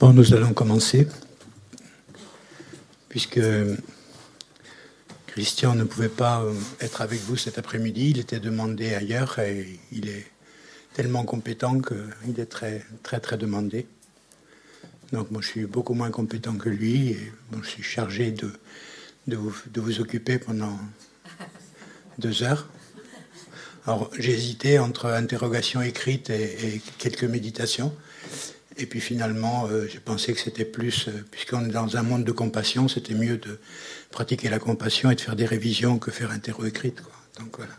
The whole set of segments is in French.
Bon, nous allons commencer, puisque Christian ne pouvait pas euh, être avec vous cet après-midi, il était demandé ailleurs et il est tellement compétent qu'il est très, très, très demandé. Donc moi, je suis beaucoup moins compétent que lui et je suis chargé de, de, vous, occuper pendant deux heures. Alors hésité entre interrogation écrite et quelques méditations. Et puis finalement, euh, j'ai pensé que c'était plus, euh, puisqu'on est dans un monde de compassion, c'était mieux de pratiquer la compassion et de faire des révisions que faire un terreau écrite. Donc voilà.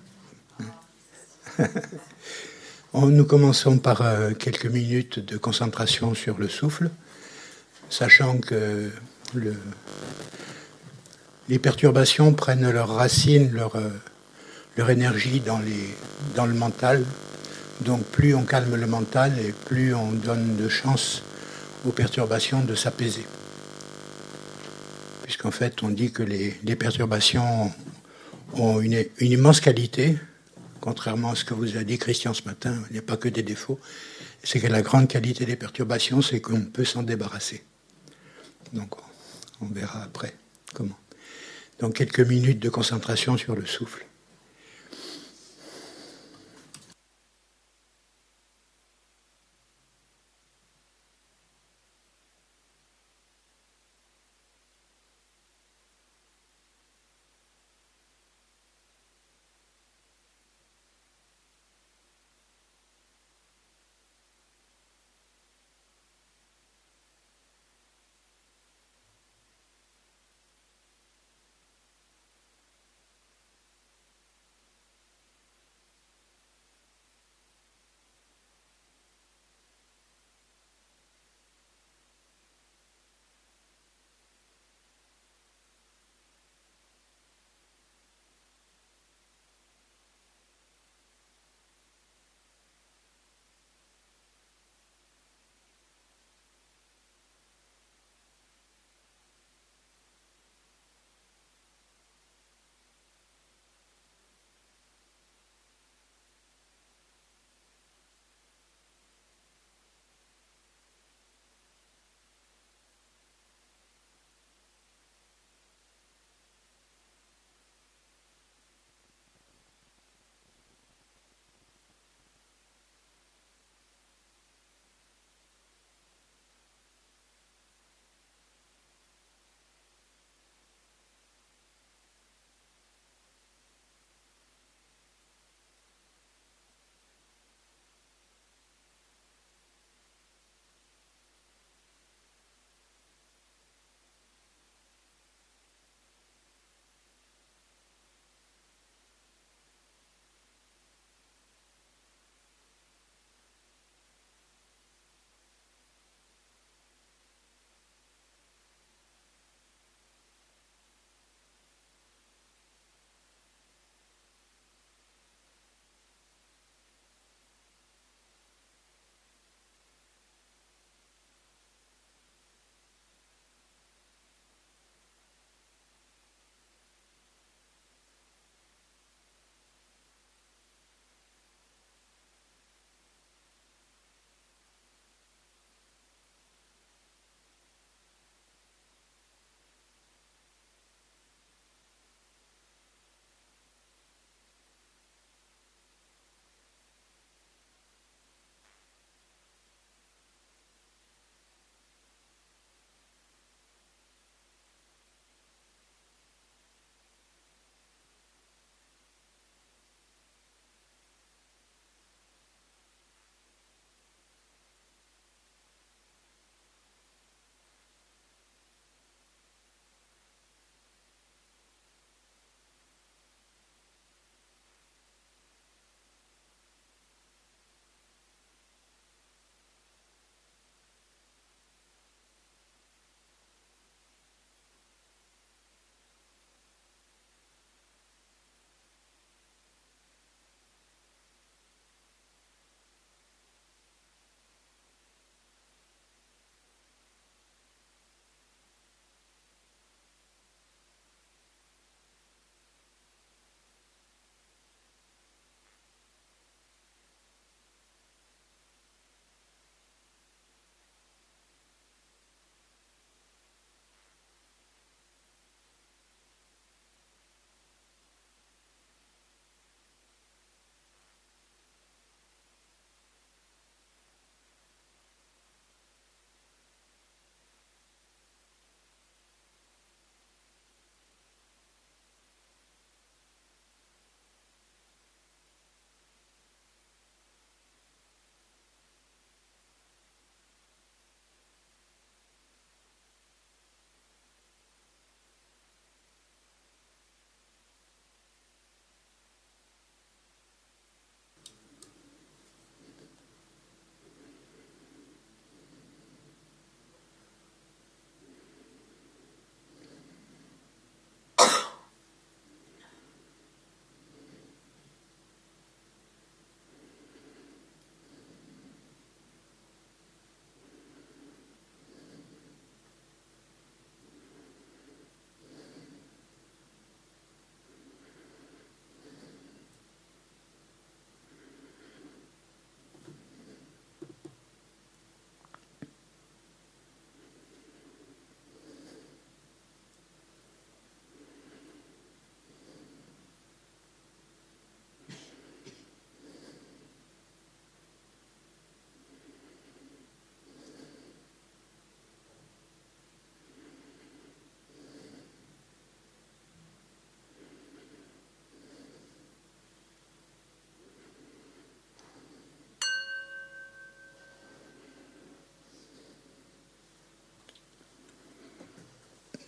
nous commençons par euh, quelques minutes de concentration sur le souffle, sachant que le, les perturbations prennent leurs racines, leur, leur énergie dans, les, dans le mental, donc plus on calme le mental et plus on donne de chance aux perturbations de s'apaiser. Puisqu'en fait, on dit que les, perturbations ont une, immense qualité, contrairement à ce que vous a dit Christian ce matin, il n'y a pas que des défauts. C'est que la grande qualité des perturbations, c'est qu'on peut s'en débarrasser. Donc on verra après comment. Donc quelques minutes de concentration sur le souffle.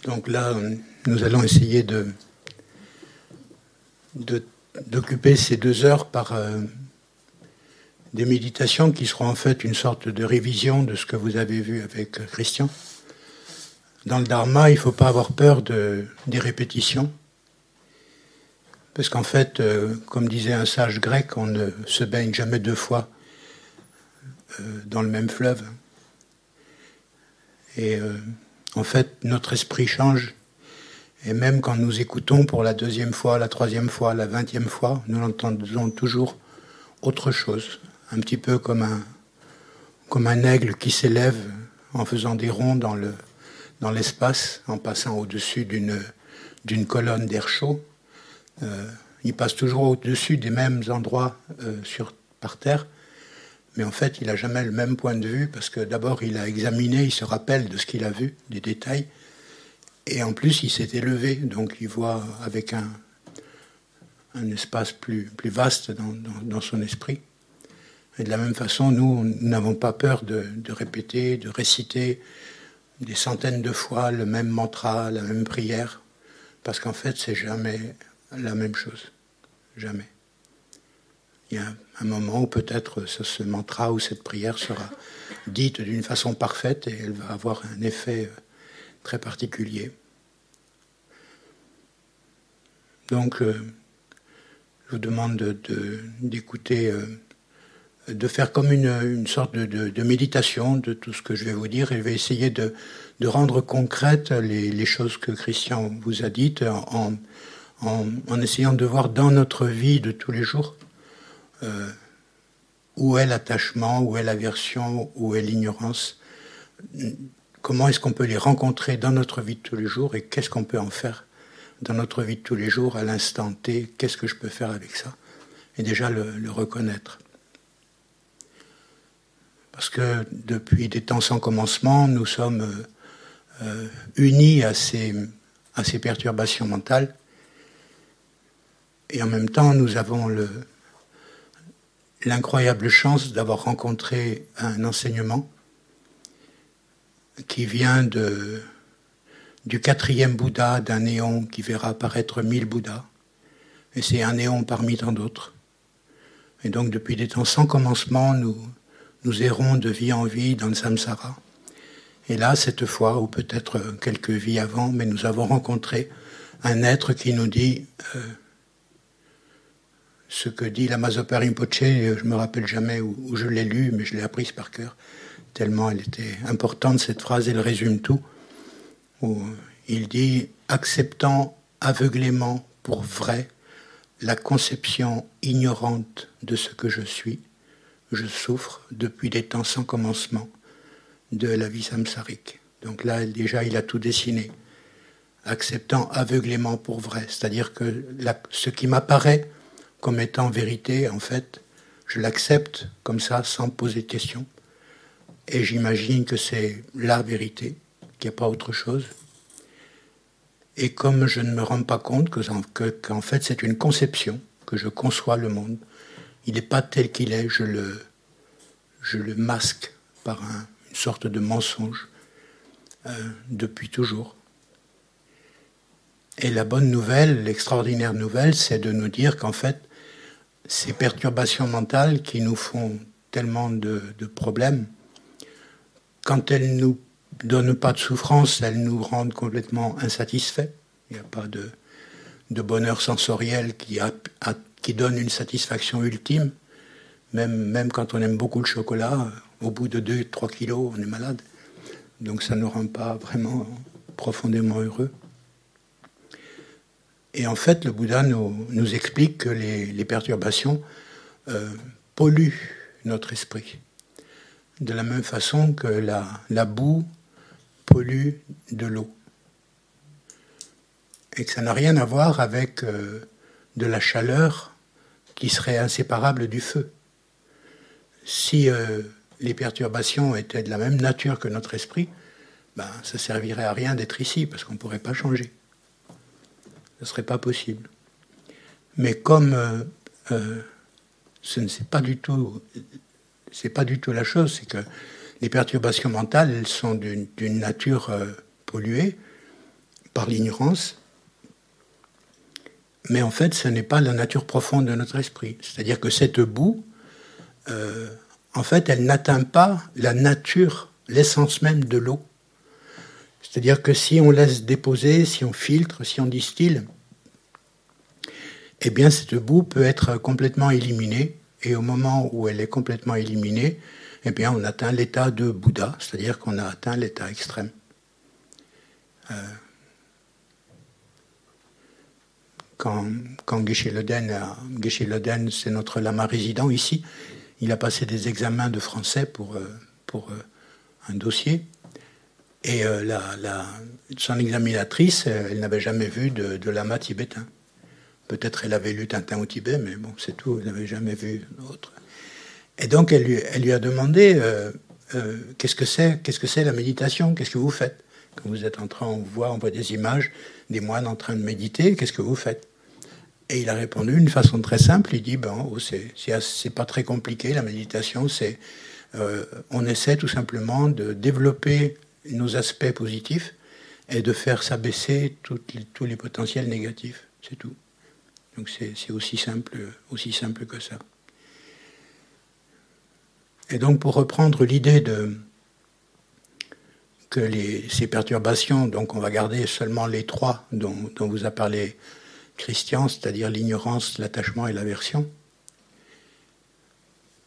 Donc là, nous allons essayer de, d'occuper ces deux heures par euh, des méditations qui seront en fait une sorte de révision de ce que vous avez vu avec Christian. Dans le Dharma, il ne faut pas avoir peur de, des répétitions. Parce qu'en fait, euh, comme disait un sage grec, on ne se baigne jamais deux fois euh, dans le même fleuve. Et euh, en fait, notre esprit change. Et même quand nous écoutons pour la deuxième fois, la troisième fois, la vingtième fois, nous entendons toujours autre chose. Un petit peu comme un, comme un aigle qui s'élève en faisant des ronds dans, le, dans l'espace, en passant au-dessus d'une, d'une colonne d'air chaud. Euh, il passe toujours au-dessus des mêmes endroits euh, sur, par terre, mais en fait, il n'a jamais le même point de vue parce que d'abord, il a examiné, il se rappelle de ce qu'il a vu, des détails, et en plus, il s'est élevé, donc il voit avec un, espace plus, vaste dans, son esprit. Et de la même façon, nous, nous n'avons pas peur de, répéter, de réciter des centaines de fois le même mantra, la même prière, parce qu'en fait, c'est jamais la même chose. Jamais. Il y a un moment où peut-être ce, mantra ou cette prière sera dite d'une façon parfaite et elle va avoir un effet euh, très particulier. Donc, euh, je vous demande d'écouter, de, euh, de, faire comme une, sorte de, méditation de tout ce que je vais vous dire et je vais essayer de, rendre concrètes les, choses que Christian vous a dites en, essayant de voir dans notre vie de tous les jours euh, où est l'attachement, où est l'aversion, où est l'ignorance, comment est-ce qu'on peut les rencontrer dans notre vie de tous les jours et qu'est-ce qu'on peut en faire dans notre vie de tous les jours à l'instant T, qu'est-ce que je peux faire avec ça? Et déjà le, reconnaître. Parce que depuis des temps sans commencement, nous sommes euh, euh, unis à ces, perturbations mentales. Et en même temps, nous avons l'incroyable chance d'avoir rencontré un enseignement qui vient du quatrième Bouddha, d'un néon qui verra apparaître mille Bouddhas. Et c'est un néon parmi tant d'autres. Et donc, depuis des temps sans commencement, nous, nous errons de vie en vie dans le samsara. Et là, cette fois, ou peut-être quelques vies avant, mais nous avons rencontré un être qui nous dit euh, ce que dit la Mazopa Rinpoche, je me rappelle jamais où, je l'ai lu, mais je l'ai apprise par cœur, tellement elle était importante, cette phrase, elle résume tout. Il dit Acceptant aveuglément pour vrai la conception ignorante de ce que je suis, je souffre depuis des temps sans commencement de la vie samsarique. Donc là, déjà, il a tout dessiné. Acceptant aveuglément pour vrai, c'est-à-dire que ce qui m'apparaît comme étant vérité, en fait, je l'accepte comme ça, sans poser de questions. Et j'imagine que c'est la vérité, qu'il n'y a pas autre chose. Et comme je ne me rends pas compte que, qu'en fait c'est une conception, que je conçois le monde, il n'est pas tel qu'il est, je le, je le masque par une sorte de mensonge euh, depuis toujours. Et la bonne nouvelle, l'extraordinaire nouvelle, c'est de nous dire qu'en fait, ces perturbations mentales qui nous font tellement de, problèmes, quand elles ne nous donnent pas de souffrance, elles nous rendent complètement insatisfaits. Il n'y a pas de, bonheur sensoriel qui, donne une satisfaction ultime. Même, même quand on aime beaucoup le chocolat, au bout de 2-3 kilos, on est malade. Donc ça ne nous rend pas vraiment profondément heureux. Et en fait, le Bouddha nous, explique que les, perturbations euh, polluent notre esprit. De la même façon que la, boue pollue de l'eau. Et que ça n'a rien à voir avec euh, de la chaleur qui serait inséparable du feu. Si euh, les perturbations étaient de la même nature que notre esprit, ben, ça servirait à rien d'être ici parce qu'on ne pourrait pas changer ne serait pas possible. Mais comme euh, euh, ce n'est pas du tout, c'est pas du tout la chose, c'est que les perturbations mentales, elles sont d'une nature euh, polluée. par l'ignorance. Mais en fait, ce n'est pas la nature profonde de notre esprit. C'est-à-dire que cette boue, en fait, elle n'atteint pas la nature, l'essence même de l'eau. C'est-à-dire que si on laisse déposer, si on filtre, si on distille, eh bien cette boue peut être complètement éliminée. Et au moment où elle est complètement éliminée, eh bien on atteint l'état de Bouddha, c'est-à-dire qu'on a atteint l'état extrême. Euh, quand, quand Loden, c'est notre lama résident ici, il a passé des examens de français pour, euh, pour euh, un dossier. Et la, son examinatrice, elle n'avait jamais vu de lama tibétain. Peut-être elle avait lu Tintin au Tibet, mais bon, c'est tout, elle n'avait jamais vu d'autre. Et donc elle lui, a demandé euh, euh, qu'est-ce que c'est, qu'est-ce que c'est la méditation, qu'est-ce que vous faites? Quand vous êtes en train, on voit, on voit des images des moines en train de méditer, qu'est-ce que vous faites? Et il a répondu d'une façon très simple. Il dit ben, oh, c'est, c'est, pas très compliqué la méditation, c'est euh, on essaie tout simplement de développer nos aspects positifs et de faire s'abaisser tous les potentiels négatifs. C'est tout. Donc c'est aussi simple, aussi simple que ça. Et donc pour reprendre l'idée de que ces perturbations, donc on va garder seulement les trois dont, dont vous a parlé Christian, c'est-à-dire l'ignorance, l'attachement et l'aversion,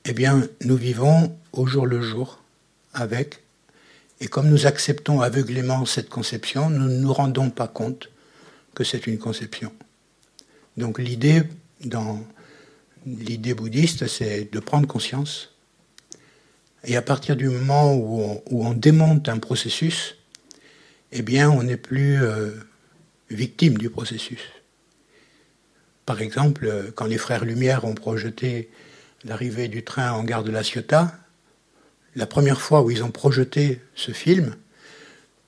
eh bien nous vivons au jour le jour avec, et comme nous acceptons aveuglément cette conception, nous ne nous rendons pas compte que c'est une conception. Donc l'idée dans l'idée bouddhiste, c'est de prendre conscience. Et à partir du moment où on, démonte un processus, eh bien, on n'est plus euh, victime du processus. Par exemple, quand les frères Lumière ont projeté l'arrivée du train en gare de La Ciotat, la première fois où ils ont projeté ce film,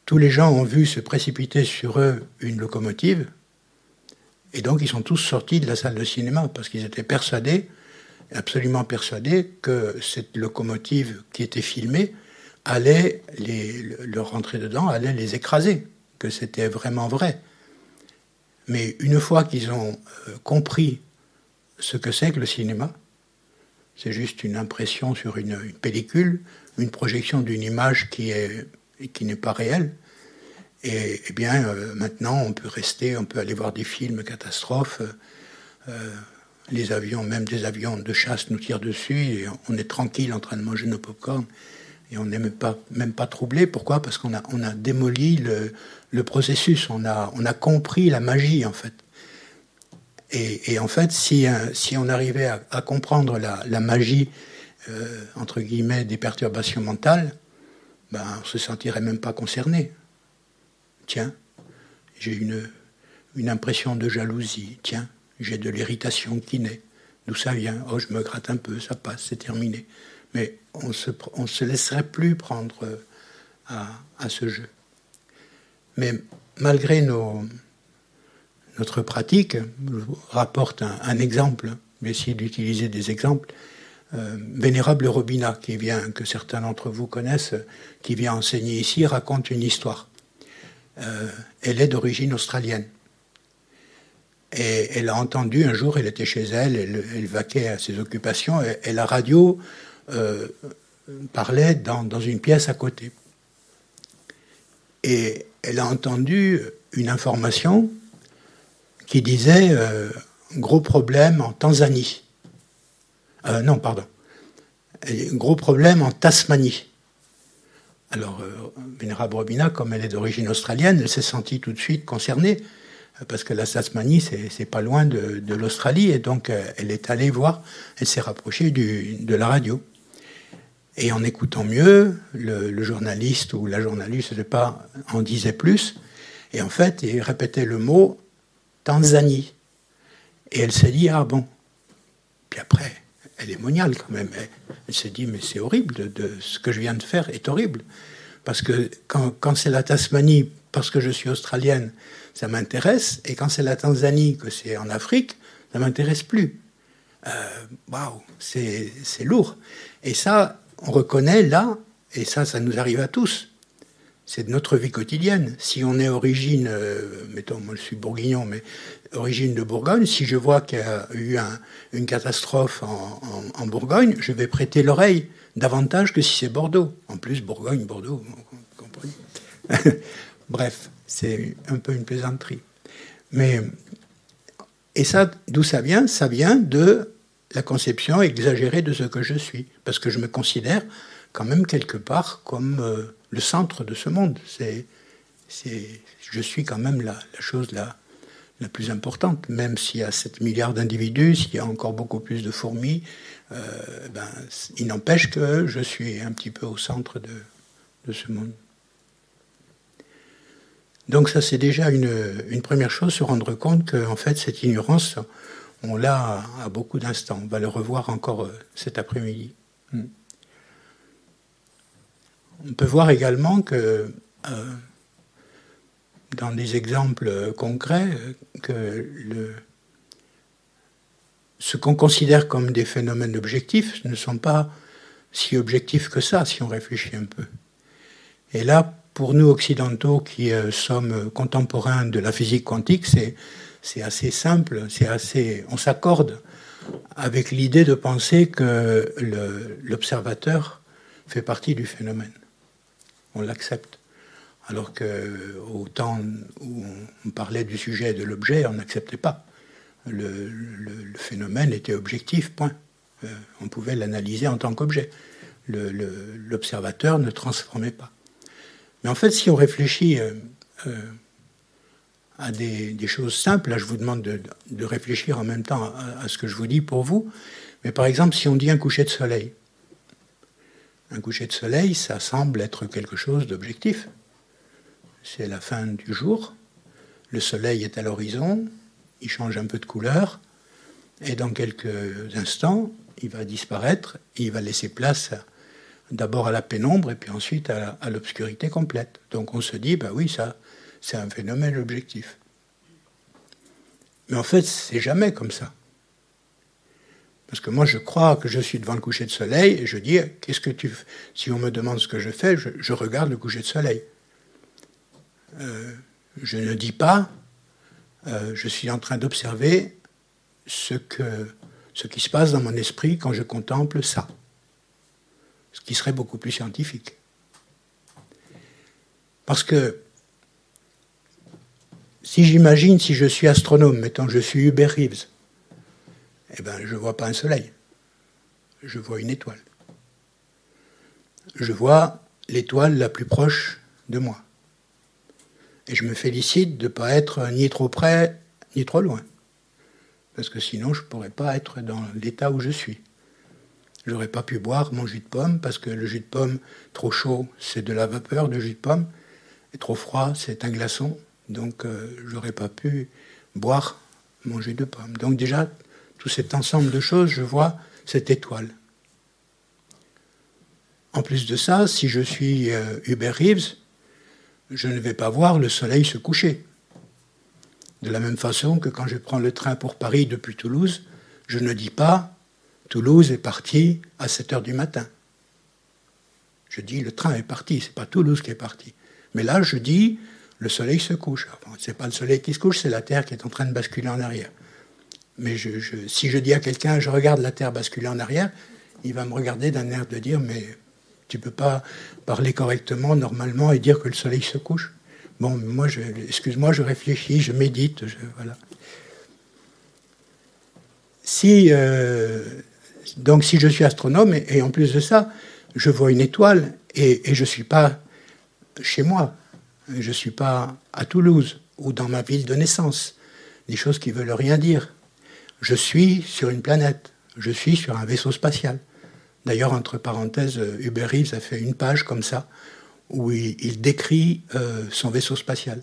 tous les gens ont vu se précipiter sur eux une locomotive, et donc ils sont tous sortis de la salle de cinéma parce qu'ils étaient persuadés, absolument persuadés, que cette locomotive qui était filmée allait les, leur rentrer dedans, allait les écraser, que c'était vraiment vrai. Mais une fois qu'ils ont euh, compris ce que c'est que le cinéma, c'est juste une impression sur une, pellicule, une projection d'une image qui n'est qui pas réelle, et, eh bien, euh, maintenant, on peut rester, on peut aller voir des films catastrophes. Euh, les avions, même des avions de chasse, nous tirent dessus on est tranquille en train de manger nos pop-corn et on n'est même pas, même pas troublé. Pourquoi? Parce qu'on a, on a démoli le, le, processus, on a, on a compris la magie en fait. Et, et en fait, si, si on arrivait à, comprendre la, la magie, euh, entre guillemets, des perturbations mentales, ben, on se sentirait même pas concerné. Tiens, j'ai une, une impression de jalousie. Tiens, j'ai de l'irritation qui naît. D'où ça vient? Oh, je me gratte un peu, ça passe, c'est terminé. Mais on se, on se laisserait plus prendre euh, à, à, ce jeu. Mais malgré nos, notre pratique, je vous rapporte un, un exemple, je vais essayer d'utiliser des exemples. Euh, Vénérable Robina, qui vient, que certains d'entre vous connaissent, qui vient enseigner ici, raconte une histoire. Euh, elle est d'origine australienne. Et elle a entendu un jour, elle était chez elle, elle, vaquait à ses occupations, et, la radio euh, parlait dans, une pièce à côté. Et elle a entendu une information qui disait euh, gros problème en Tanzanie. non, pardon. Gros problème en Tasmanie. Alors, euh, Vénérable Robina, comme elle est d'origine australienne, elle s'est sentie tout de suite concernée, parce que la Tasmanie, c'est pas loin de, l'Australie, et donc euh, elle est allée voir, elle s'est rapprochée de la radio. Et en écoutant mieux, le, journaliste ou la journaliste, je sais pas, en disait plus, et en fait, il répétait le mot Tanzanie. Et elle s'est dit, ah bon. Puis après, elle est moniale quand même. Elle, s'est dit, mais c'est horrible, de, ce que je viens de faire est horrible. Parce que quand, c'est la Tasmanie, parce que je suis australienne, ça m'intéresse, et quand c'est la Tanzanie, que c'est en Afrique, ça m'intéresse plus. Euh, waouh, c'est lourd. Et ça, on reconnaît là, et ça, ça nous arrive à tous. c'est de notre vie quotidienne. Si on est origine, euh, mettons, moi je suis bourguignon, mais origine de Bourgogne, si je vois qu'il y a eu une catastrophe en, Bourgogne, je vais prêter l'oreille davantage que si c'est Bordeaux. En plus, Bourgogne, Bordeaux, vous. Bref, c'est un peu une plaisanterie. Mais, et ça, d'où ça vient? Ça vient de la conception exagérée de ce que je suis, parce que je me considère quand même quelque part comme euh, le centre de ce monde. C'est, je suis quand même la, la chose la, la plus importante, même s'il y a 7 milliards d'individus, s'il y a encore beaucoup plus de fourmis, euh, ben, il n'empêche que je suis un petit peu au centre de, ce monde. Donc ça, c'est déjà une, une, première chose, se rendre compte qu'en fait, cette ignorance, on l'a à beaucoup d'instants. On va le revoir encore euh, cet après-midi. Hmm. On peut voir également que, euh, dans des exemples concrets, que le, ce qu'on considère comme des phénomènes objectifs ne sont pas si objectifs que ça, si on réfléchit un peu. Et là, pour nous occidentaux qui euh, sommes contemporains de la physique quantique, c'est c'est assez simple, c'est assez, on s'accorde avec l'idée de penser que l'observateur fait partie du phénomène. On l'accepte. Alors qu'au temps où on parlait du sujet et de l'objet, on n'acceptait pas. Le, phénomène était objectif, point. Euh, on pouvait l'analyser en tant qu'objet. L'observateur ne transformait pas. Mais en fait, si on réfléchit euh, euh, à des, choses simples. Là, je vous demande de, réfléchir en même temps à, ce que je vous dis pour vous. Mais par exemple, si on dit un coucher de soleil, un coucher de soleil, ça semble être quelque chose d'objectif. C'est la fin du jour, le soleil est à l'horizon, il change un peu de couleur, et dans quelques instants, il va disparaître, et il va laisser place d'abord à la pénombre, et puis ensuite à l'obscurité complète. Donc on se dit, bah oui, ça, c'est un phénomène objectif. Mais en fait, c'est jamais comme ça. Parce que moi, je crois que je suis devant le coucher de soleil et je dis, qu'est-ce que tu Si on me demande ce que je fais, je, regarde le coucher de soleil. Euh, je ne dis pas, euh, je suis en train d'observer ce, qui se passe dans mon esprit quand je contemple ça. Ce qui serait beaucoup plus scientifique. Parce que si j'imagine, si je suis astronome, mettons je suis Hubert Reeves, eh ben, je ne vois pas un soleil. Je vois une étoile. Je vois l'étoile la plus proche de moi. Et je me félicite de ne pas être ni trop près, ni trop loin. Parce que sinon, je ne pourrais pas être dans l'état où je suis. Je n'aurais pas pu boire mon jus de pomme, parce que le jus de pomme, trop chaud, c'est de la vapeur de jus de pomme, et trop froid, c'est un glaçon. Donc, euh, je n'aurais pas pu boire mon jus de pomme. Donc, déjà, tout cet ensemble de choses, je vois cette étoile. En plus de ça, si je suis euh, Hubert Reeves, je ne vais pas voir le soleil se coucher. De la même façon que quand je prends le train pour Paris depuis Toulouse, je ne dis pas Toulouse est parti à 7 heures du matin. Je dis le train est parti, c'est pas Toulouse qui est parti. Mais là, je dis le soleil se couche. Enfin, ce n'est pas le soleil qui se couche, c'est la Terre qui est en train de basculer en arrière. Mais si je dis à quelqu'un, je regarde la Terre basculer en arrière, il va me regarder d'un air de dire, mais tu ne peux pas parler correctement, normalement, et dire que le soleil se couche. Bon, moi, excuse-moi, je réfléchis, je médite, voilà. Si, euh, donc, si je suis astronome, et, en plus de ça, je vois une étoile, et, je ne suis pas chez moi, je ne suis pas à Toulouse ou dans ma ville de naissance, des choses qui veulent rien dire. Je suis sur une planète, je suis sur un vaisseau spatial. D'ailleurs, entre parenthèses, Hubert Reeves a fait une page comme ça, où il, décrit euh, son vaisseau spatial.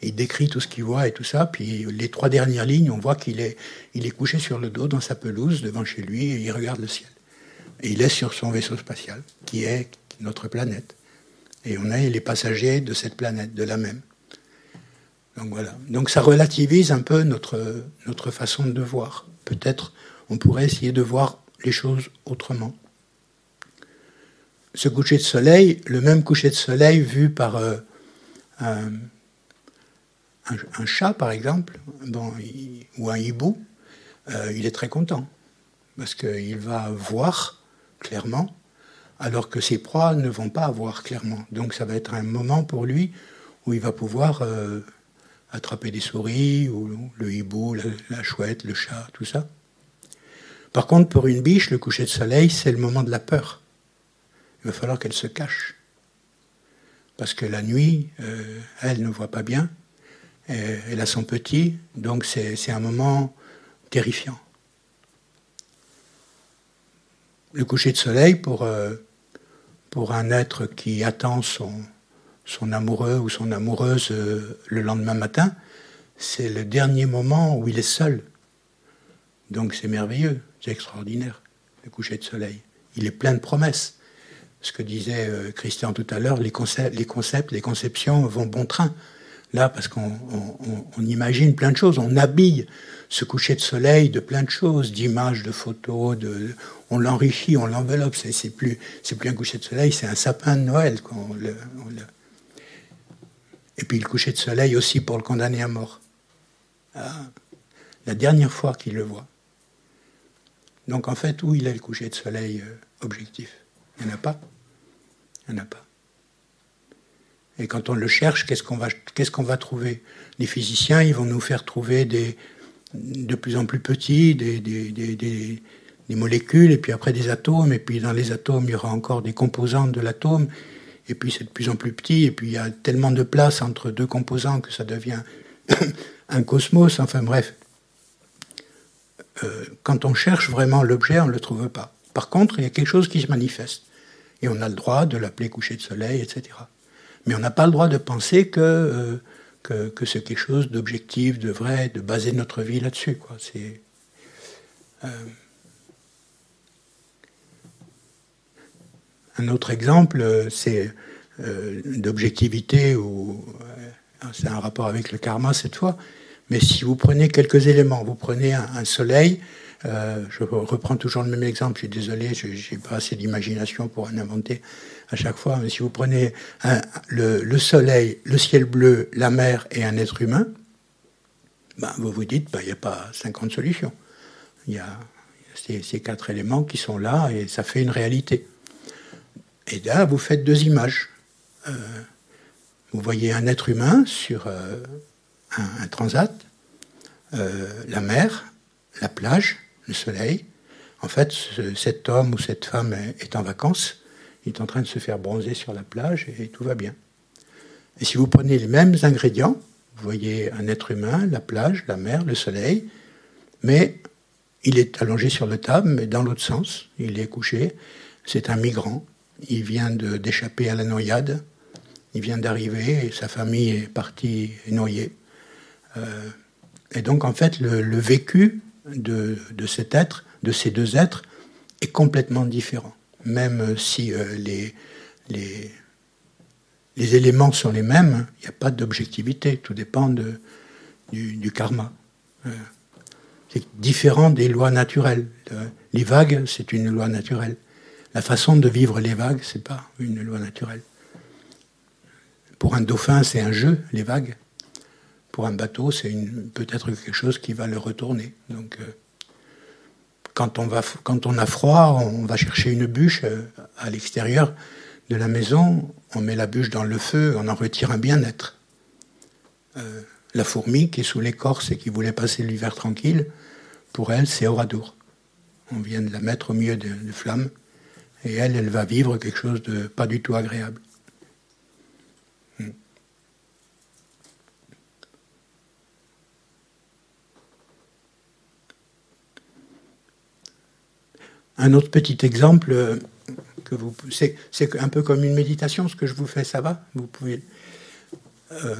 Il décrit tout ce qu'il voit et tout ça, puis les trois dernières lignes, on voit qu'il est, il est couché sur le dos dans sa pelouse devant chez lui et il regarde le ciel. Il est sur son vaisseau spatial, qui est notre planète. Et on est les passagers de cette planète, de la même. Donc voilà. Donc ça relativise un peu notre, notre façon de voir. Peut-être on pourrait essayer de voir les choses autrement. ce coucher de soleil, le même coucher de soleil vu par euh, un, chat, par exemple, ou un hibou, euh, il est très content. Parce qu'il va voir clairement, alors que ses proies ne vont pas voir clairement. Donc ça va être un moment pour lui où il va pouvoir euh, attraper des souris, ou le hibou, la, chouette, le chat, tout ça. Par contre, pour une biche, le coucher de soleil, c'est le moment de la peur. Il va falloir qu'elle se cache. Parce que la nuit, euh, elle ne voit pas bien, elle a son petit, donc c'est un moment terrifiant. Le coucher de soleil, pour, euh, un être qui attend son, amoureux ou son amoureuse euh, le lendemain matin, c'est le dernier moment où il est seul. Donc c'est merveilleux, c'est extraordinaire, le coucher de soleil. Il est plein de promesses. Ce que disait euh, Christian tout à l'heure, les concepts, les conceptions vont bon train. Là, parce qu'on imagine plein de choses, on habille ce coucher de soleil de plein de choses, d'images, de photos, de, on l'enrichit, on l'enveloppe. C'est plus, plus un coucher de soleil, c'est un sapin de Noël. Et puis le coucher de soleil aussi pour le condamné à mort. Ah, la dernière fois qu'il le voit. Donc en fait, où il est le coucher de soleil euh, objectif? Il n'y en a pas. Il n'y en a pas. Et quand on le cherche, qu'est-ce qu'on va, trouver? Les physiciens, ils vont nous faire trouver des, de plus en plus petits, des, des, des, des, molécules, et puis après des atomes, et puis dans les atomes, il y aura encore des composantes de l'atome, et puis c'est de plus en plus petit, et puis il y a tellement de place entre deux composants que ça devient un cosmos, enfin bref. Euh, quand on cherche vraiment l'objet, on ne le trouve pas. Par contre, il y a quelque chose qui se manifeste. Et on a le droit de l'appeler coucher de soleil, etc. Mais on n'a pas le droit de penser que, euh, que, que c'est quelque chose d'objectif, de vrai, de baser notre vie là-dessus. C'est, euh, Un autre exemple, c'est d'objectivité, ou c'est un rapport avec le karma cette fois, mais si vous prenez quelques éléments, vous prenez un, soleil, euh, je reprends toujours le même exemple, je suis désolé, je n'ai pas assez d'imagination pour en inventer à chaque fois, mais si vous prenez le, soleil, le ciel bleu, la mer et un être humain, ben, vous vous dites, ben, il n'y a pas 50 solutions. Il y a ces, quatre éléments qui sont là et ça fait une réalité. Et là, vous faites deux images. Euh, vous voyez un être humain sur euh, un, transat, euh, la mer, la plage, le soleil. En fait, cet homme ou cette femme est en vacances, il est en train de se faire bronzer sur la plage et tout va bien. Et si vous prenez les mêmes ingrédients, vous voyez un être humain, la plage, la mer, le soleil, mais il est allongé sur le table, mais dans l'autre sens, il est couché. C'est un migrant. Il vient d'échapper à la noyade. Il vient d'arriver et sa famille est partie noyée. Euh, et donc, en fait, le, vécu de, cet être, de ces deux êtres, est complètement différent. Même si euh, les, éléments sont les mêmes, il n'y a pas d'objectivité, tout dépend de, du, karma. Euh, c'est différent des lois naturelles. Les vagues, c'est une loi naturelle. La façon de vivre les vagues, c'est pas une loi naturelle. Pour un dauphin, c'est un jeu, les vagues pour un bateau, c'est peut-être quelque chose qui va le retourner. Donc, euh, quand, on va, quand on a froid, on va chercher une bûche euh, à l'extérieur de la maison, on met la bûche dans le feu, on en retire un bien-être. Euh, la fourmi qui est sous l'écorce et qui voulait passer l'hiver tranquille, pour elle, c'est Oradour. On vient de la mettre au milieu de, de flammes, et elle, elle va vivre quelque chose de pas du tout agréable. Un autre petit exemple, euh, que vous, c'est, un peu comme une méditation, ce que je vous fais, ça va? Vous pouvez. Euh,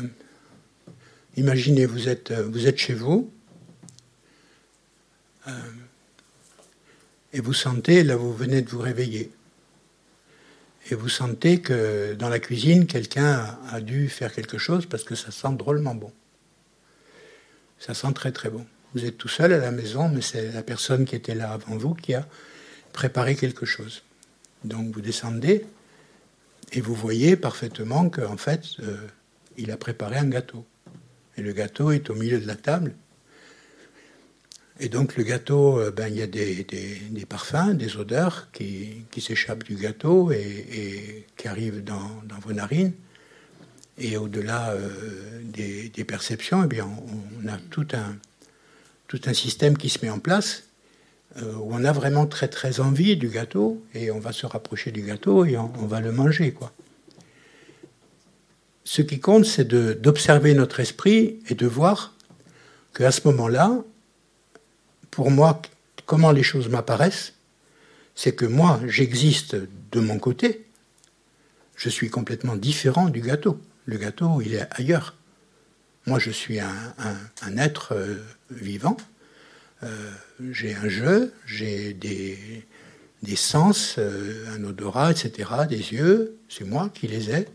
imaginez, vous êtes, euh, vous êtes chez vous, et vous sentez, là vous venez de vous réveiller, et vous sentez que dans la cuisine, quelqu'un a dû faire quelque chose parce que ça sent drôlement bon. Ça sent très très bon. Vous êtes tout seul à la maison, mais c'est la personne qui était là avant vous qui a préparer quelque chose. Donc vous descendez, et vous voyez parfaitement qu'en fait, euh, il a préparé un gâteau. Et le gâteau est au milieu de la table. Et donc le gâteau, euh, ben, il y a des, parfums, des odeurs qui, s'échappent du gâteau et, qui arrivent dans, vos narines. Et au-delà euh, des, perceptions, eh bien, on, a tout un, tout un système qui se met en place euh, on a vraiment très très envie du gâteau et on va se rapprocher du gâteau et on, va le manger. quoi. Ce qui compte, c'est d'observer notre esprit et de voir qu'à ce moment-là, pour moi, comment les choses m'apparaissent, c'est que moi, j'existe de mon côté, je suis complètement différent du gâteau. Le gâteau, il est ailleurs. Moi, je suis un, être euh, vivant. Euh, j'ai un jeu, j'ai des, sens, euh, un odorat, etc., des yeux, c'est moi qui les ai.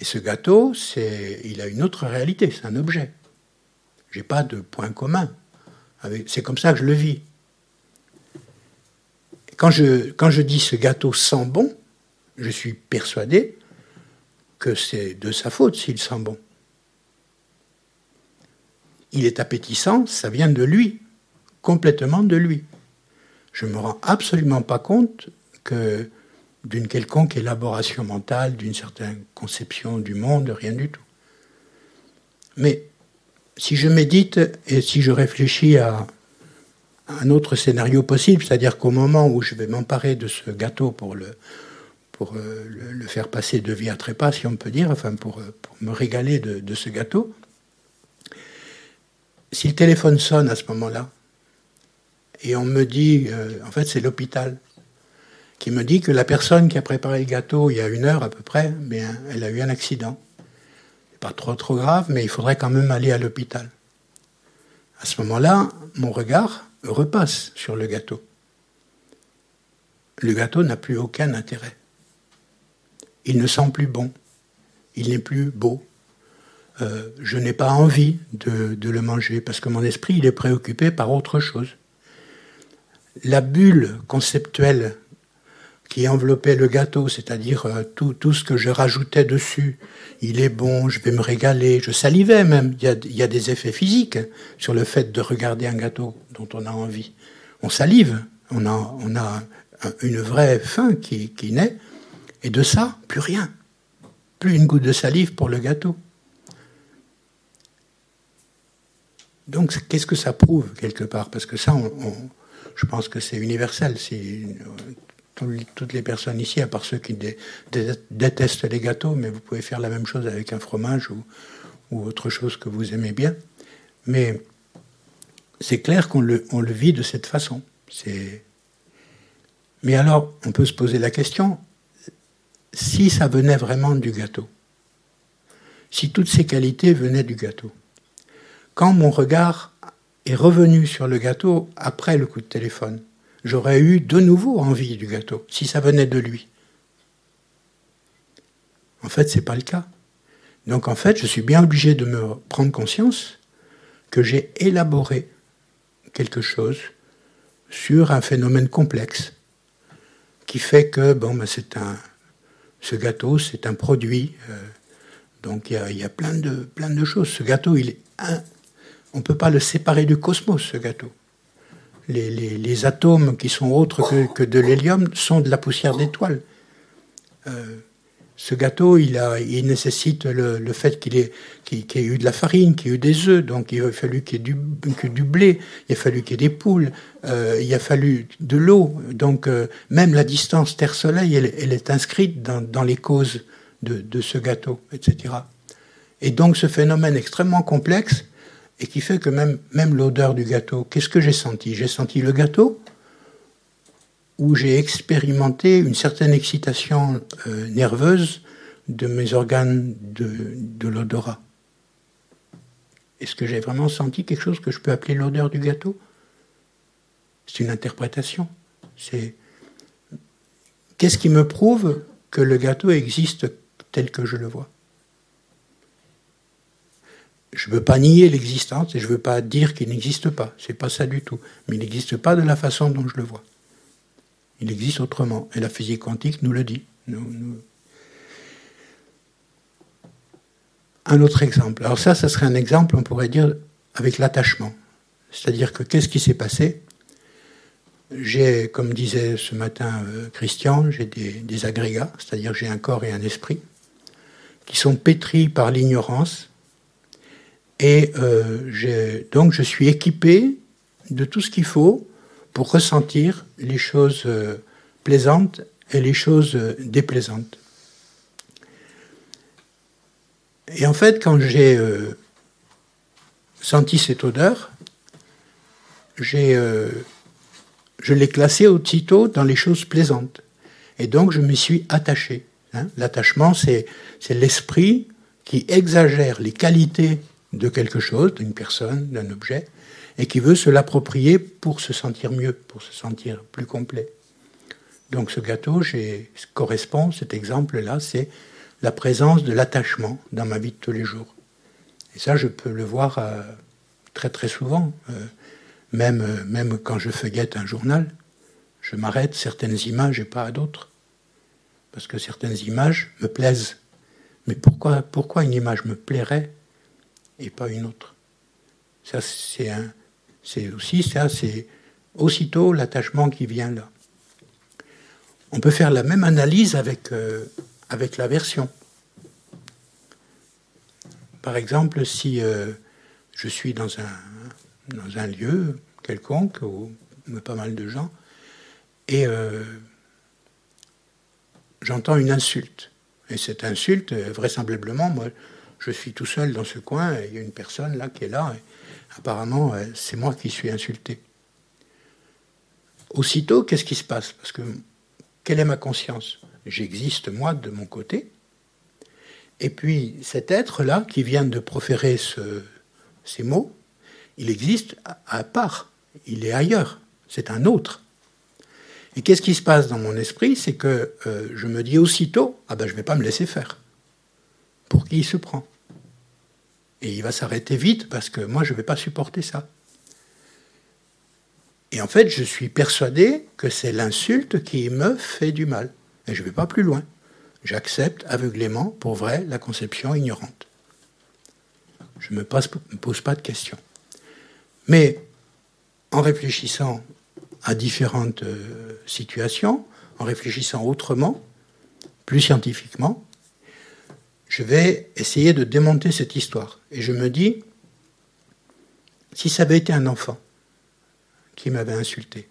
Et ce gâteau, c'est, il a une autre réalité, c'est un objet. J'ai pas de point commun c'est comme ça que je le vis. Quand je, quand je dis ce gâteau sent bon, je suis persuadé que c'est de sa faute s'il sent bon. Il est appétissant, ça vient de lui, complètement de lui. Je ne me rends absolument pas compte que d'une quelconque élaboration mentale, d'une certaine conception du monde, rien du tout. Mais si je médite et si je réfléchis à un autre scénario possible, c'est-à-dire qu'au moment où je vais m'emparer de ce gâteau pour le, euh, faire passer de vie à trépas, si on peut dire, enfin pour, euh, pour me régaler de, ce gâteau, si le téléphone sonne à ce moment-là, et on me dit, euh, en fait c'est l'hôpital, qui me dit que la personne qui a préparé le gâteau il y a une heure à peu près, bien, elle a eu un accident pas trop trop grave, mais il faudrait quand même aller à l'hôpital. À ce moment-là, mon regard repasse sur le gâteau. Le gâteau n'a plus aucun intérêt. Il ne sent plus bon. Il n'est plus beau. Euh, je n'ai pas envie de, de, le manger parce que mon esprit il est préoccupé par autre chose. La bulle conceptuelle qui enveloppait le gâteau, c'est-à-dire euh, tout, ce que je rajoutais dessus. Il est bon, je vais me régaler, je salivais même. Il y a, des effets physiques sur le fait de regarder un gâteau dont on a envie. On salive, on a, une vraie faim qui, qui naît, et de ça, plus rien. Plus une goutte de salive pour le gâteau. Donc, qu'est-ce que ça prouve quelque part? Parce que ça, on, je pense que c'est universel. Si toutes les personnes ici, à part ceux qui détestent les gâteaux, mais vous pouvez faire la même chose avec un fromage ou, autre chose que vous aimez bien. Mais c'est clair qu'on le, vit de cette façon. Mais alors, on peut se poser la question, si ça venait vraiment du gâteau, si toutes ces qualités venaient du gâteau, quand mon regard est revenu sur le gâteau après le coup de téléphone, j'aurais eu de nouveau envie du gâteau, si ça venait de lui. En fait, ce n'est pas le cas. Donc en fait, je suis bien obligé de me prendre conscience que j'ai élaboré quelque chose sur un phénomène complexe qui fait que bon, ben, c'est un, ce gâteau, c'est un produit. Euh, donc il y a, plein, de, plein de choses. Ce gâteau, il est un, on ne peut pas le séparer du cosmos, ce gâteau les, atomes qui sont autres que, de l'hélium sont de la poussière d'étoiles. Euh, ce gâteau, il, a, il nécessite le, fait qu'il ait, ait, eu de la farine, qu'il y ait eu des œufs, donc il a fallu qu'il y ait du, du, blé, il a fallu qu'il y ait des poules, euh, il a fallu de l'eau. Donc euh, même la distance Terre-Soleil, elle, est inscrite dans, dans les causes de, de, ce gâteau, etc. Et donc ce phénomène extrêmement complexe, et qui fait que même, l'odeur du gâteau, qu'est-ce que j'ai senti? J'ai senti le gâteau ou j'ai expérimenté une certaine excitation euh, nerveuse de mes organes de, de l'odorat. Est-ce que j'ai vraiment senti quelque chose que je peux appeler l'odeur du gâteau? C'est une interprétation. C'est qu'est-ce qui me prouve que le gâteau existe tel que je le vois? Je ne veux pas nier l'existence et je ne veux pas dire qu'il n'existe pas. C'est pas ça du tout. Mais il n'existe pas de la façon dont je le vois. Il existe autrement. Et la physique quantique nous le dit. Un autre exemple. Alors ça, ça serait un exemple, on pourrait dire, avec l'attachement. C'est-à-dire que qu'est-ce qui s'est passé? J'ai, comme disait ce matin euh, Christian, j'ai des, agrégats, c'est-à-dire j'ai un corps et un esprit, qui sont pétris par l'ignorance. Et euh, donc je suis équipé de tout ce qu'il faut pour ressentir les choses euh, plaisantes et les choses déplaisantes. Et en fait, quand j'ai senti cette odeur, euh, je l'ai classé aussitôt dans les choses plaisantes. Et donc je me suis attaché. Hein. L'attachement, c'est l'esprit qui exagère les qualités de quelque chose, d'une personne, d'un objet, et qui veut se l'approprier pour se sentir mieux, pour se sentir plus complet. Donc ce gâteau correspond, cet exemple-là, c'est la présence de l'attachement dans ma vie de tous les jours. Et ça, je peux le voir euh, très très souvent. Euh, même, euh, même quand je feuillette un journal, je m'arrête certaines images et pas à d'autres. Parce que certaines images me plaisent. Mais pourquoi, pourquoi une image me plairait et pas une autre Ça, c'est aussi ça, c'est aussitôt l'attachement qui vient là. On peut faire la même analyse avec, euh, avec l'aversion. Par exemple, si euh, je suis dans un, dans un lieu quelconque, où pas mal de gens, et euh, j'entends une insulte. Et cette insulte, vraisemblablement, moi, je suis tout seul dans ce coin, et il y a une personne là qui est là, apparemment, euh, c'est moi qui suis insulté. Aussitôt, qu'est-ce qui se passe? Parce que quelle est ma conscience? J'existe, moi, de mon côté. Et puis, cet être-là, qui vient de proférer ces mots, il existe à part, il est ailleurs, c'est un autre. Et qu'est-ce qui se passe dans mon esprit? C'est que euh, je me dis aussitôt, ah ben je ne vais pas me laisser faire. Pour qui il se prend? Et il va s'arrêter vite parce que moi je ne vais pas supporter ça. Et en fait, je suis persuadé que c'est l'insulte qui me fait du mal. Et je ne vais pas plus loin. J'accepte aveuglément, pour vrai, la conception ignorante. Je ne me pose pas de questions. Mais en réfléchissant à différentes euh, situations, en réfléchissant autrement, plus scientifiquement, je vais essayer de démonter cette histoire. Et je me dis, si ça avait été un enfant qui m'avait insulté,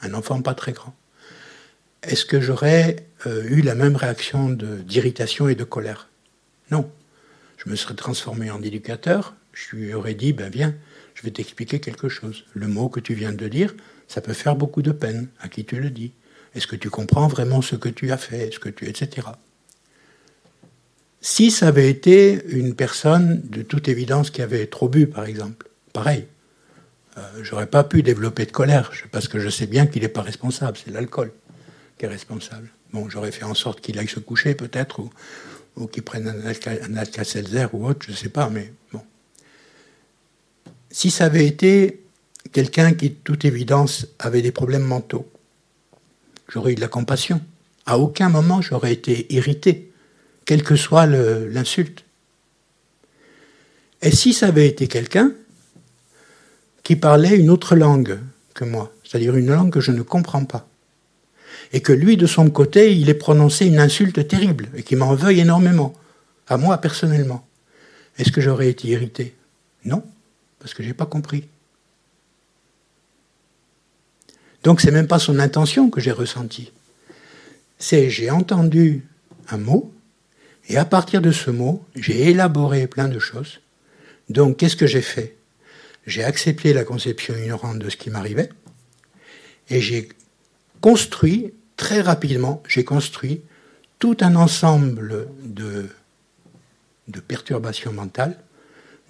un enfant pas très grand, est-ce que j'aurais euh, eu la même réaction d'irritation et de colère? Non. Je me serais transformé en éducateur, je lui aurais dit, ben viens, je vais t'expliquer quelque chose. Le mot que tu viens de dire, ça peut faire beaucoup de peine à qui tu le dis? Est-ce que tu comprends vraiment ce que tu as fait? Est-ce que tu etc. Si ça avait été une personne de toute évidence qui avait trop bu, par exemple, pareil, euh, j'aurais pas pu développer de colère parce que je sais bien qu'il n'est pas responsable. C'est l'alcool qui est responsable. Bon, j'aurais fait en sorte qu'il aille se coucher peut-être ou, qu'il prenne un, Alka-Seltzer ou autre, je ne sais pas, mais bon. Si ça avait été quelqu'un qui, de toute évidence, avait des problèmes mentaux, j'aurais eu de la compassion. À aucun moment j'aurais été irrité, quelle que soit l'insulte. Et si ça avait été quelqu'un qui parlait une autre langue que moi, c'est-à-dire une langue que je ne comprends pas, et que lui, de son côté, il ait prononcé une insulte terrible, et qui m'en veuille énormément, à moi personnellement, est-ce que j'aurais été irrité? Non parce que je n'ai pas compris. Donc c'est même pas son intention que j'ai ressenti. C'est j'ai entendu un mot et à partir de ce mot, j'ai élaboré plein de choses. Donc qu'est-ce que j'ai fait? J'ai accepté la conception ignorante de ce qui m'arrivait et j'ai construit très rapidement, j'ai construit tout un ensemble de, de perturbations mentales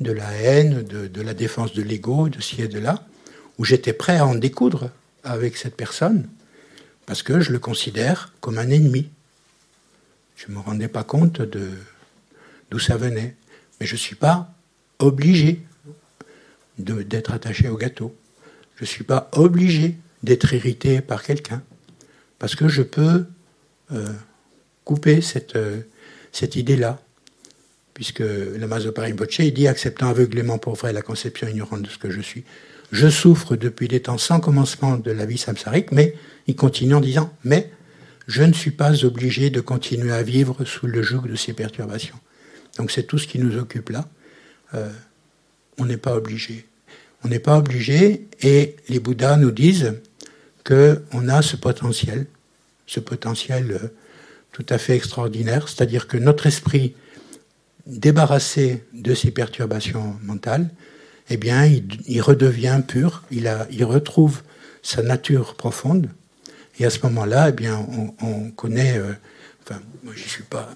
de la haine, de, la défense de l'ego, de ci et de là, où j'étais prêt à en découdre avec cette personne, parce que je le considère comme un ennemi. Je ne me rendais pas compte d'où ça venait. Mais je ne suis pas obligé d'être attaché au gâteau. Je ne suis pas obligé d'être irrité par quelqu'un. Parce que je peux euh, couper cette, euh, cette idée-là. puisque le Mazopar Rinpoche dit acceptant aveuglément pour vrai la conception ignorante de ce que je suis. Je souffre depuis des temps sans commencement de la vie samsarique, mais il continue en disant mais je ne suis pas obligé de continuer à vivre sous le joug de ces perturbations. Donc c'est tout ce qui nous occupe là. Euh, on n'est pas obligé. On n'est pas obligé et les Bouddhas nous disent qu'on a ce potentiel, ce potentiel euh, tout à fait extraordinaire, c'est-à-dire que notre esprit débarrassé de ces perturbations mentales, eh bien, il, redevient pur, il, retrouve sa nature profonde, et à ce moment-là, eh bien, on, connaît, euh, enfin, moi je suis pas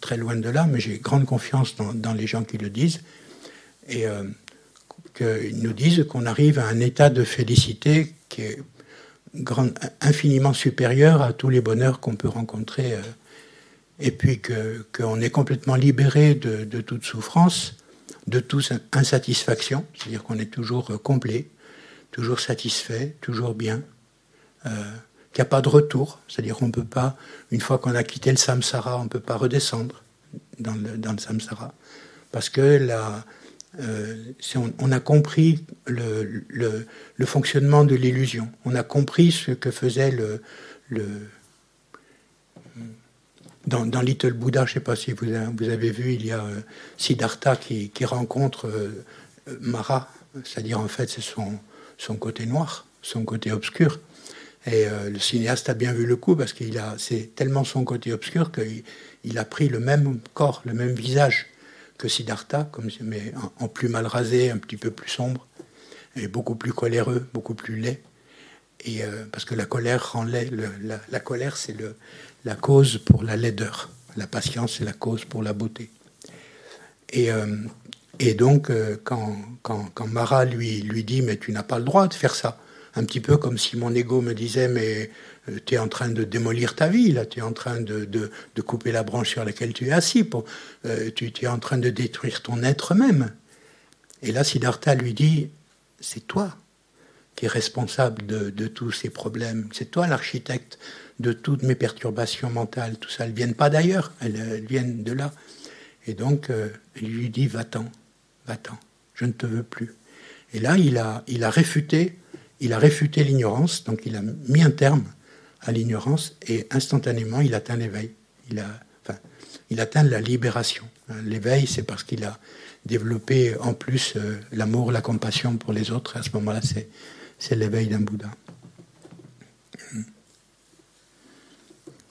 très loin de là, mais j'ai grande confiance dans, les gens qui le disent, et euh, qu'ils nous disent qu'on arrive à un état de félicité qui est infiniment supérieur à tous les bonheurs qu'on peut rencontrer, euh, et puis qu'on est complètement libéré de, toute souffrance, de toute insatisfaction, c'est-à-dire qu'on est toujours euh, complet, toujours satisfait, toujours bien, qu'il n'y a pas de retour, c'est-à-dire qu'on ne peut pas, une fois qu'on a quitté le samsara, on ne peut pas redescendre dans le, samsara, parce que la, euh, on, a compris le, le, fonctionnement de l'illusion. On a compris ce que faisait le. le dans, Little Buddha, je ne sais pas si vous avez, vous avez, vu, il y a euh, Siddhartha qui, rencontre euh, Mara, c'est-à-dire en fait c'est son côté noir, son côté obscur. Et le cinéaste a bien vu le coup parce qu'il a, c'est tellement son côté obscur qu'il il a pris le même corps, le même visage que Siddhartha, comme, mais en, plus mal rasé, un petit peu plus sombre, et beaucoup plus coléreux, beaucoup plus laid. Et, euh, parce que la colère rend laid. la, colère, c'est la cause pour la laideur. La patience, c'est la cause pour la beauté. Et, euh, et donc, euh, quand, quand, quand, Mara lui, lui dit Mais tu n'as pas le droit de faire ça, un petit peu comme si mon ego me disait Mais euh, tu es en train de démolir ta vie, là, tu es en train de, de, couper la branche sur laquelle tu es assis, pour, euh, tu, es en train de détruire ton être même. Et là, Siddhartha lui dit, c'est toi qui es responsable de, de tous ces problèmes, c'est toi l'architecte de toutes mes perturbations mentales, tout ça, elles ne viennent pas d'ailleurs, elles, viennent de là. Et donc, euh, il lui dit, va-t'en, va-t'en, je ne te veux plus. Et là, il a, il a réfuté, il a réfuté l'ignorance, donc il a mis un terme à l'ignorance et instantanément il atteint l'éveil. Il, atteint la libération. L'éveil, c'est parce qu'il a développé en plus euh, l'amour, la compassion pour les autres. à ce moment-là, c'est l'éveil d'un Bouddha.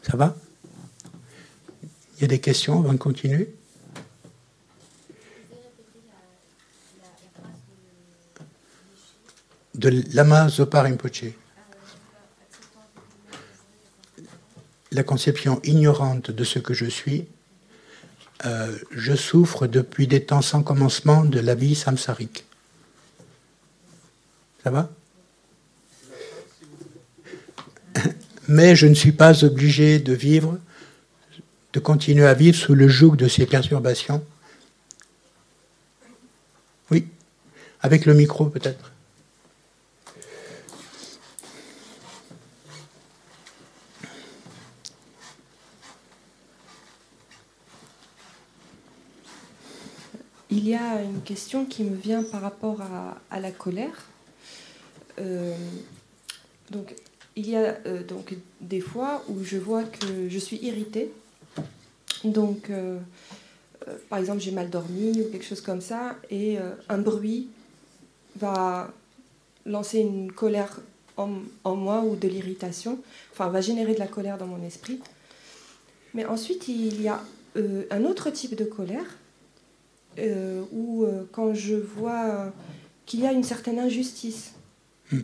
Ça va? Il y a des questions avant de continuer? De Lama Zopa la conception ignorante de ce que je suis, euh, je souffre depuis des temps sans commencement de la vie samsarique. Ça va? Mais je ne suis pas obligé de vivre, de continuer à vivre sous le joug de ces perturbations. Oui, avec le micro peut-être. Il y a une question qui me vient par rapport à, la colère. Euh, donc, il y a euh, donc des fois où je vois que je suis irritée. Donc, euh, par exemple, j'ai mal dormi ou quelque chose comme ça, et un bruit va lancer une colère en, en moi ou de l'irritation, enfin, va générer de la colère dans mon esprit. Mais ensuite, il y a un autre type de colère euh, ou euh, quand je vois qu'il y a une certaine injustice. Hmm.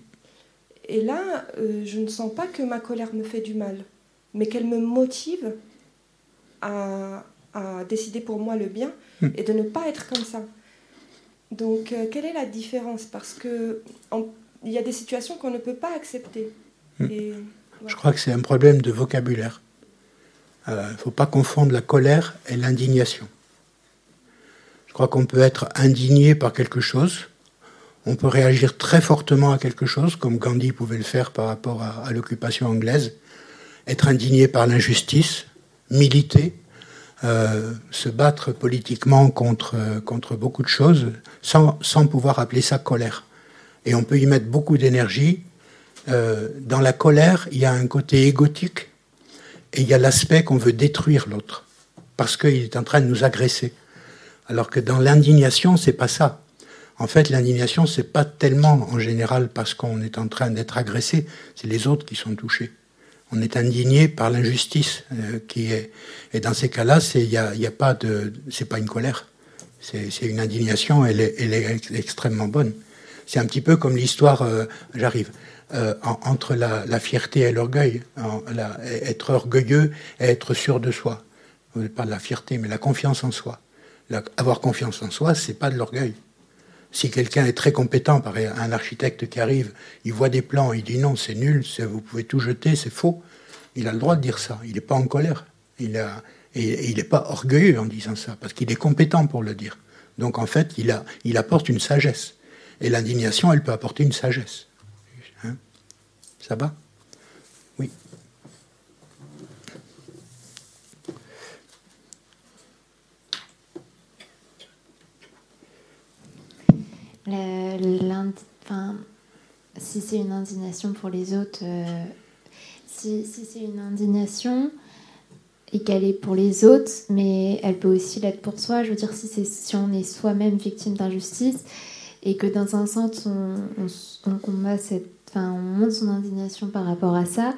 Et là, euh, je ne sens pas que ma colère me fait du mal, mais qu'elle me motive à, décider pour moi le bien hmm. et de ne pas être comme ça. Donc, quelle est la différence? Parce que il y a des situations qu'on ne peut pas accepter. Hmm. Je crois que c'est un problème de vocabulaire. Il ne faut pas confondre la colère et l'indignation. Je crois qu'on peut être indigné par quelque chose, on peut réagir très fortement à quelque chose, comme Gandhi pouvait le faire par rapport à, l'occupation anglaise, être indigné par l'injustice, militer, se battre politiquement contre, contre beaucoup de choses sans, sans pouvoir appeler ça colère. Et on peut y mettre beaucoup d'énergie. dans la colère, il y a un côté égotique et il y a l'aspect qu'on veut détruire l'autre parce qu'il est en train de nous agresser. Alors que dans l'indignation, c'est pas ça. En fait, l'indignation, c'est pas tellement en général parce qu'on est en train d'être agressé, c'est les autres qui sont touchés. On est indigné par l'injustice euh, qui est. Et dans ces cas-là, c'est y a, y a, pas de, c'est pas une colère, c'est une indignation. Elle est, elle est extrêmement bonne. C'est un petit peu comme l'histoire. Euh, j'arrive. Euh, entre la, la, fierté et l'orgueil, être orgueilleux et être sûr de soi. Pas de la fierté, mais la confiance en soi avoir confiance en soi, c'est pas de l'orgueil. Si quelqu'un est très compétent, par un architecte qui arrive, il voit des plans, il dit non, c'est nul, vous pouvez tout jeter, c'est faux. Il a le droit de dire ça. Il n'est pas en colère. Il et, il n'est pas orgueilleux en disant ça, parce qu'il est compétent pour le dire. Donc en fait, il apporte une sagesse. Et l'indignation, elle peut apporter une sagesse. Hein? Ça va? Si c'est une indignation pour les autres, euh, si, c'est une indignation et qu'elle est pour les autres, mais elle peut aussi l'être pour soi. Je veux dire, si, si on est soi-même victime d'injustice et que dans un sens on, on, montre son indignation par rapport à ça,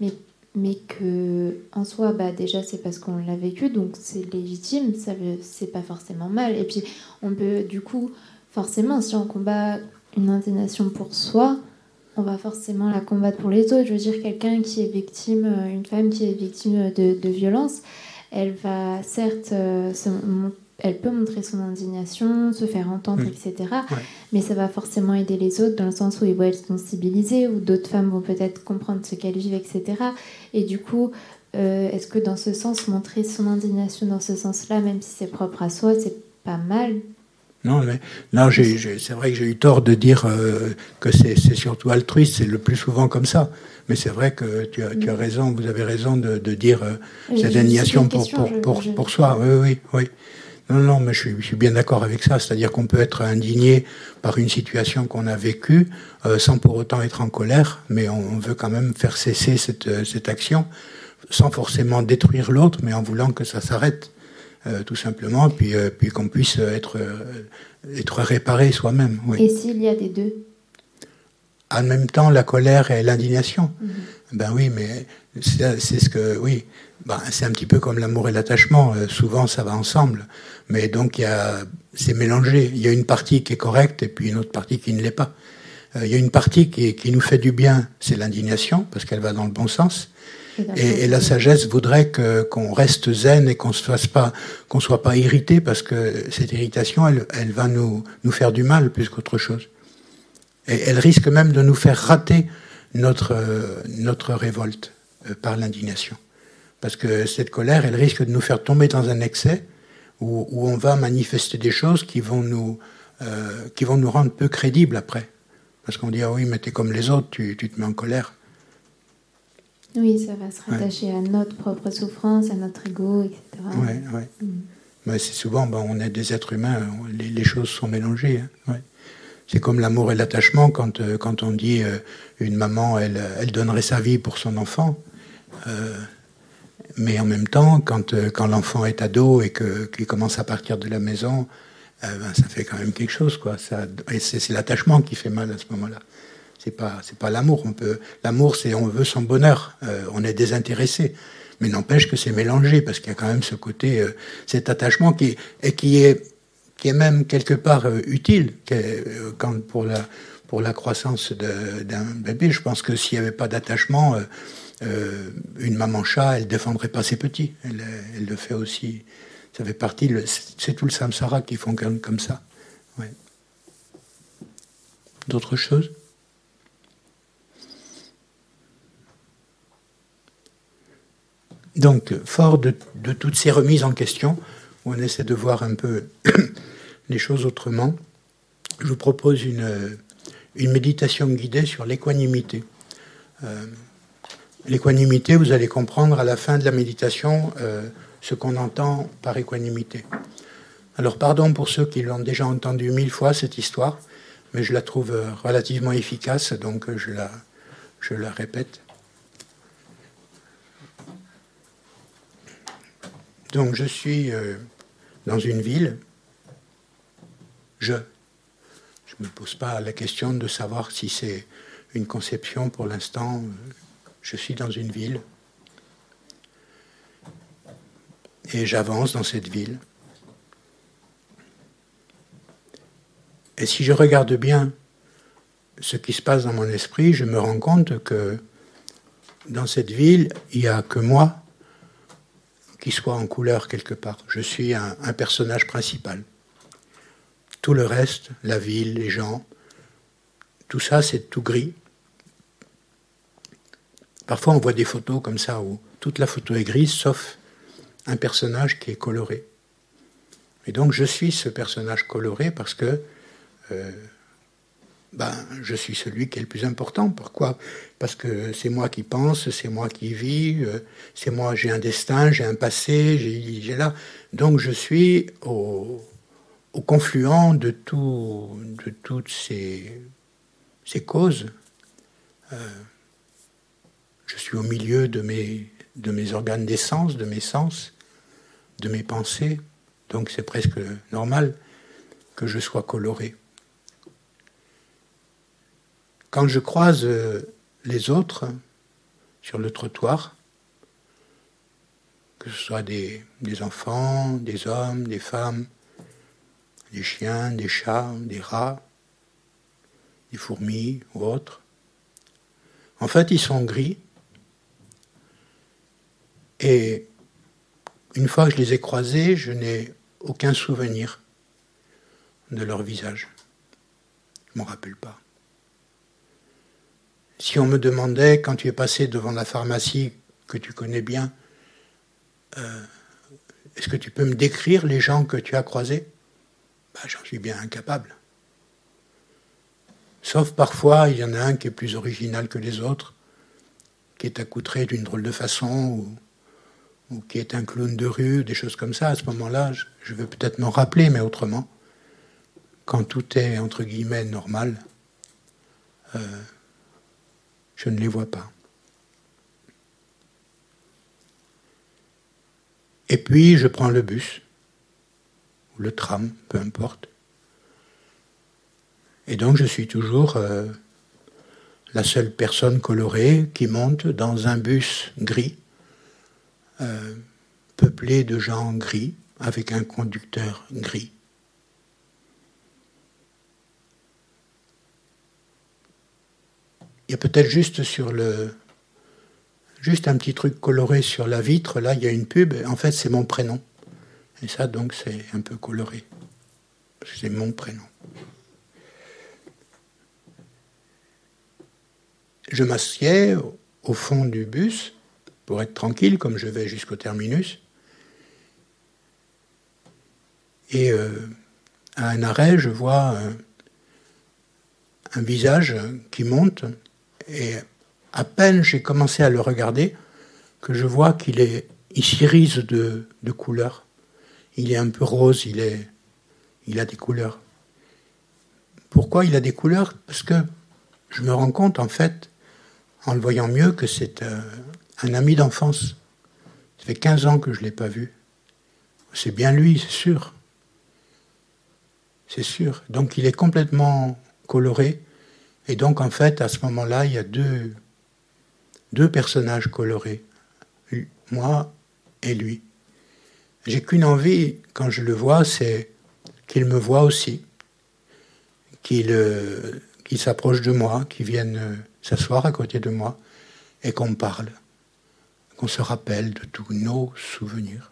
mais mais que en soi bah déjà c'est parce qu'on l'a vécu donc c'est légitime ça c'est pas forcément mal et puis on peut du coup forcément, si on combat une indignation pour soi, on va forcément la combattre pour les autres. Je veux dire, quelqu'un qui est victime, euh, une femme qui est victime de, de violence, elle va certes, euh, elle peut montrer son indignation, se faire entendre, etc. Mais ça va forcément aider les autres dans le sens où ils vont être sensibilisés, ou d'autres femmes vont peut-être comprendre ce qu'elles vivent, etc. Et du coup, euh, est-ce que dans ce sens, montrer son indignation dans ce sens-là, même si c'est propre à soi, c'est pas mal? Non, mais, non c'est vrai que j'ai eu tort de dire euh, que c'est surtout altruiste, c'est le plus souvent comme ça. Mais c'est vrai que tu as, tu as, raison, vous avez raison de, de dire euh, cette indignation pour, pour, pour, pour, soi. Oui, oui, oui. Non, non, mais je suis, je suis bien d'accord avec ça. C'est-à-dire qu'on peut être indigné par une situation qu'on a vécue euh, sans pour autant être en colère, mais on, veut quand même faire cesser cette, cette action sans forcément détruire l'autre, mais en voulant que ça s'arrête. Euh, tout simplement, puis, euh, puis qu'on puisse être, euh, être réparé soi-même. Et s'il y a des deux? En même temps, la colère et l'indignation. Mhm. Ben oui, mais c'est ce que, oui, ben, c'est un petit peu comme l'amour et l'attachement. souvent, ça va ensemble. Mais donc, c'est mélangé. Il y a une partie qui est correcte et puis une autre partie qui ne l'est pas. il y a une partie qui, qui nous fait du bien, c'est l'indignation, parce qu'elle va dans le bon sens. Et, la sagesse voudrait qu'on reste zen et qu'on se fasse pas, qu'on soit pas irrité parce que cette irritation, elle, va nous faire du mal plus qu'autre chose. Et elle risque même de nous faire rater notre révolte euh, par l'indignation, parce que cette colère, elle risque de nous faire tomber dans un excès où, on va manifester des choses qui vont nous euh, qui vont nous rendre peu crédibles après, parce qu'on dit ah oui mais t'es comme les autres, tu te mets en colère. Oui, ça va se rattacher à notre propre souffrance, à notre ego, etc. Oui, oui. Mm. C'est souvent, ben, on est des êtres humains, les, choses sont mélangées. Hein. C'est comme l'amour et l'attachement, quand, euh, quand on dit euh, une maman, elle, elle donnerait sa vie pour son enfant. Euh, mais en même temps, quand, quand l'enfant est ado et qu'il commence à partir de la maison, ben, ça fait quand même quelque chose. Quoi. Ça, et c'est l'attachement qui fait mal à ce moment-là c'est pas c'est pas l'amour. On peut l'amour, c'est on veut son bonheur. Euh, on est désintéressé, mais n'empêche que c'est mélangé parce qu'il y a quand même ce côté, euh, cet attachement qui et qui est qui est même quelque part euh, utile quand pour la pour la croissance d'un bébé. Je pense que s'il n'y avait pas d'attachement, une maman chat, elle défendrait pas ses petits. Elle, le fait aussi. Ça fait partie. C'est tout le samsara qui fonctionne comme ça. D'autres choses? Donc, fort de, toutes ces remises en question, où on essaie de voir un peu les choses autrement, je vous propose une, méditation guidée sur l'équanimité. Euh, l'équanimité, vous allez comprendre à la fin de la méditation, euh, ce qu'on entend par équanimité. Alors pardon pour ceux qui l'ont déjà entendu mille fois, cette histoire, mais je la trouve relativement efficace, donc je la répète. Donc je suis euh, dans une ville, je. Je ne me pose pas la question de savoir si c'est une conception pour l'instant. Je suis dans une ville et j'avance dans cette ville. Et si je regarde bien ce qui se passe dans mon esprit, je me rends compte que dans cette ville, il n'y a que moi qui soit en couleur quelque part. Je suis un, personnage principal. Tout le reste, la ville, les gens, tout ça, c'est tout gris. Parfois, on voit des photos comme ça où toute la photo est grise, sauf un personnage qui est coloré. Et donc, je suis ce personnage coloré parce que euh, ben, je suis celui qui est le plus important. Pourquoi? Parce que c'est moi qui pense, c'est moi qui vis, euh, c'est moi, j'ai un destin, j'ai un passé, j'ai là. Donc je suis au, confluent de, tout, de toutes ces, causes. Euh, je suis au milieu de mes, de mes organes d'essence, de mes sens, de mes pensées. Donc c'est presque normal que je sois coloré. Quand je croise euh, les autres sur le trottoir, que ce soit des, enfants, des hommes, des femmes, des chiens, des chats, des rats, des fourmis ou autres, en fait ils sont gris. Et une fois que je les ai croisés, je n'ai aucun souvenir de leur visage. Je ne m'en rappelle pas. Si on me demandait, quand tu es passé devant la pharmacie que tu connais bien, euh, est-ce que tu peux me décrire les gens que tu as croisés? Ben, J'en suis bien incapable. Sauf parfois, il y en a un qui est plus original que les autres, qui est accoutré d'une drôle de façon, ou, qui est un clown de rue, des choses comme ça. À ce moment-là, je vais peut-être m'en rappeler, mais autrement, quand tout est, entre guillemets, normal, euh, je ne les vois pas. Et puis je prends le bus, ou le tram, peu importe. Et donc je suis toujours euh, la seule personne colorée qui monte dans un bus gris, euh, peuplé de gens gris, avec un conducteur gris. Il y a peut-être juste sur le. Juste un petit truc coloré sur la vitre, là, il y a une pub. En fait, c'est mon prénom. Et ça, donc, c'est un peu coloré. C'est mon prénom. Je m'assieds au fond du bus pour être tranquille, comme je vais jusqu'au terminus. Et euh, à un arrêt, je vois un visage qui monte et à peine j'ai commencé à le regarder que je vois qu'il est, il s'irise de, de couleurs. Il est un peu rose, il, a des couleurs. Pourquoi il a des couleurs? Parce que je me rends compte, en fait, en le voyant mieux, que c'est euh, un ami d'enfance. Ça fait 15 ans que je ne l'ai pas vu. C'est bien lui, c'est sûr. C'est sûr. Donc il est complètement coloré. Et donc, en fait, à ce moment-là, il y a deux, deux personnages colorés, moi et lui. J'ai qu'une envie, quand je le vois, c'est qu'il me voit aussi, qu'il euh, s'approche de moi, qu'il vienne euh, s'asseoir à côté de moi et qu'on parle, qu'on se rappelle de tous nos souvenirs.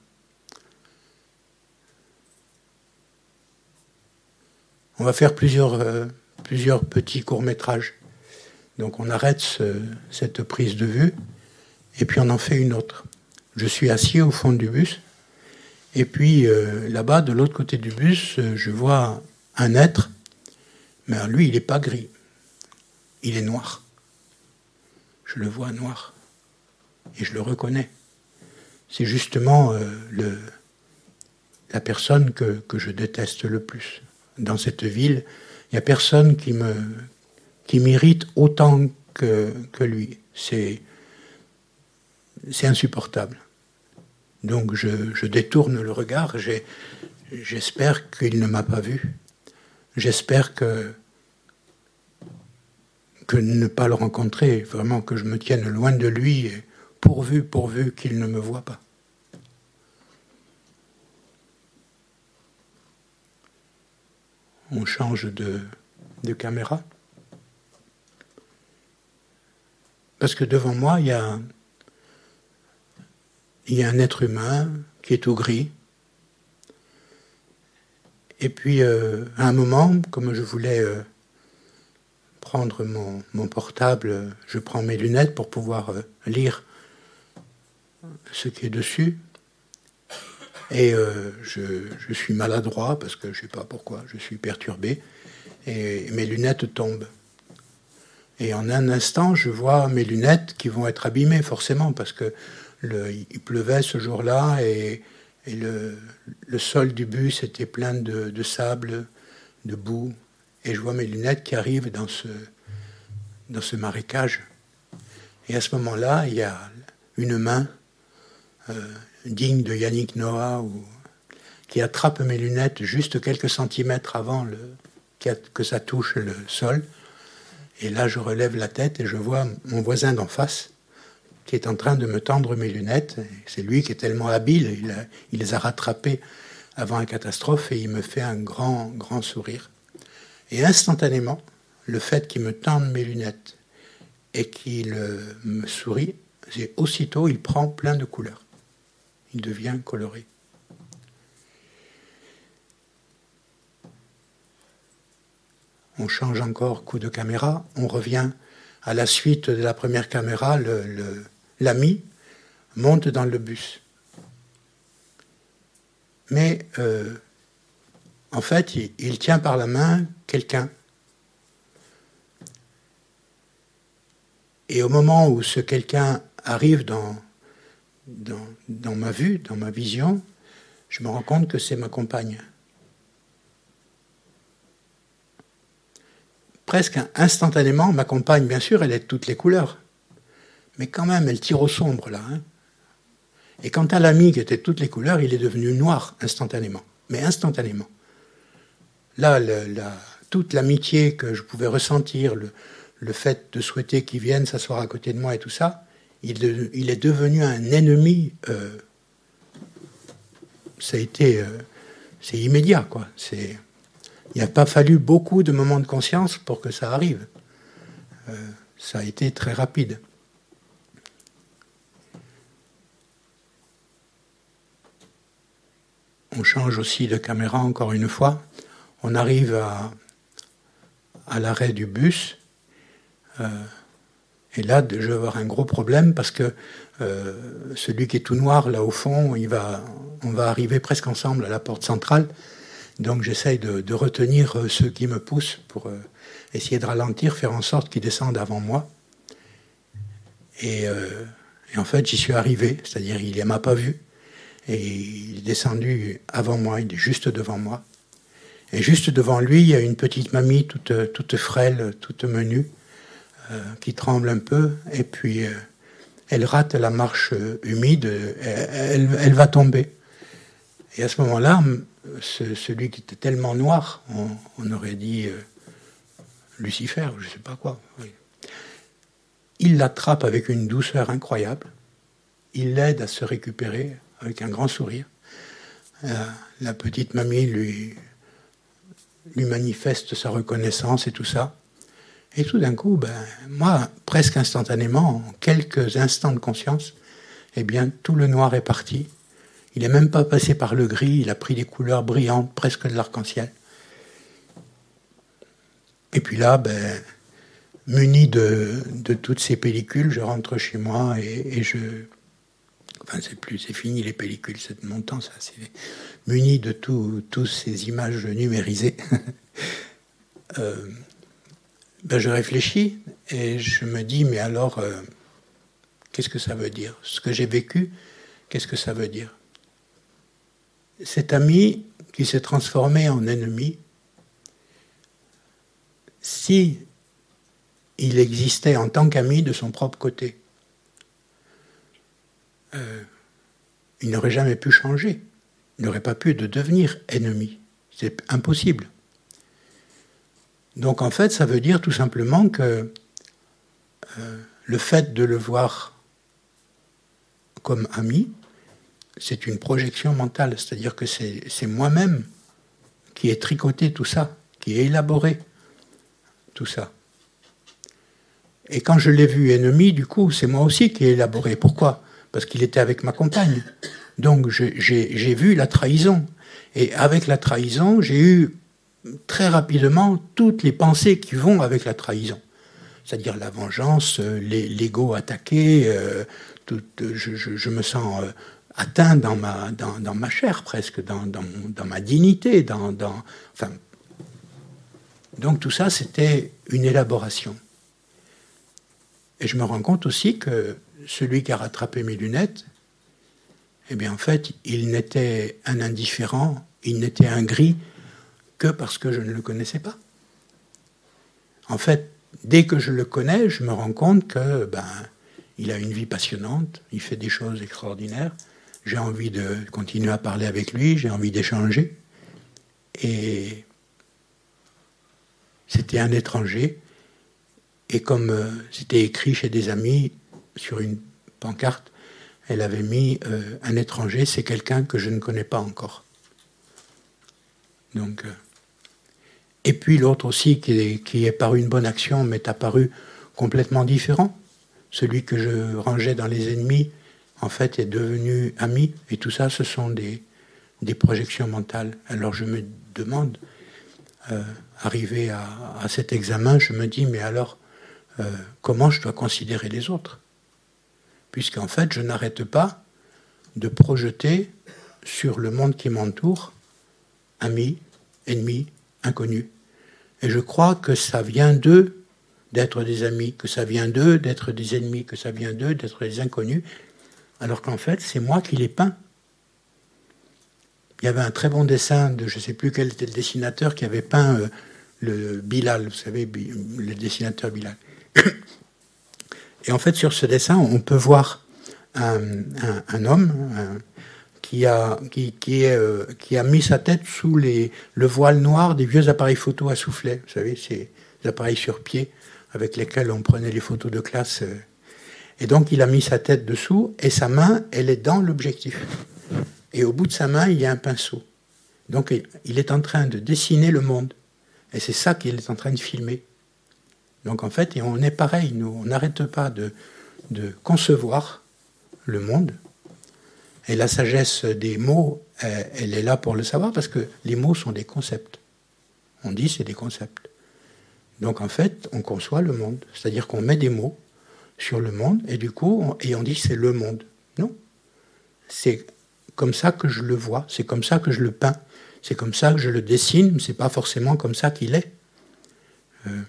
On va faire plusieurs euh, plusieurs petits courts-métrages. Donc on arrête cette prise de vue et puis on en fait une autre. Je suis assis au fond du bus et puis euh, là-bas, de l'autre côté du bus, euh, je vois un être, mais lui, il n'est pas gris, il est noir. Je le vois noir et je le reconnais. c'est justement euh, la personne que, que, je déteste le plus. Dans cette ville, il n'y a personne qui me qui m'irrite autant que, lui. C'est c'est insupportable. Donc je, je, détourne le regard. J'espère qu'il ne m'a pas vu. J'espère que que ne pas le rencontrer, vraiment que je me tienne loin de lui, pourvu, pourvu qu'il ne me voit pas. On change de, caméra. Parce que devant moi, il y a, un être humain qui est tout gris. Et puis, euh, à un moment, comme je voulais euh, prendre mon, mon, portable, je prends mes lunettes pour pouvoir euh, lire ce qui est dessus. Et euh, je, je, suis maladroit parce que je ne sais pas pourquoi, je suis perturbé. Et mes lunettes tombent. Et en un instant, je vois mes lunettes qui vont être abîmées forcément parce que il pleuvait ce jour-là et, et le, le, sol du bus était plein de, de, sable, de boue. Et je vois mes lunettes qui arrivent dans ce, dans ce marécage. Et à ce moment-là, il y a une main euh, digne de Yannick Noah ou, qui attrape mes lunettes juste quelques centimètres avant que ça touche le sol. Et là, je relève la tête et je vois mon voisin d'en face qui est en train de me tendre mes lunettes. C'est lui qui est tellement habile, il, les a rattrapées avant la catastrophe et il me fait un grand, grand sourire. Et instantanément, le fait qu'il me tende mes lunettes et qu'il euh, me sourit, aussitôt, il prend plein de couleurs. Devient coloré. On change encore coup de caméra, on revient à la suite de la première caméra, l'ami monte dans le bus. Mais euh, en fait, il, tient par la main quelqu'un. Et au moment où ce quelqu'un arrive dans, dans, ma vue, dans ma vision, je me rends compte que c'est ma compagne. Presque instantanément, ma compagne, bien sûr, elle est de toutes les couleurs. Mais quand même, elle tire au sombre, là. Hein. Et quant à l'ami qui était de toutes les couleurs, il est devenu noir instantanément. Mais instantanément. Là, toute l'amitié que je pouvais ressentir, le, le fait de souhaiter qu'il vienne s'asseoir à côté de moi et tout ça, il, est devenu un ennemi. Euh, ça a été. Euh, c'est immédiat, quoi. Il n'a pas fallu beaucoup de moments de conscience pour que ça arrive. Euh, ça a été très rapide. On change aussi de caméra encore une fois. On arrive à, l'arrêt du bus. Et là, je vais avoir un gros problème parce que euh, celui qui est tout noir, là au fond, on va arriver presque ensemble à la porte centrale. Donc j'essaye de, retenir euh, ceux qui me poussent pour euh, essayer de ralentir, faire en sorte qu'ils descendent avant moi. Et, et en fait, j'y suis arrivé, c'est-à-dire il ne m'a pas vu. Et il est descendu avant moi, il est juste devant moi. Et juste devant lui, il y a une petite mamie toute, toute frêle, toute menue, euh, qui tremble un peu. Et puis, euh, elle rate la marche euh, humide, elle, va tomber. Et à ce moment-là, ce, celui qui était tellement noir, on, aurait dit Lucifer, je ne sais pas quoi. Il l'attrape avec une douceur incroyable. Il l'aide à se récupérer avec un grand sourire. La petite mamie lui manifeste sa reconnaissance et tout ça. Et tout d'un coup, ben, moi, presque instantanément, en quelques instants de conscience, eh bien, tout le noir est parti. Il n'est même pas passé par le gris, il a pris des couleurs brillantes, presque de l'arc-en-ciel. Et puis là, ben, muni de, de, toutes ces pellicules, je rentre chez moi et, je. Enfin, c'est plus, c'est fini les pellicules, c'est mon temps, ça. C'est muni de toutes ces images numérisées. euh, ben, je réfléchis et je me dis, mais alors, euh, qu'est-ce que ça veut dire? Ce que j'ai vécu, Qu'est-ce que ça veut dire? Cet ami qui s'est transformé en ennemi, si il existait en tant qu'ami de son propre côté, euh, il n'aurait jamais pu changer. Il n'aurait pas pu de devenir ennemi. C'est impossible. Donc en fait, ça veut dire tout simplement que euh, le fait de le voir comme ami, c'est une projection mentale, c'est-à-dire que c'est moi-même qui ai tricoté tout ça, qui ai élaboré tout ça. Et quand je l'ai vu ennemi, du coup, c'est moi aussi qui ai élaboré. Pourquoi? Parce qu'il était avec ma compagne. Donc j'ai vu la trahison. Et avec la trahison, j'ai eu très rapidement toutes les pensées qui vont avec la trahison. C'est-à-dire la vengeance, euh, l'ego attaqué, euh, tout, je, me sens euh, atteint dans ma, dans, ma chair presque, dans, dans, dans ma dignité, dans, dans, enfin, donc tout ça, c'était une élaboration. Et je me rends compte aussi que celui qui a rattrapé mes lunettes, eh bien en fait, il n'était un indifférent, il n'était un gris que parce que je ne le connaissais pas. En fait, dès que je le connais, je me rends compte que ben, il a une vie passionnante, il fait des choses extraordinaires. J'ai envie de continuer à parler avec lui, j'ai envie d'échanger. Et c'était un étranger. Et comme euh, c'était écrit chez des amis sur une pancarte, elle avait mis euh, un étranger, c'est quelqu'un que je ne connais pas encore. Donc, euh, et puis l'autre aussi, qui est, qui par une bonne action, m'est apparu complètement différent. Celui que je rangeais dans les ennemis, en fait, est devenu ami. Et tout ça, ce sont des, projections mentales. Alors je me demande, arrivé à, cet examen, je me dis, mais alors, euh, comment je dois considérer les autres? Puisqu'en fait, je n'arrête pas de projeter sur le monde qui m'entoure amis, ennemis, inconnus. Et je crois que ça vient d'eux d'être des amis, que ça vient d'eux d'être des ennemis, que ça vient d'eux d'être des inconnus, alors qu'en fait, c'est moi qui les peins. Il y avait un très bon dessin de je ne sais plus quel était le dessinateur qui avait peint euh, le Bilal, vous savez, le dessinateur Bilal. Et en fait, sur ce dessin, on peut voir un, homme qui, a, qui, euh, qui, a mis sa tête sous les, le voile noir des vieux appareils photo à soufflet. Vous savez, ces appareils sur pied avec lesquels on prenait les photos de classe. Euh. Et donc, il a mis sa tête dessous et sa main, elle est dans l'objectif. Et au bout de sa main, il y a un pinceau. Donc, il est en train de dessiner le monde. Et c'est ça qu'il est en train de filmer. Donc en fait, on est pareil, nous, on n'arrête pas de, de, concevoir le monde. Et la sagesse des mots, elle, est là pour le savoir parce que les mots sont des concepts. On dit c'est des concepts. Donc en fait, on conçoit le monde. C'est-à-dire qu'on met des mots sur le monde et du coup, on, et on dit c'est le monde. Non. C'est comme ça que je le vois, c'est comme ça que je le peins. C'est comme ça que je le dessine, mais c'est pas forcément comme ça qu'il est. Euh,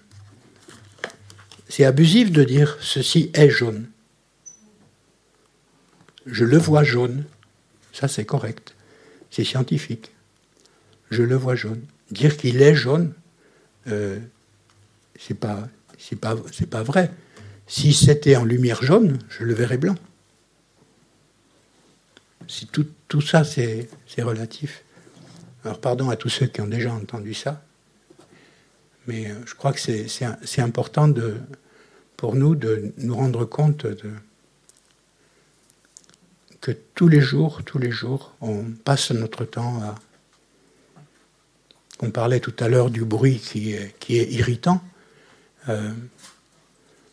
c'est abusif de dire ceci est jaune. Je le vois jaune. Ça, c'est correct. C'est scientifique. Je le vois jaune. Dire qu'il est jaune, euh, c'est pas, vrai. Si c'était en lumière jaune, je le verrais blanc. Tout, ça, c'est, relatif. Alors pardon à tous ceux qui ont déjà entendu ça, mais euh, je crois que c'est important pour nous de nous rendre compte de, que tous les jours, tous les jours, on passe notre temps à... On parlait tout à l'heure du bruit qui est, irritant. Euh,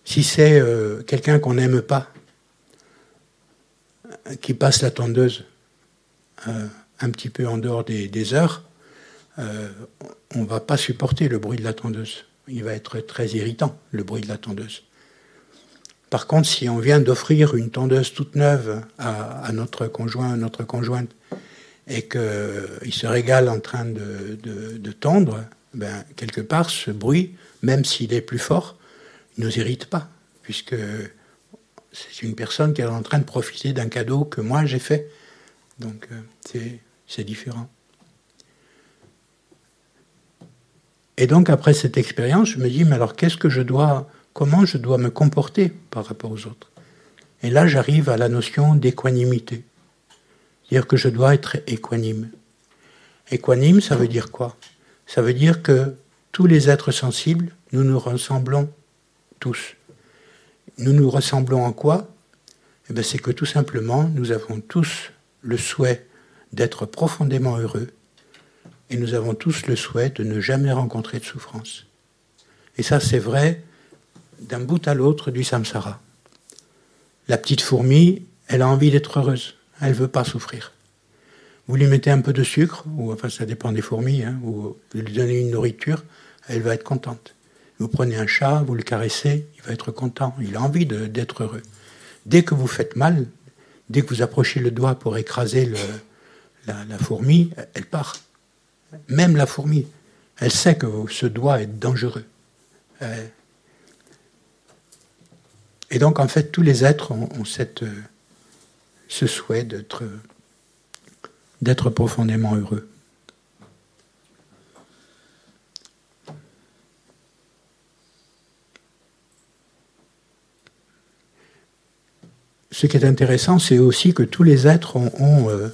si c'est euh, quelqu'un qu'on n'aime pas, qui passe la tondeuse, un petit peu en dehors des, heures, euh, on ne va pas supporter le bruit de la tondeuse. Il va être très irritant, le bruit de la tondeuse. Par contre, si on vient d'offrir une tondeuse toute neuve à, notre conjoint, notre conjointe, et qu'il se régale en train de, tondre, ben, quelque part, ce bruit, même s'il est plus fort, ne nous irrite pas, puisque c'est une personne qui est en train de profiter d'un cadeau que moi j'ai fait. Donc euh, c'est différent. Et donc après cette expérience, je me dis, mais alors qu'est-ce que je dois, comment je dois me comporter par rapport aux autres Et là, j'arrive à la notion d'équanimité. C'est-à-dire que je dois être équanime. Équanime, ça veut dire quoi? Ça veut dire que tous les êtres sensibles, nous nous ressemblons tous. Nous nous ressemblons en quoi? Eh C'est que tout simplement, nous avons tous le souhait d'être profondément heureux et nous avons tous le souhait de ne jamais rencontrer de souffrance. Et ça, c'est vrai d'un bout à l'autre du samsara. La petite fourmi, elle a envie d'être heureuse, elle veut pas souffrir. Vous lui mettez un peu de sucre, ou enfin ça dépend des fourmis, hein, ou vous lui donnez une nourriture, elle va être contente. Vous prenez un chat, vous le caressez, il va être content, il a envie d'être heureux. Dès que vous faites mal, dès que vous approchez le doigt pour écraser la, fourmi, elle part. Même la fourmi, elle sait que ce doigt est dangereux. Euh, et donc, en fait, tous les êtres ont, cette, ce souhait d'être, d'être profondément heureux. Ce qui est intéressant, c'est aussi que tous les êtres ont, euh,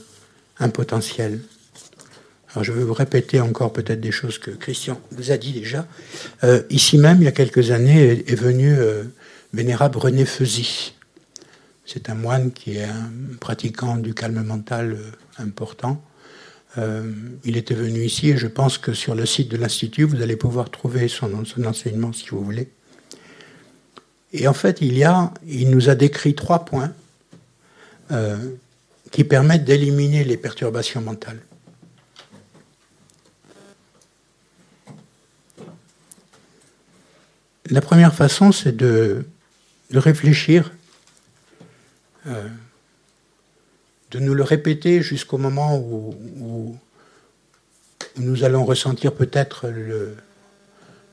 un potentiel. Alors je vais vous répéter encore peut-être des choses que Christian vous a dit déjà. Euh, ici même, il y a quelques années, est, venu euh, vénérable René Feuzy. C'est un moine qui est un pratiquant du calme mental euh, important. il était venu ici et je pense que sur le site de l'Institut, vous allez pouvoir trouver son, enseignement si vous voulez. Et en fait, il, a, il nous a décrit trois points qui permettent d'éliminer les perturbations mentales. La première façon, c'est de, réfléchir, euh, de nous le répéter jusqu'au moment où, nous allons ressentir peut-être,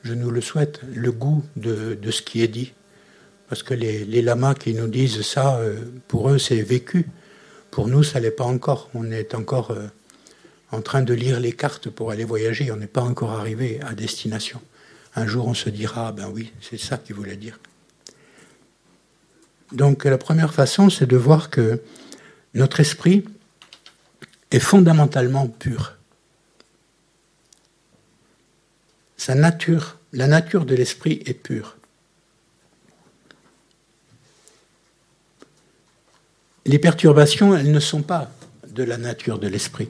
je nous le souhaite, le goût de, ce qui est dit. Parce que les, lamas qui nous disent ça, euh, pour eux, c'est vécu. Pour nous, ça n'est pas encore. On est encore euh, en train de lire les cartes pour aller voyager. On n'est pas encore arrivé à destination. Un jour, on se dira, ben oui, c'est ça qu'il voulait dire. Donc la première façon, c'est de voir que notre esprit est fondamentalement pur. Sa nature, la nature de l'esprit est pure. les perturbations, elles ne sont pas de la nature de l'esprit.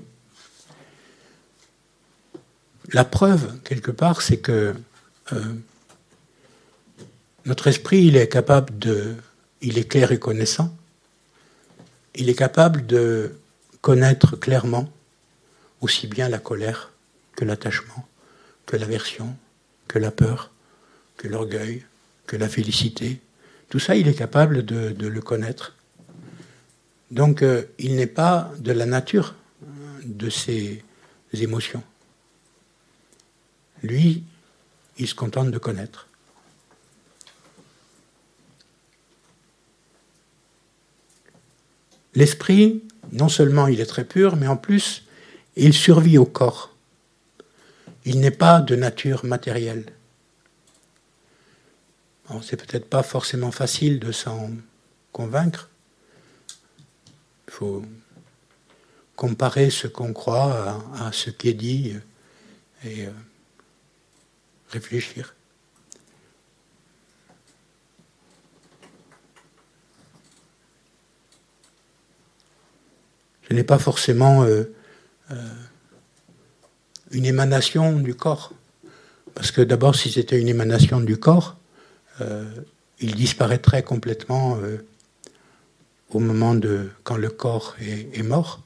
La preuve, quelque part, c'est que euh, notre esprit, il est capable de... Il est clair et connaissant. Il est capable de connaître clairement aussi bien la colère que l'attachement, que l'aversion, que la peur, que l'orgueil, que la félicité. Tout ça, il est capable de le connaître. Donc euh, il n'est pas de la nature de ces émotions. Lui, il se contente de connaître. L'esprit, non seulement il est très pur, mais en plus, il survit au corps. Il n'est pas de nature matérielle. C'est peut-être pas forcément facile de s'en convaincre, il faut comparer ce qu'on croit à, ce qui est dit et euh, réfléchir. Ce n'est pas forcément euh, euh, une émanation du corps. Parce que d'abord, si c'était une émanation du corps, il disparaîtrait complètement au moment de quand le corps est, mort.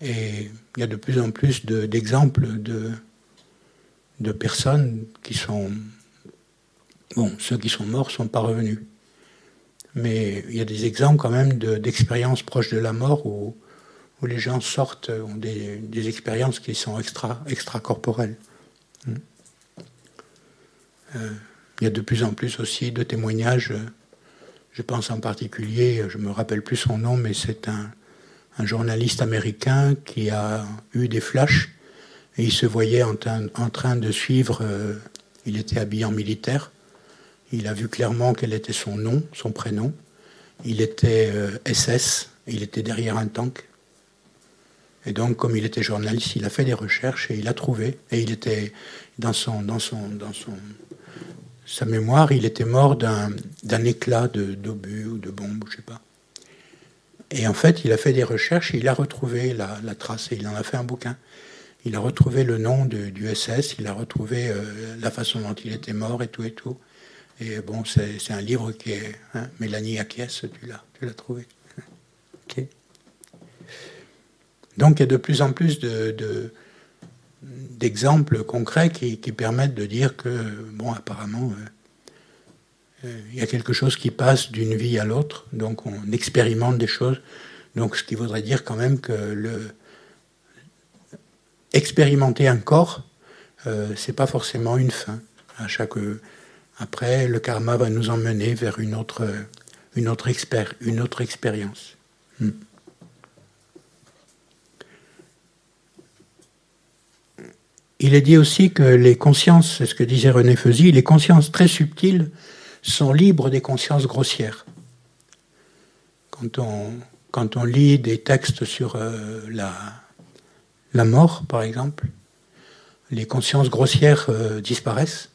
Et il y a de plus en plus d'exemples de, de, personnes qui sont... Bon, ceux qui sont morts ne sont pas revenus. Mais il y a des exemples quand même d'expériences proches de la mort où, où les gens sortent, ont des, expériences qui sont extra, extracorporelles. Hmm. Euh, il y a de plus en plus aussi de témoignages Je pense en particulier, je me rappelle plus son nom, mais c'est un, journaliste américain qui a eu des flashs et il se voyait en, en train de suivre, euh, il était habillé en militaire, il a vu clairement quel était son nom, son prénom, il était SS, euh, il était derrière un tank. Et donc, comme il était journaliste, il a fait des recherches et il a trouvé. Et il était dans son, dans son, dans son, sa mémoire, il était mort d'un, éclat d'obus ou de bombe, je sais pas. Et en fait, il a fait des recherches et il a retrouvé la, trace et il en a fait un bouquin. Il a retrouvé le nom du SS, il a retrouvé euh, la façon dont il était mort et tout et tout. Et bon, c'est, un livre qui est. Hein, Mélanie Acquiesce, tu l'as, trouvé. ok donc il y a de plus en plus d'exemples concrets qui, permettent de dire que, bon, apparemment, euh, euh, il y a quelque chose qui passe d'une vie à l'autre, donc on expérimente des choses. Donc ce qui voudrait dire quand même que le, expérimenter un corps, euh, c'est pas forcément une fin. À chaque, après, le karma va nous emmener vers une autre, une autre, expérience. Hmm. Il est dit aussi que les consciences, c'est ce que disait René Feuzy, les consciences très subtiles sont libres des consciences grossières. Quand on, lit des textes sur euh, la, la mort, par exemple, les consciences grossières euh, disparaissent.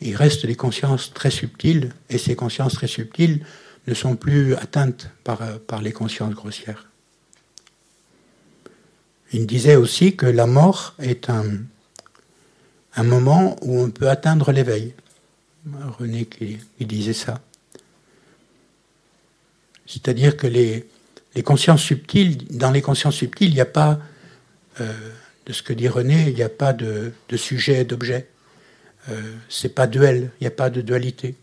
Il reste des consciences très subtiles, et ces consciences très subtiles ne sont plus atteintes par, euh, par les consciences grossières. Il disait aussi que la mort est un, un moment où on peut atteindre l'éveil. René qui, disait ça. C'est-à-dire que les, les, consciences subtiles, dans les consciences subtiles, il n'y a pas, euh, de ce que dit René, il n'y a pas de, de sujet, d'objet. Euh, c'est pas duel, il n'y a pas de dualité.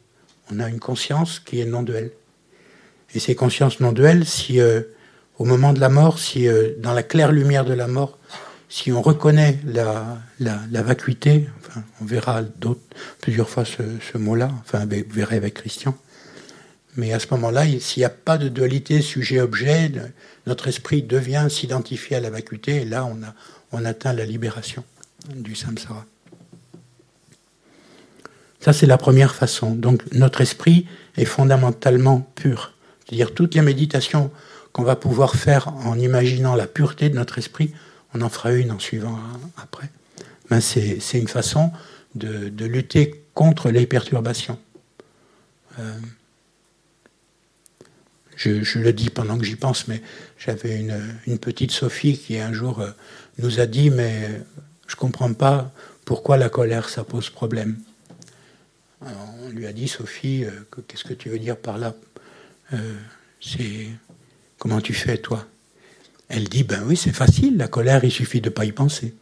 On a une conscience qui est non duelle. Et ces consciences non duelles, si euh, au moment de la mort, si euh, dans la claire lumière de la mort, si on reconnaît la, vacuité, on verra plusieurs fois ce, mot-là, enfin, vous verrez avec Christian. Mais à ce moment-là, s'il n'y a pas de dualité sujet-objet, notre esprit devient s'identifier à la vacuité, et là, on, a, on atteint la libération du samsara. Ça, c'est la première façon. Donc, notre esprit est fondamentalement pur. C'est-à-dire, toutes les méditations qu'on va pouvoir faire en imaginant la pureté de notre esprit. On en fera une en suivant après. Ben c'est, une façon de, lutter contre les perturbations. Euh, je, le dis pendant que j'y pense, mais j'avais une, petite Sophie qui un jour euh, nous a dit, mais je ne comprends pas pourquoi la colère, ça pose problème. On lui a dit, Sophie, euh, qu'est-ce que tu veux dire par là? C'est Comment tu fais, toi? Elle dit, ben oui, c'est facile, la colère, il suffit de ne pas y penser.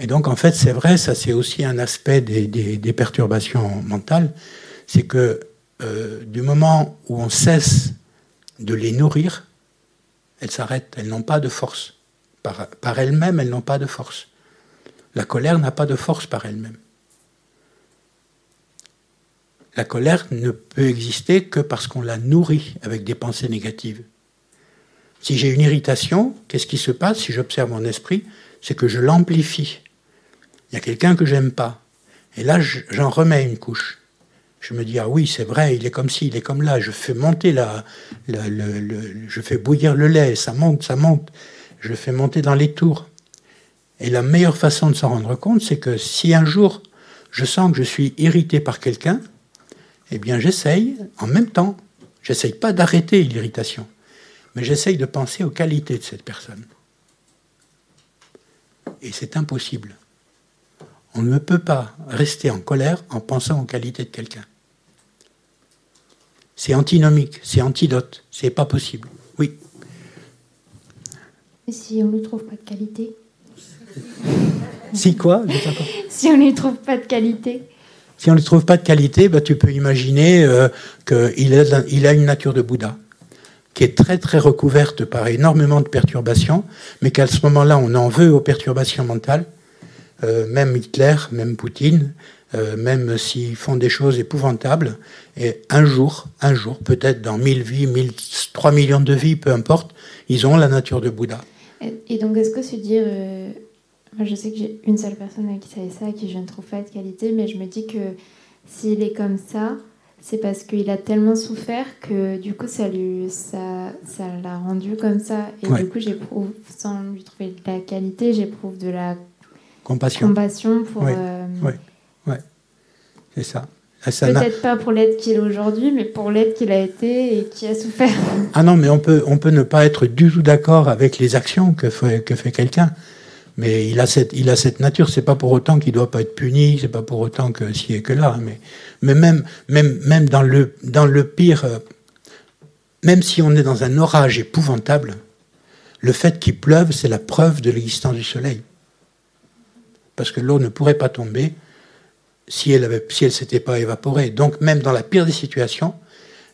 Et donc, en fait, c'est vrai, ça c'est aussi un aspect des, perturbations mentales, c'est que euh, du moment où on cesse de les nourrir, elles s'arrêtent, elles n'ont pas de force. Par elles-mêmes, elles n'ont pas de force. La colère n'a pas de force par elle-même la colère ne peut exister que parce qu'on la nourrit avec des pensées négatives. Si j'ai une irritation, qu'est-ce qui se passe si j'observe mon esprit? C'est que je l'amplifie. Il y a quelqu'un que j'aime pas. Et là, j'en remets une couche. Je me dis, ah oui, c'est vrai, il est comme ci, il est comme là. Je fais monter la, je fais bouillir le lait, ça monte, ça monte. Je fais monter dans les tours. Et la meilleure façon de s'en rendre compte, c'est que si un jour je sens que je suis irrité par quelqu'un, eh bien j'essaye en même temps, j'essaye pas d'arrêter l'irritation, mais j'essaye de penser aux qualités de cette personne. Et c'est impossible. On ne peut pas rester en colère en pensant aux qualités de quelqu'un. C'est antinomique, c'est antidote, c'est pas possible. Oui. Et si on ne trouve pas de qualité? Si quoi? Si on ne trouve pas de qualité? Si on ne trouve pas de qualité, bah, tu peux imaginer euh, qu'il a, une nature de Bouddha qui est très très recouverte par énormément de perturbations, mais qu'à ce moment-là, on en veut aux perturbations mentales. Euh, même Hitler, même Poutine, euh, même s'ils font des choses épouvantables. Et un jour, un jour, peut-être dans mille vies, mille, 3 millions de vies, peu importe, ils ont la nature de Bouddha. Et, donc, est-ce que se dire. Je sais que j'ai une seule personne qui savait ça, qui je ne trouve pas de qualité, mais je me dis que s'il est comme ça, c'est parce qu'il a tellement souffert que du coup ça lui ça ça l'a rendu comme ça et du coup j'éprouve sans lui trouver de la qualité j'éprouve de la compassion compassion pour oui, euh, ouais. c'est ça Peut-être pas pour l'aide qu'il est aujourd'hui, mais pour l'aide qu'il a été et qui a souffert. Ah non, mais on peut, on peut ne pas être du tout d'accord avec les actions que fait, que fait quelqu'un. Mais il a cette, il a cette nature. C'est pas pour autant qu'il doit pas être puni. C'est pas pour autant que ci et que là. Mais, même, dans le, pire, euh, même si on est dans un orage épouvantable, le fait qu'il pleuve, c'est la preuve de l'existence du soleil. Parce que l'eau ne pourrait pas tomber si elle elle s'était pas évaporée. Donc même dans la pire des situations,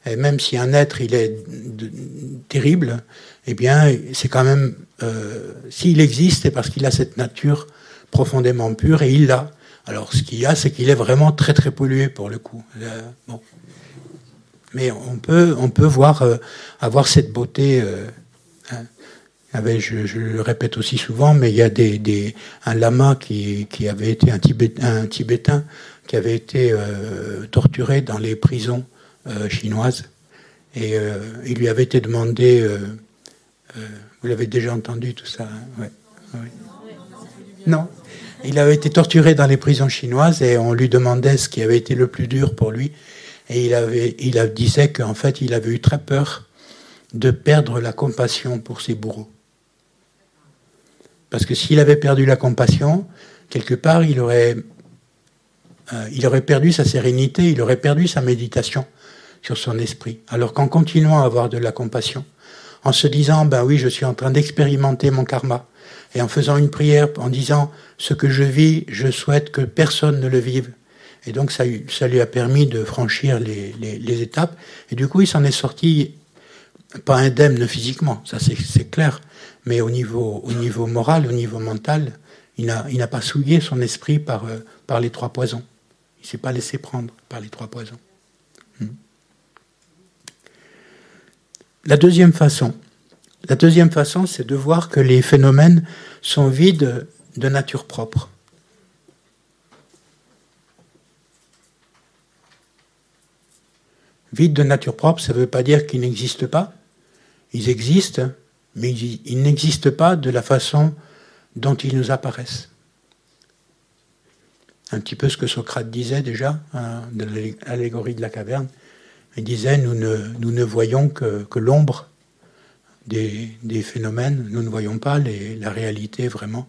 et même si un être il est terrible, eh bien c'est quand même euh, s'il existe, c'est parce qu'il a cette nature profondément pure et il l'a. Alors ce qu'il y a, c'est qu'il est vraiment très très pollué pour le coup. Euh. Mais on peut, voir, euh, avoir cette beauté. Hein. Je, je, le répète aussi souvent, mais il y a des, des un lama qui, qui, avait été un, un, Tibétain qui avait été torturé dans les prisons chinoises. Et il lui avait été demandé vous l'avez déjà entendu tout ça hein Non. Il avait été torturé dans les prisons chinoises et on lui demandait ce qui avait été le plus dur pour lui. Et il, disait qu'en fait, il avait eu très peur de perdre la compassion pour ses bourreaux. Parce que s'il avait perdu la compassion, quelque part, il aurait, euh, il aurait perdu sa sérénité, il aurait perdu sa méditation sur son esprit. Alors qu'en continuant à avoir de la compassion, en se disant, ben oui, je suis en train d'expérimenter mon karma, et en faisant une prière, en disant, ce que je vis, je souhaite que personne ne le vive. Et donc ça, ça lui a permis de franchir les, étapes, et du coup il s'en est sorti, pas indemne physiquement, ça c'est clair, mais au niveau, au niveau moral, au niveau mental, il n'a pas souillé son esprit par, euh, par les trois poisons. Il ne s'est pas laissé prendre par les trois poisons. La deuxième façon, c'est de voir que les phénomènes sont vides de nature propre. Vides de nature propre, ça ne veut pas dire qu'ils n'existent pas. Ils existent, mais ils n'existent pas de la façon dont ils nous apparaissent. Un petit peu ce que Socrate disait déjà, hein, de l'allégorie de la caverne. Il disait, nous ne, nous ne voyons que, que l'ombre des, des, phénomènes, nous ne voyons pas la réalité vraiment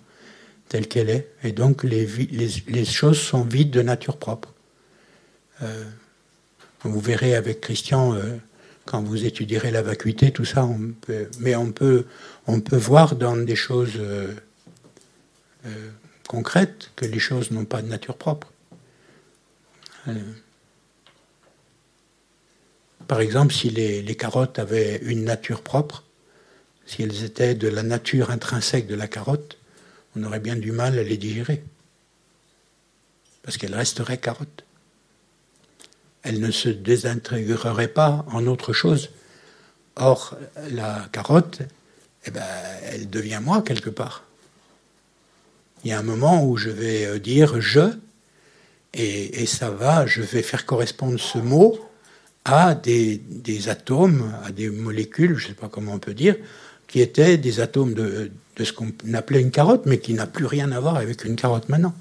telle qu'elle est. Et donc les, les, les, choses sont vides de nature propre. Euh, vous verrez avec Christian, euh, quand vous étudierez la vacuité, tout ça, mais on peut, on peut voir dans des choses euh, concrètes que les choses n'ont pas de nature propre. Par exemple, si les, carottes avaient une nature propre, si elles étaient de la nature intrinsèque de la carotte, on aurait bien du mal à les digérer. Parce qu'elles resteraient carottes. Elles ne se désintégreraient pas en autre chose. Or, la carotte, eh ben, elle devient moi quelque part. Il y a un moment où je vais euh, dire je, et ça va, je vais faire correspondre ce mot à des, atomes, à des molécules, je ne sais pas comment on peut dire, qui étaient des atomes de, ce qu'on appelait une carotte, mais qui n'a plus rien à voir avec une carotte maintenant.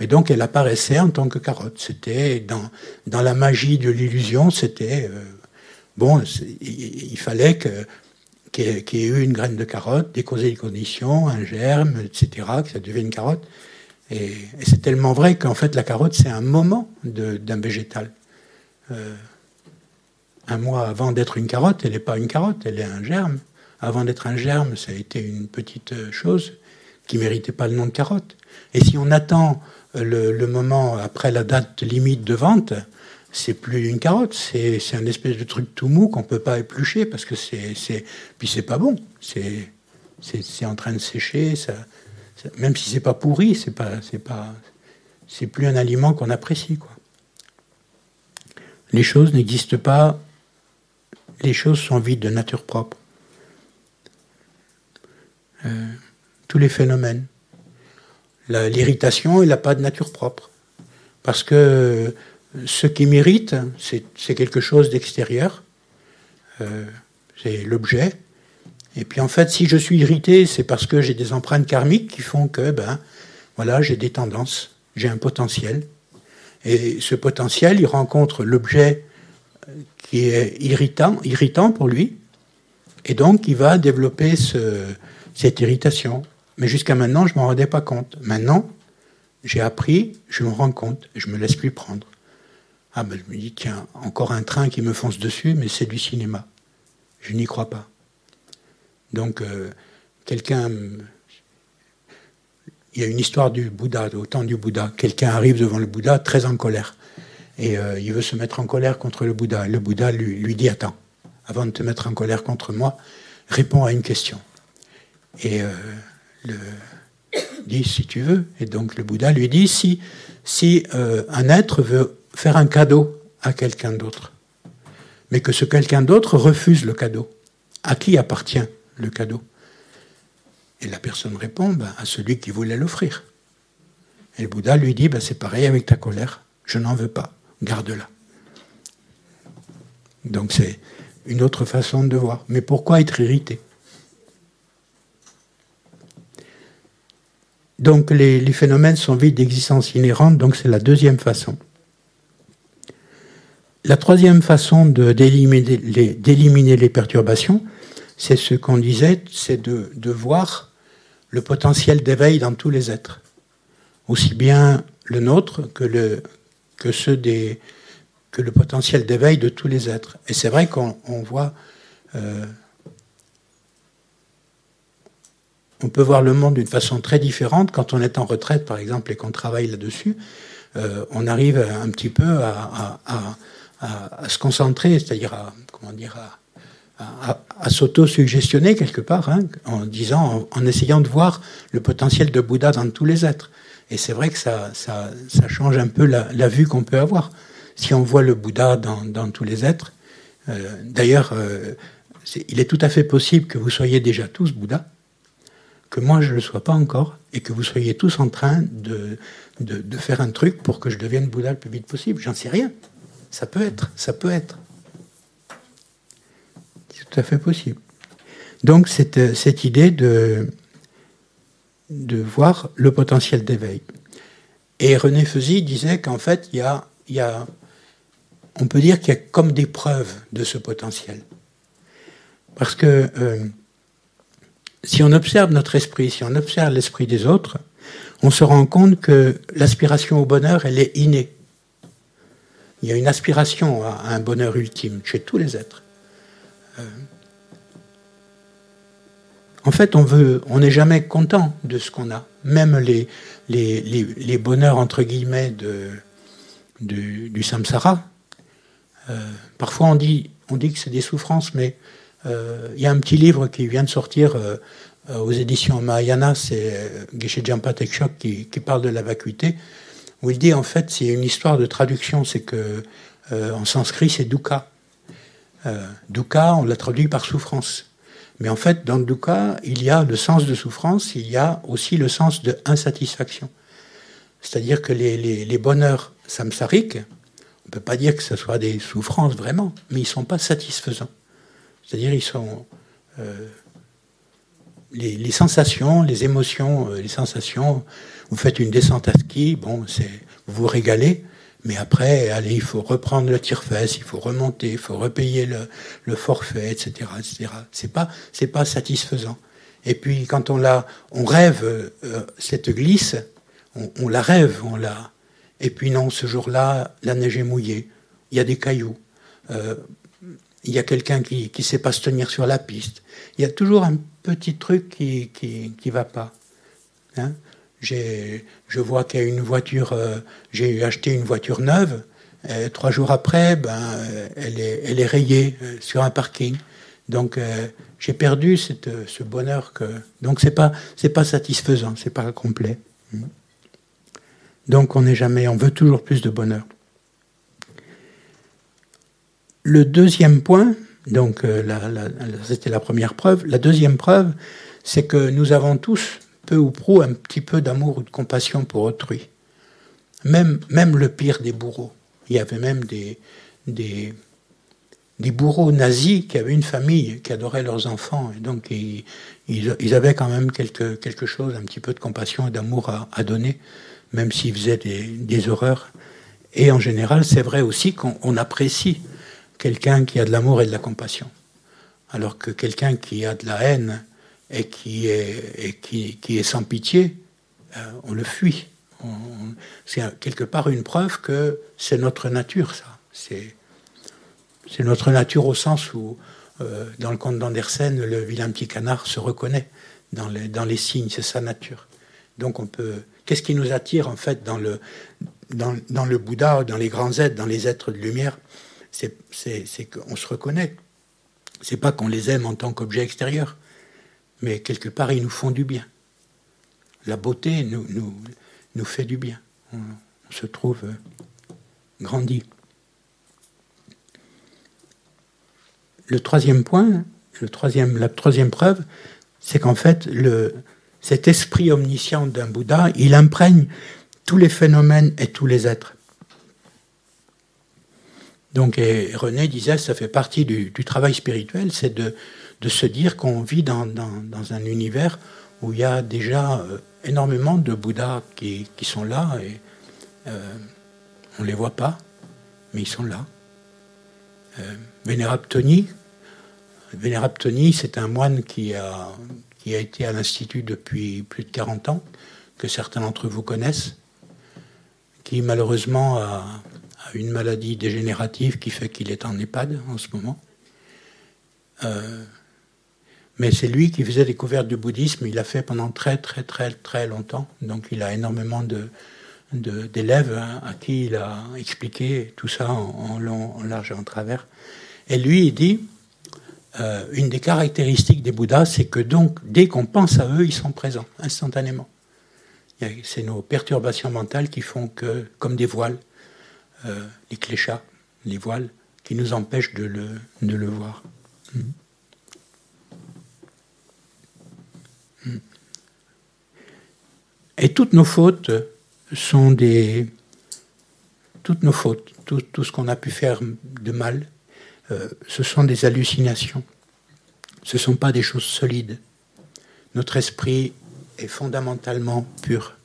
Mais donc elle apparaissait en tant que carotte. C'était dans, dans la magie de l'illusion, c'était euh, bon, il, fallait que qu'il y, ait eu une graine de carotte, et des conditions, un germe, etc., que ça devienne une carotte. Et, c'est tellement vrai qu'en fait la carotte c'est un moment d'un végétal. Euh, un mois avant d'être une carotte, elle n'est pas une carotte, elle est un germe. Avant d'être un germe, ça a été une petite chose qui méritait pas le nom de carotte. Et si on attend le, moment après la date limite de vente, c'est plus une carotte, c'est un espèce de truc tout mou qu'on peut pas éplucher parce que c'est puis c'est pas bon, c'est en train de sécher, ça, même si c'est pas pourri, c'est pas c'est plus un aliment qu'on apprécie. Quoi. Les choses n'existent pas, les choses sont vides de nature propre. Euh, tous les phénomènes. L'irritation, elle n'a pas de nature propre. Parce que ce qui m'irrite, c'est quelque chose d'extérieur. Euh, c'est l'objet. Et puis en fait, si je suis irrité, c'est parce que j'ai des empreintes karmiques qui font que, ben, voilà, j'ai des tendances, j'ai un potentiel. Et ce potentiel, il rencontre l'objet qui est irritant, irritant pour lui, et donc il va développer cette irritation. Mais jusqu'à maintenant, je ne m'en rendais pas compte. Maintenant, j'ai appris, je me rends compte, je me laisse plus prendre. Ah ben je me dis, tiens, encore un train qui me fonce dessus, mais c'est du cinéma. Je n'y crois pas. Donc, euh, quelqu'un. Il y a une histoire du Bouddha, au temps du Bouddha. Quelqu'un arrive devant le Bouddha très en colère. Et euh, il veut se mettre en colère contre le Bouddha. Le Bouddha lui, dit Attends, avant de te mettre en colère contre moi, réponds à une question. Et euh, le dit Si tu veux. Et donc le Bouddha lui dit Si, si un être veut faire un cadeau à quelqu'un d'autre, mais que ce quelqu'un d'autre refuse le cadeau, à qui appartient le cadeau? Et la personne répond ben, à celui qui voulait l'offrir. Et le Bouddha lui dit ben, c'est pareil avec ta colère, je n'en veux pas, garde-la. Donc c'est une autre façon de voir. Mais pourquoi être irrité? Donc les, phénomènes sont vides d'existence inhérente, donc c'est la deuxième façon. La troisième façon d'éliminer les, les, perturbations, c'est ce qu'on disait, c'est de, de, voir le potentiel d'éveil dans tous les êtres, aussi bien le nôtre que le, que ceux des, que le potentiel d'éveil de tous les êtres. Et c'est vrai qu'on voit, euh, on peut voir le monde d'une façon très différente quand on est en retraite, par exemple, et qu'on travaille là-dessus. Euh, on arrive un petit peu à, se concentrer, c'est-à-dire à, comment dire, à, s'auto-suggestionner quelque part, hein, en disant, en, essayant de voir le potentiel de Bouddha dans tous les êtres. Et c'est vrai que ça, change un peu la, vue qu'on peut avoir. Si on voit le Bouddha dans, tous les êtres, euh, d'ailleurs, euh, il est tout à fait possible que vous soyez déjà tous Bouddha, que moi je ne le sois pas encore, et que vous soyez tous en train de, faire un truc pour que je devienne Bouddha le plus vite possible. J'en sais rien. Ça peut être, ça peut être tout à fait possible. Donc cette idée de, de voir le potentiel d'éveil. Et René Feuzy disait qu'en fait, il y a, on peut dire qu'il y a comme des preuves de ce potentiel. Parce que euh, si on observe notre esprit, si on observe l'esprit des autres, on se rend compte que l'aspiration au bonheur, elle est innée. Il y a une aspiration à un bonheur ultime chez tous les êtres. En fait, on veut, on n'est jamais content de ce qu'on a. Même les, bonheurs entre guillemets du, samsara. Euh, parfois, on dit, que c'est des souffrances, mais euh, il y a un petit livre qui vient de sortir euh, aux éditions Mahayana, c'est Geshe Jampa qui, parle de la vacuité, où il dit en fait, c'est une histoire de traduction, c'est que en sanskrit, c'est dukkha. dukkha, on l'a traduit par souffrance. Mais en fait, dans le dukkha, il y a le sens de souffrance, il y a aussi le sens de insatisfaction. C'est-à-dire que les, bonheurs samsariques, on ne peut pas dire que ce soit des souffrances vraiment, mais ils ne sont pas satisfaisants. C'est-à-dire ils sont... Euh, les, sensations, les émotions, euh, les sensations, vous faites une descente à ski, bon, vous vous régalez, mais après, allez, il faut reprendre le tire-fesse, il faut remonter, il faut repayer le, forfait, etc., etc. C'est pas, c'est pas satisfaisant. Et puis quand on la, on rêve euh, cette glisse, on, la rêve, on la. Et puis non, ce jour-là, la neige est mouillée, il y a des cailloux, euh, il y a quelqu'un qui qui sait pas se tenir sur la piste. Il y a toujours un petit truc qui qui qui va pas. Hein? Je vois qu'il y a une voiture, euh, j'ai acheté une voiture neuve. Trois jours après, ben, elle, est, elle est rayée euh, sur un parking. Donc euh, j'ai perdu ce bonheur que. Donc c'est pas pas satisfaisant, c'est pas complet. Donc on n'est jamais, on veut toujours plus de bonheur. Le deuxième point, donc c'était la première preuve. La deuxième preuve, c'est que nous avons tous, peu ou prou, un petit peu d'amour ou de compassion pour autrui. Même, même le pire des bourreaux. Il y avait même des, des, bourreaux nazis qui avaient une famille, qui adorait leurs enfants. Et donc, ils, ils, avaient quand même quelque, quelque chose, un petit peu de compassion et d'amour à, à, donner, même s'ils faisaient des, des, horreurs. Et en général, c'est vrai aussi qu'on apprécie quelqu'un qui a de l'amour et de la compassion. Alors que quelqu'un qui a de la haine et qui est, sans pitié, euh, on le fuit. C'est quelque part une preuve que c'est notre nature, ça. C'est notre nature au sens où, euh, dans le conte d'Andersen, le vilain petit canard se reconnaît dans les, dans signes, c'est sa nature. Donc on peut. Qu'est-ce qui nous attire en fait dans le, dans, dans le Bouddha, dans les grands êtres, dans les êtres de lumière C'est qu'on se reconnaît. C'est pas qu'on les aime en tant qu'objet extérieur, mais quelque part ils nous font du bien. La beauté nous, fait du bien. On, se trouve euh, grandi. le troisième point, la troisième preuve, c'est qu'en fait, cet esprit omniscient d'un Bouddha, il imprègne tous les phénomènes et tous les êtres. Donc, René disait, ça fait partie du, travail spirituel, c'est de, de, se dire qu'on vit dans, dans, un univers où il y a déjà euh, énormément de Bouddhas qui, qui sont là et euh, on ne les voit pas, mais ils sont là. Euh, Vénérable Tony, Vénérable c'est un moine qui a, qui a été à l'Institut depuis plus de 40 ans, que certains d'entre vous connaissent, qui malheureusement a, une maladie dégénérative qui fait qu'il est en EHPAD en ce moment. Euh, mais c'est lui qui faisait découverte du bouddhisme. Il l'a fait pendant très très très très longtemps. Donc il a énormément de, d'élèves à qui il a expliqué tout ça en, long, en large et en travers. Et lui, il dit, euh, une des caractéristiques des Bouddhas, c'est que donc, dès qu'on pense à eux, ils sont présents, instantanément. C'est nos perturbations mentales qui font que, comme des voiles, euh, les cléchats, les voiles, qui nous empêchent de le, de le voir. Hmm. Et toutes nos fautes sont des... Toutes nos fautes, tout, ce qu'on a pu faire de mal, euh, ce sont des hallucinations. Ce ne sont pas des choses solides. Notre esprit est fondamentalement pur.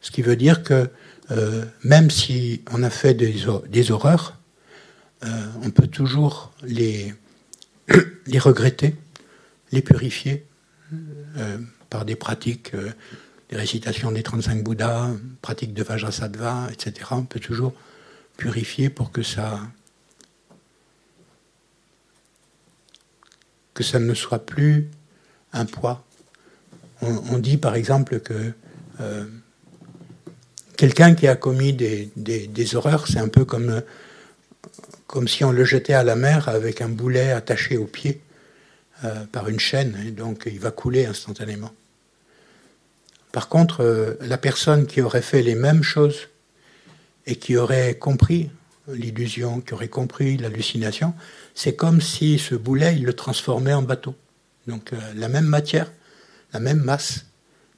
Ce qui veut dire que euh, même si on a fait des, des horreurs, euh, on peut toujours les, les regretter, les purifier par des pratiques, des récitations des 35 Bouddhas, pratiques de Vajrasattva, etc. On peut toujours purifier pour que ça, que ça ne soit plus un poids. On, dit par exemple que euh, quelqu'un qui a commis des, des, horreurs, c'est un peu comme, comme si on le jetait à la mer avec un boulet attaché au pied euh, par une chaîne, et donc il va couler instantanément. Par contre, euh, la personne qui aurait fait les mêmes choses et qui aurait compris l'illusion, qui aurait compris l'hallucination, c'est comme si ce boulet, il le transformait en bateau. Donc euh, la même matière, la même masse,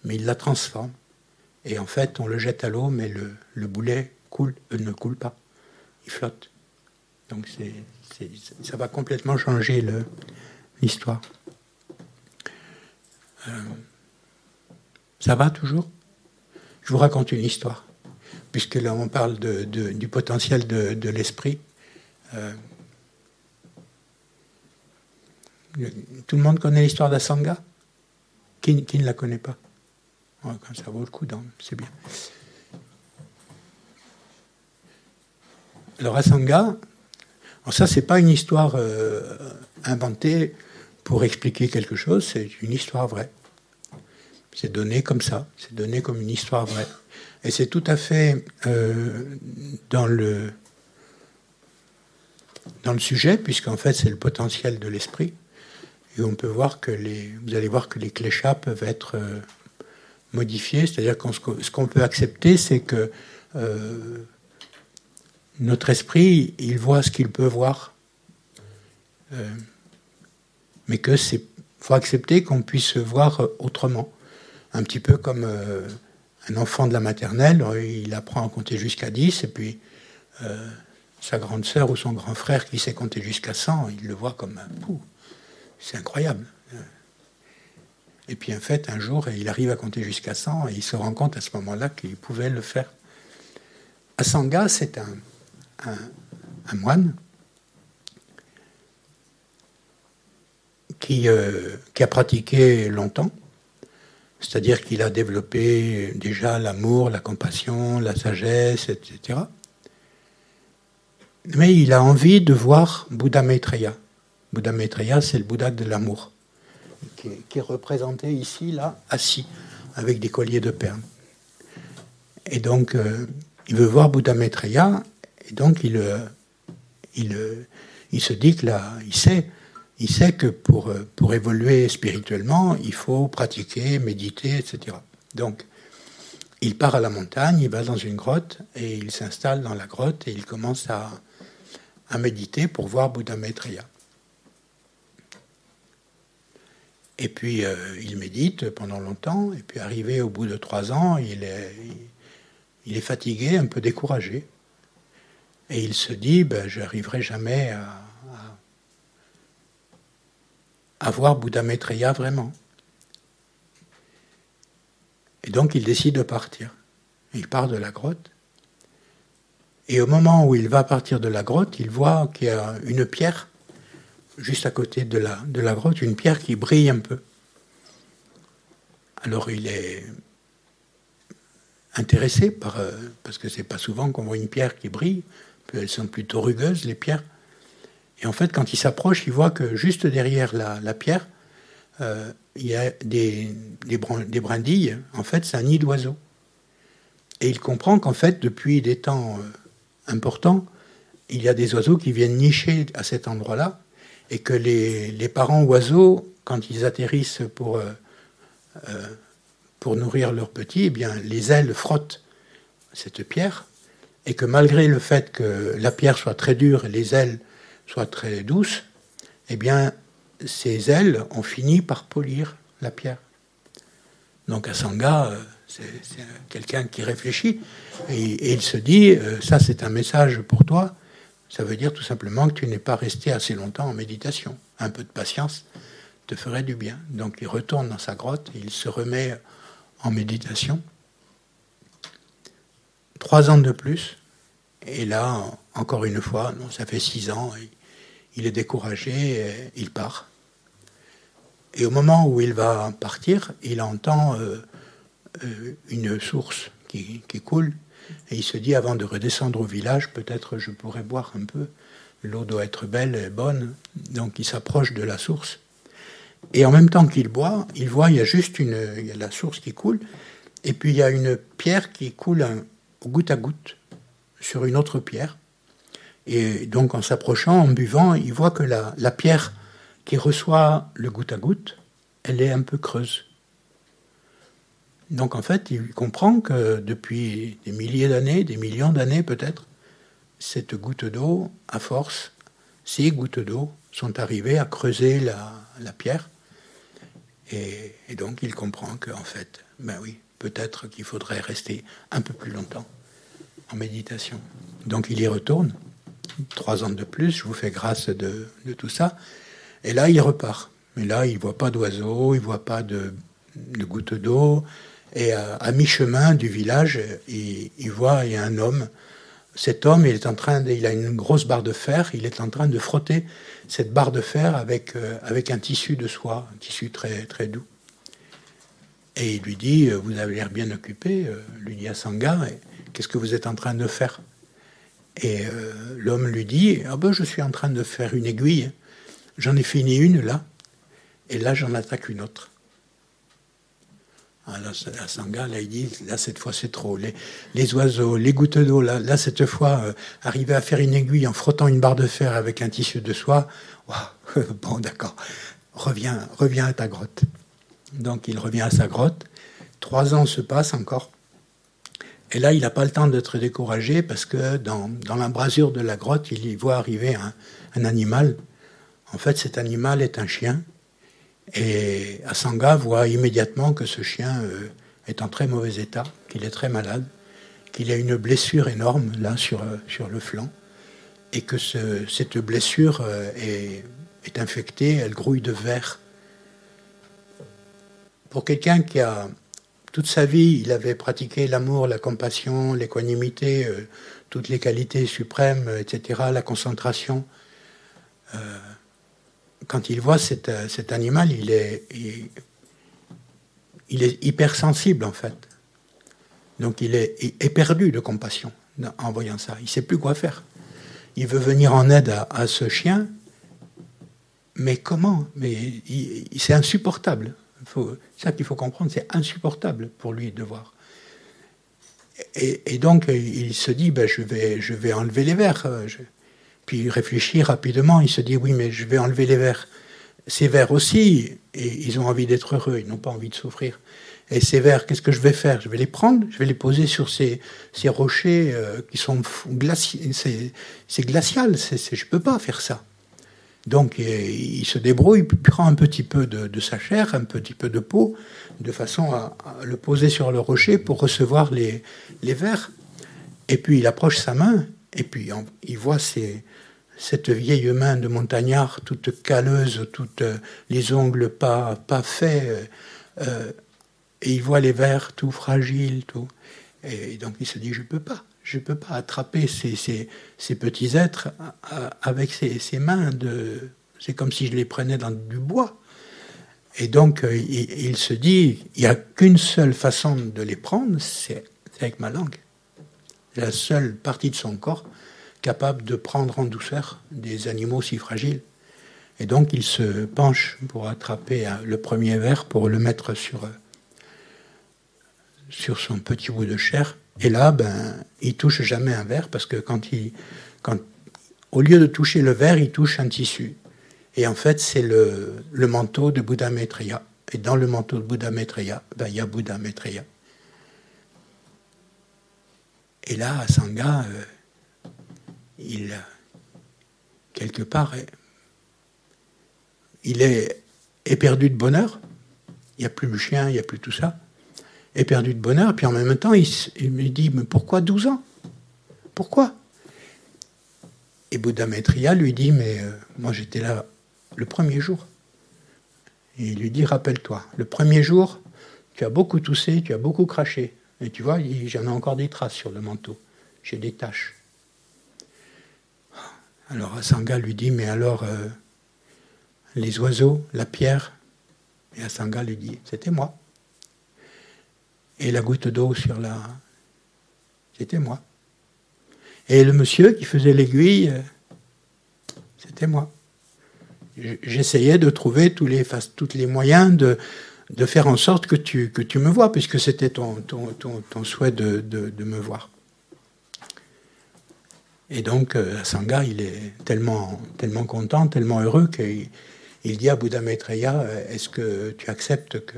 mais il la transforme. Et en fait, on le jette à l'eau, mais le, boulet coule, euh, ne coule pas. Il flotte. Donc ça va complètement changer l'histoire. Ça va toujours? Je vous raconte une histoire, puisque là on parle du potentiel de, l'esprit. Tout le monde connaît l'histoire d'Asanga? Qui, ne la connaît pas? Ça vaut le coup, c'est bien. Alors Asanga, ça c'est pas une histoire euh, inventée pour expliquer quelque chose, c'est une histoire vraie. C'est donné comme ça, c'est donné comme une histoire vraie. Et c'est tout à fait euh, dans le dans le sujet, puisqu'en fait c'est le potentiel de l'esprit. Et on peut voir que les, vous allez voir que les cléchats peuvent être euh, modifier. C'est-à-dire que ce qu'on peut accepter, c'est que euh, notre esprit, il voit ce qu'il peut voir. Mais que c'est faut accepter qu'on puisse voir autrement. Un petit peu comme euh, un enfant de la maternelle, il apprend à compter jusqu'à 10, et puis sa grande sœur ou son grand frère qui sait compter jusqu'à 100, il le voit comme un. C'est incroyable. Et puis en fait, un jour, il arrive à compter jusqu'à 100 et il se rend compte à ce moment-là qu'il pouvait le faire. Asanga, c'est un, moine euh, qui, a pratiqué longtemps, c'est-à-dire qu'il a développé déjà l'amour, la compassion, la sagesse, etc. Mais il a envie de voir Bouddha Maitreya. Bouddha Maitreya, c'est le Bouddha de l'amour qui est, représenté ici, là, assis, avec des colliers de perles. Et donc, euh, il veut voir Bouddha Maitreya, et donc il, euh, il, euh, il se dit que là, il sait, il sait que pour, pour évoluer spirituellement, il faut pratiquer, méditer, etc. Donc, il part à la montagne, il va dans une grotte, et il s'installe dans la grotte, et il commence à, à méditer pour voir Bouddha Maitreya. Et puis euh, il médite pendant longtemps, et puis arrivé au bout de trois ans, il est, il est fatigué, un peu découragé. Et il se dit, ben, je n'arriverai jamais à, à, voir Bouddha Maitreya vraiment. Et donc il décide de partir. Il part de la grotte. Et au moment où il va partir de la grotte, il voit qu'il y a une pierre juste à côté de la, grotte, une pierre qui brille un peu. Alors il est intéressé euh, parce que c'est pas souvent qu'on voit une pierre qui brille, elles sont plutôt rugueuses les pierres. Et en fait, quand il s'approche, il voit que juste derrière la, pierre, euh, il y a des, des, brindilles. En fait, c'est un nid d'oiseaux. Et il comprend qu'en fait, depuis des temps euh, importants, il y a des oiseaux qui viennent nicher à cet endroit-là et que les, parents oiseaux, quand ils atterrissent pour, euh, pour nourrir leurs petits, eh bien, les ailes frottent cette pierre, et que malgré le fait que la pierre soit très dure les ailes soient très douces, eh bien, ces ailes ont fini par polir la pierre. Donc Asanga, euh, c'est quelqu'un qui réfléchit, et, il se dit, ça c'est un message pour toi, ça veut dire tout simplement que tu n'es pas resté assez longtemps en méditation. Un peu de patience te ferait du bien. Donc il retourne dans sa grotte, il se remet en méditation. Trois ans de plus, et là, encore une fois, non, ça fait six ans, il est découragé, il part. Et au moment où il va partir, il entend euh, euh, une source qui, coule et il se dit, avant de redescendre au village, peut-être je pourrais boire un peu. L'eau doit être belle et bonne. Donc il s'approche de la source. Et en même temps qu'il boit, il voit, il y a juste une, la source qui coule, et puis il y a une pierre qui coule goutte à goutte sur une autre pierre. Et donc en s'approchant, en buvant, il voit que la, pierre qui reçoit le goutte à goutte, elle est un peu creuse. Donc en fait, il comprend que depuis des milliers d'années, des millions d'années peut-être, cette goutte d'eau, à force, ces gouttes d'eau sont arrivées à creuser la, pierre. Et, donc il comprend qu'en fait, ben oui, peut-être qu'il faudrait rester un peu plus longtemps en méditation. Donc il y retourne, trois ans de plus, je vous fais grâce de, tout ça. Et là, il repart. Mais là, il ne voit pas d'oiseaux, il ne voit pas de, gouttes d'eau, et à, mi-chemin du village, il, voit il y a un homme. Cet homme, il est en train, il a une grosse barre de fer. Il est en train de frotter cette barre de fer avec euh, avec un tissu de soie, un tissu très très doux. Et il lui dit, euh, vous avez l'air bien occupé, lui dit Asanga, qu'est-ce que vous êtes en train de faire? Et l'homme lui dit, ah ben, je suis en train de faire une aiguille. J'en ai fini une là, et là j'en attaque une autre. Là, la sangha, là, il dit, là, cette fois, c'est trop. Les, oiseaux, les gouttes d'eau, là, là, cette fois, euh, arriver à faire une aiguille en frottant une barre de fer avec un tissu de soie, bon, d'accord, reviens, reviens à ta grotte. Donc, il revient à sa grotte, trois ans se passent encore. Et là, il n'a pas le temps d'être découragé parce que dans, dans l'embrasure de la grotte, il voit arriver un, un, animal. En fait, cet animal est un chien. Et Asanga voit immédiatement que ce chien euh, est en très mauvais état, qu'il est très malade, qu'il a une blessure énorme là sur, euh, sur le flanc, et que ce, cette blessure euh, est, est infectée, elle grouille de verre. Pour quelqu'un qui a toute sa vie, il avait pratiqué l'amour, la compassion, l'équanimité, euh, toutes les qualités suprêmes, euh, etc., la concentration. Euh, quand il voit cet, animal, il est, il, il, est hypersensible en fait. Donc il est éperdu de compassion en voyant ça. Il ne sait plus quoi faire. Il veut venir en aide à, à ce chien, mais comment? Mais c'est insupportable. C'est ça qu'il faut comprendre, c'est insupportable pour lui de voir. Et, donc il se dit, ben, je, vais, je vais enlever les verres. Puis il réfléchit rapidement, il se dit, oui, mais je vais enlever les verres. Ces verres aussi, et ils ont envie d'être heureux, ils n'ont pas envie de souffrir. Et ces vers, qu'est-ce que je vais faire? Je vais les prendre, je vais les poser sur ces, rochers euh, qui sont glaciaux. C'est glacial, je ne peux pas faire ça. Donc il se débrouille, il prend un petit peu de, sa chair, un petit peu de peau, de façon à, le poser sur le rocher pour recevoir les, les vers. Et puis il approche sa main, et puis il voit cette vieille main de montagnard, toute calleuse, toutes les ongles pas, pas faits. Euh, et il voit les vers tout fragiles, tout. Et donc il se dit, je ne peux pas je ne peux pas attraper ces, petits êtres avec ces, mains. C'est comme si je les prenais dans du bois. Et donc, euh, il, il, se dit, il n'y a qu'une seule façon de les prendre, c'est avec ma langue. La seule partie de son corps capable de prendre en douceur des animaux si fragiles. Et donc, il se penche pour attraper le premier verre, pour le mettre sur, sur son petit bout de chair. Et là, ben, il touche jamais un verre parce que quand il, au lieu de toucher le verre, il touche un tissu. Et en fait, c'est le, manteau de Bouddha Maitreya. Et dans le manteau de Bouddha Maitreya, ben, il y a Bouddha Maitreya. Et là, Sangha, euh, il, quelque part, il est éperdu de bonheur. Il n'y a plus le chien, il n'y a plus tout ça éperdu de bonheur, puis en même temps, il, il me dit, mais pourquoi 12 ans? Pourquoi? Et Bouddha Maitreya lui dit, mais euh, moi j'étais là le premier jour. Et il lui dit, rappelle-toi, le premier jour, tu as beaucoup toussé, tu as beaucoup craché. Et tu vois, j'en ai encore des traces sur le manteau. J'ai des taches. Alors Asanga lui dit, mais alors, euh, les oiseaux, la pierre? Et Asanga lui dit, c'était moi. Et la goutte d'eau sur la... C'était moi. Et le monsieur qui faisait l'aiguille, c'était moi. J'essayais de trouver tous les, tous les moyens de, de faire en sorte que tu, que tu me vois, puisque c'était ton, ton, ton, souhait de, de, me voir. Et donc, euh, Sangha, il est tellement, tellement content, tellement heureux qu'il il dit à Bouddha Maitreya, est-ce que tu acceptes que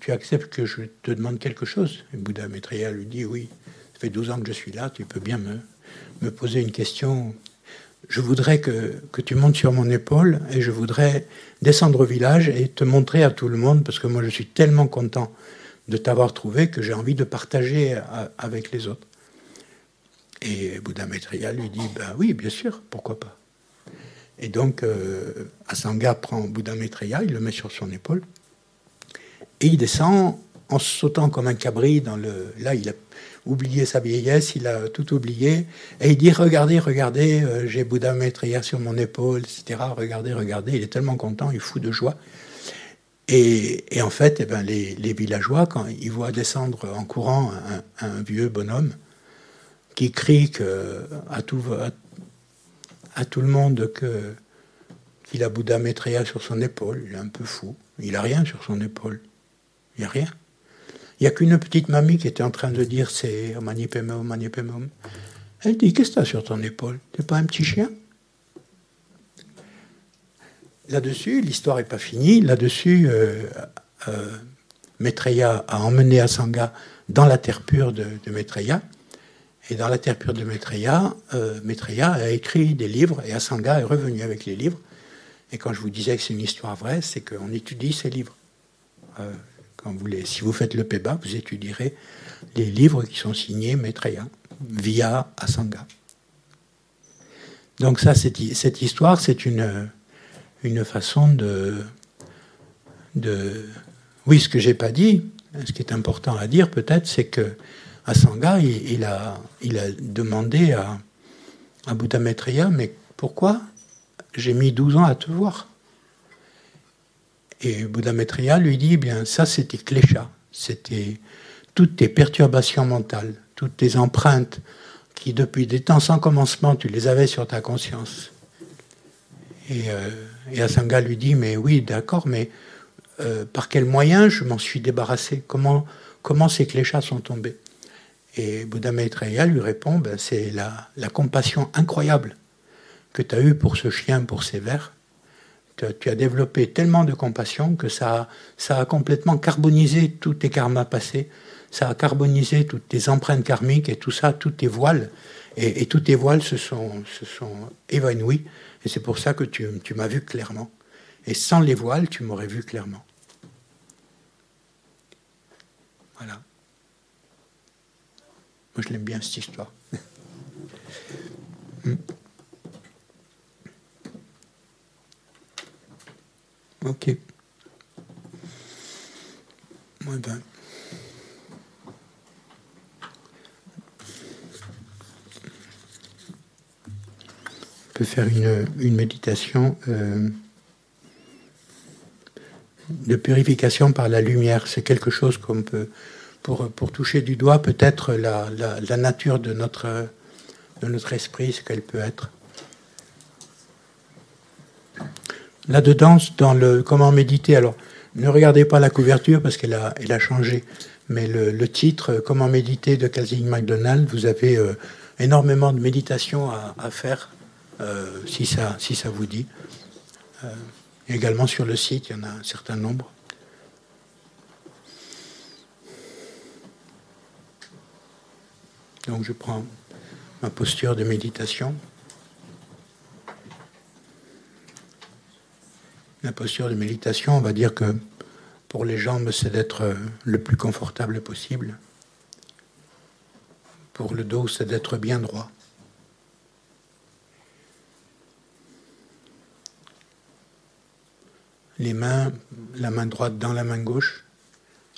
tu, acceptes que je te demande quelque chose? Et Bouddha Maitreya lui dit Oui, ça fait 12 ans que je suis là, tu peux bien me, me poser une question. Je voudrais que, que, tu montes sur mon épaule et je voudrais descendre au village et te montrer à tout le monde parce que moi je suis tellement content de t'avoir trouvé que j'ai envie de partager avec les autres. Et Bouddha Maitreya lui dit Ben oui, bien sûr, pourquoi pas? Et donc, euh, Asanga prend Bouddha Maitreya, il le met sur son épaule. Et il descend en sautant comme un cabri dans le. Là, il a oublié sa vieillesse, il a tout oublié. Et il dit Regardez, regardez, euh, j'ai Bouddha Maitreya sur mon épaule, etc. Regardez, regardez. Il est tellement content, il est fou de joie. Et, en fait, eh ben, les, villageois, quand ils voient descendre en courant un, vieux bonhomme qui crie à, tout, le monde qu'il a Bouddha Maitreya sur son épaule, il est un peu fou. Il n'a rien sur son épaule. Il n'y a rien. Il n'y a qu'une petite mamie qui était en train de dire c'est manipemum, manipemum. Elle dit Qu'est-ce que tu as sur ton épaule? T'es pas un petit chien? Là-dessus, l'histoire n'est pas finie. Là-dessus, euh, euh, Maitreya a emmené Asanga dans la terre pure de, de Maitreya. Et dans la terre pure de Maitreya, euh, Maitreya a écrit des livres et Asanga est revenu avec les livres. Et quand je vous disais que c'est une histoire vraie, c'est qu'on étudie ces livres. Vous si vous faites le PEBA, vous étudierez les livres qui sont signés Maitreya via Asanga. Donc ça, cette, histoire, c'est une, une façon de, de... Oui, ce que j'ai pas dit, ce qui est important à dire peut-être, c'est que Asanga, il, il, a, il a demandé à, à Bouddha Maitreya, mais pourquoi j'ai mis 12 ans à te voir? Et Bouddha Maitreya lui dit, eh bien ça c'était klesha, c'était toutes tes perturbations mentales, toutes tes empreintes qui depuis des temps sans commencement tu les avais sur ta conscience. Et, euh, Asanga lui dit, mais oui, d'accord, mais euh, par quel moyen je m'en suis débarrassé? Comment, ces cléchats sont tombés? Et Bouddha Maitreya lui répond, ben, c'est la, la, compassion incroyable que tu as eue pour ce chien, pour ces vers. Tu as développé tellement de compassion que ça, ça a complètement carbonisé tous tes karmas passés, ça a carbonisé toutes tes empreintes karmiques et tout ça, tous tes voiles. Et, tous tes voiles se sont, se sont évanouis. Et c'est pour ça que tu, tu m'as vu clairement. Et sans les voiles, tu m'aurais vu clairement. Voilà. Moi, je l'aime bien, cette histoire. Ok. Ben. On peut faire une, une méditation. Euh, de purification par la lumière. C'est quelque chose qu'on peut, pour, pour toucher du doigt peut-être la, la, la, nature de notre, de notre esprit, ce qu'elle peut être. Là-dedans, dans le comment méditer, alors ne regardez pas la couverture parce qu'elle a, changé, mais le, titre Comment méditer de Casey McDonald, vous avez euh, énormément de méditation à, faire euh, si, ça, si vous dit. Euh, Également sur le site, il y en a un certain nombre. Donc je prends ma posture de méditation. La posture de méditation, on va dire que pour les jambes, c'est d'être le plus confortable possible. Pour le dos, c'est d'être bien droit. les mains, la main droite dans la main gauche,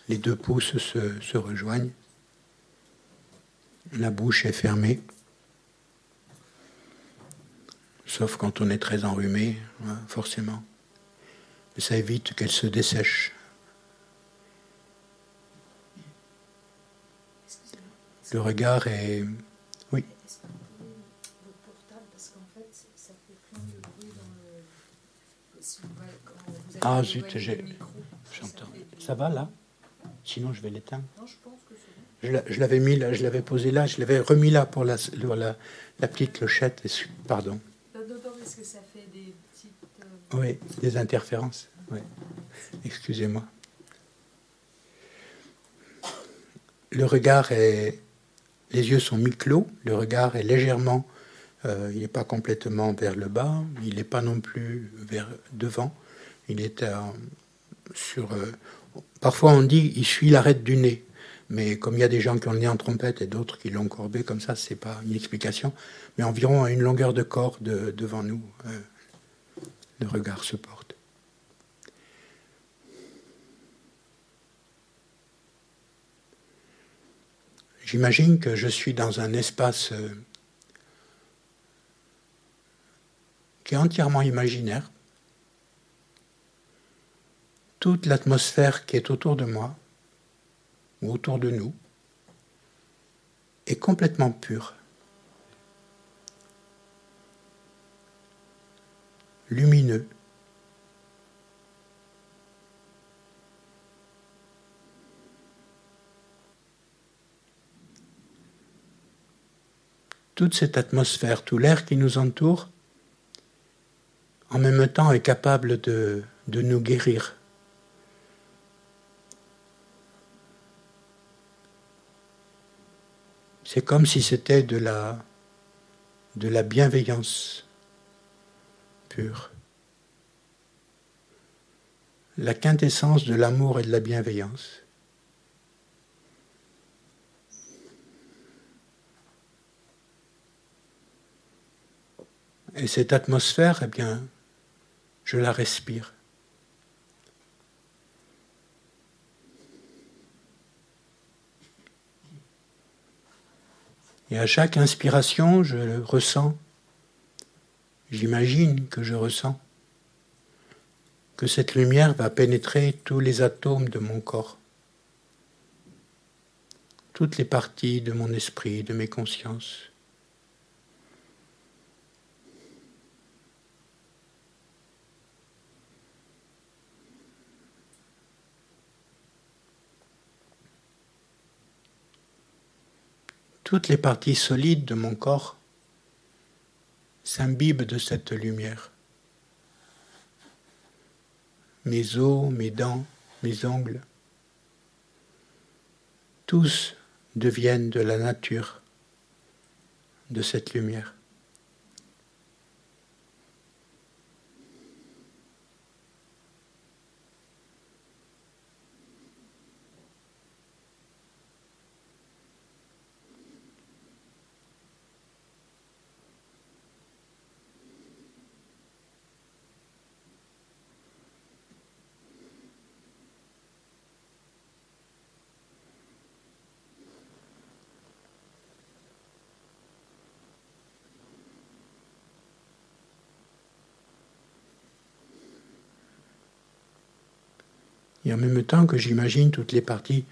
les deux pouces se, se rejoignent, la bouche est fermée, sauf quand on est très enrhumé, forcément. Ça évite qu'elle se dessèche. Le regard est... Oui. Ah zut, j'entends. Ça va là? Sinon je vais l'éteindre. Je l'avais mis là, je l'avais posé là, je l'avais remis là pour la, la, la petite clochette. Pardon. parce que ça fait des petites. Euh... Oui, des interférences. Oui. Excusez-moi. Le regard est. Les yeux sont mi-clos, le regard est légèrement. Euh, il n'est pas complètement vers le bas, il n'est pas non plus vers devant. Il est euh, sur. Euh, parfois on dit il suit l'arête du nez, mais comme il y a des gens qui ont le nez en trompette et d'autres qui l'ont courbé comme ça, c'est pas une explication. Mais environ à une longueur de corps de, devant nous, euh, le regard se porte. J'imagine que je suis dans un espace euh, qui est entièrement imaginaire toute l'atmosphère qui est autour de moi ou autour de nous est complètement pure, lumineux. toute cette atmosphère, tout l'air qui nous entoure, en même temps est capable de, nous guérir. C'est comme si c'était de la, de la bienveillance pure. La quintessence de l'amour et de la bienveillance. Et cette atmosphère, eh bien, je la respire. Et à chaque inspiration, je ressens. J'imagine que je ressens que cette lumière va pénétrer tous les atomes de mon corps, toutes les parties de mon esprit, de mes consciences. Toutes les parties solides de mon corps s'imbibent de cette lumière. Mes os, mes dents, mes ongles, tous deviennent de la nature de cette lumière. Et en même temps que j'imagine toutes les parties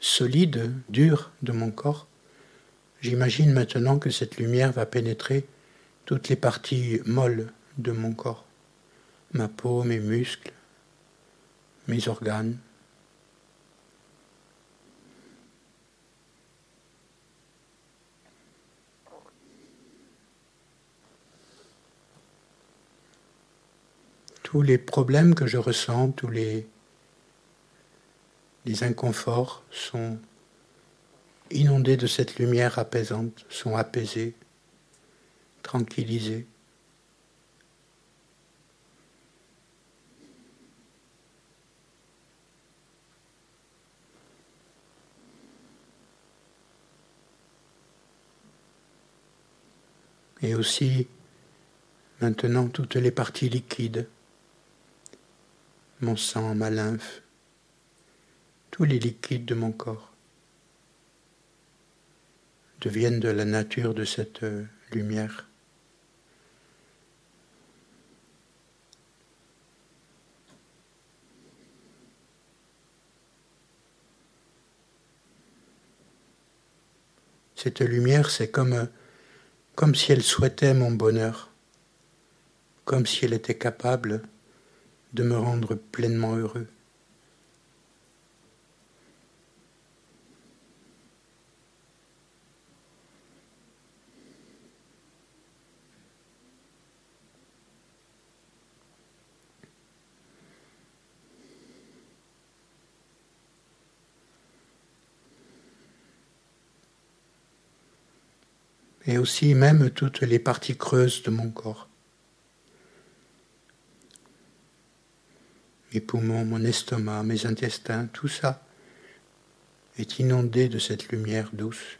solides, dures de mon corps, j'imagine maintenant que cette lumière va pénétrer toutes les parties molles de mon corps, ma peau, mes muscles, mes organes. Tous les problèmes que je ressens, tous les les inconforts sont inondés de cette lumière apaisante, sont apaisés, tranquillisés. Et aussi maintenant toutes les parties liquides, mon sang, ma lymphe, tous les liquides de mon corps deviennent de la nature de cette euh, lumière. Cette lumière, c'est comme, euh, comme si elle souhaitait mon bonheur, comme si elle était capable de me rendre pleinement heureux. Et aussi même toutes les parties creuses de mon corps. Mes poumons, mon estomac, mes intestins, tout ça est inondé de cette lumière douce.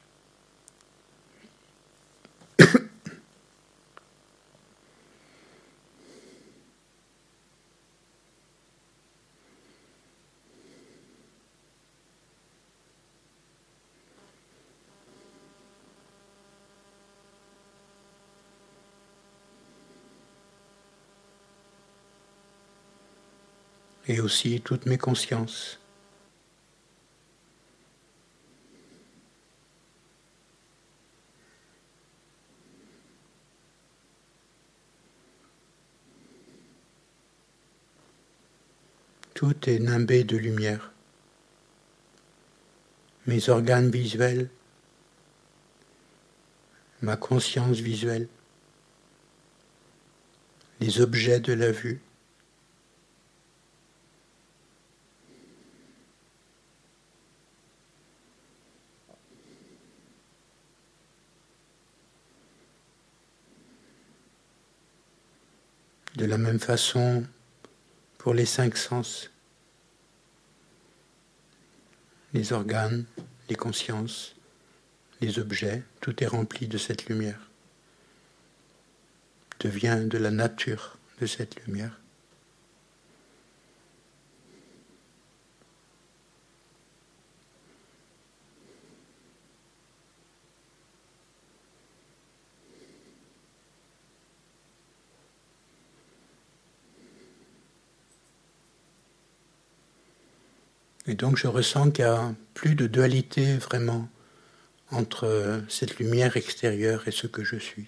Et aussi toutes mes consciences. Tout est nimbé de lumière. Mes organes visuels, ma conscience visuelle, les objets de la vue, De la même façon, pour les cinq sens, les organes, les consciences, les objets, tout est rempli de cette lumière, devient de la nature de cette lumière. Et donc je ressens qu'il n'y a plus de dualité vraiment entre cette lumière extérieure et ce que je suis.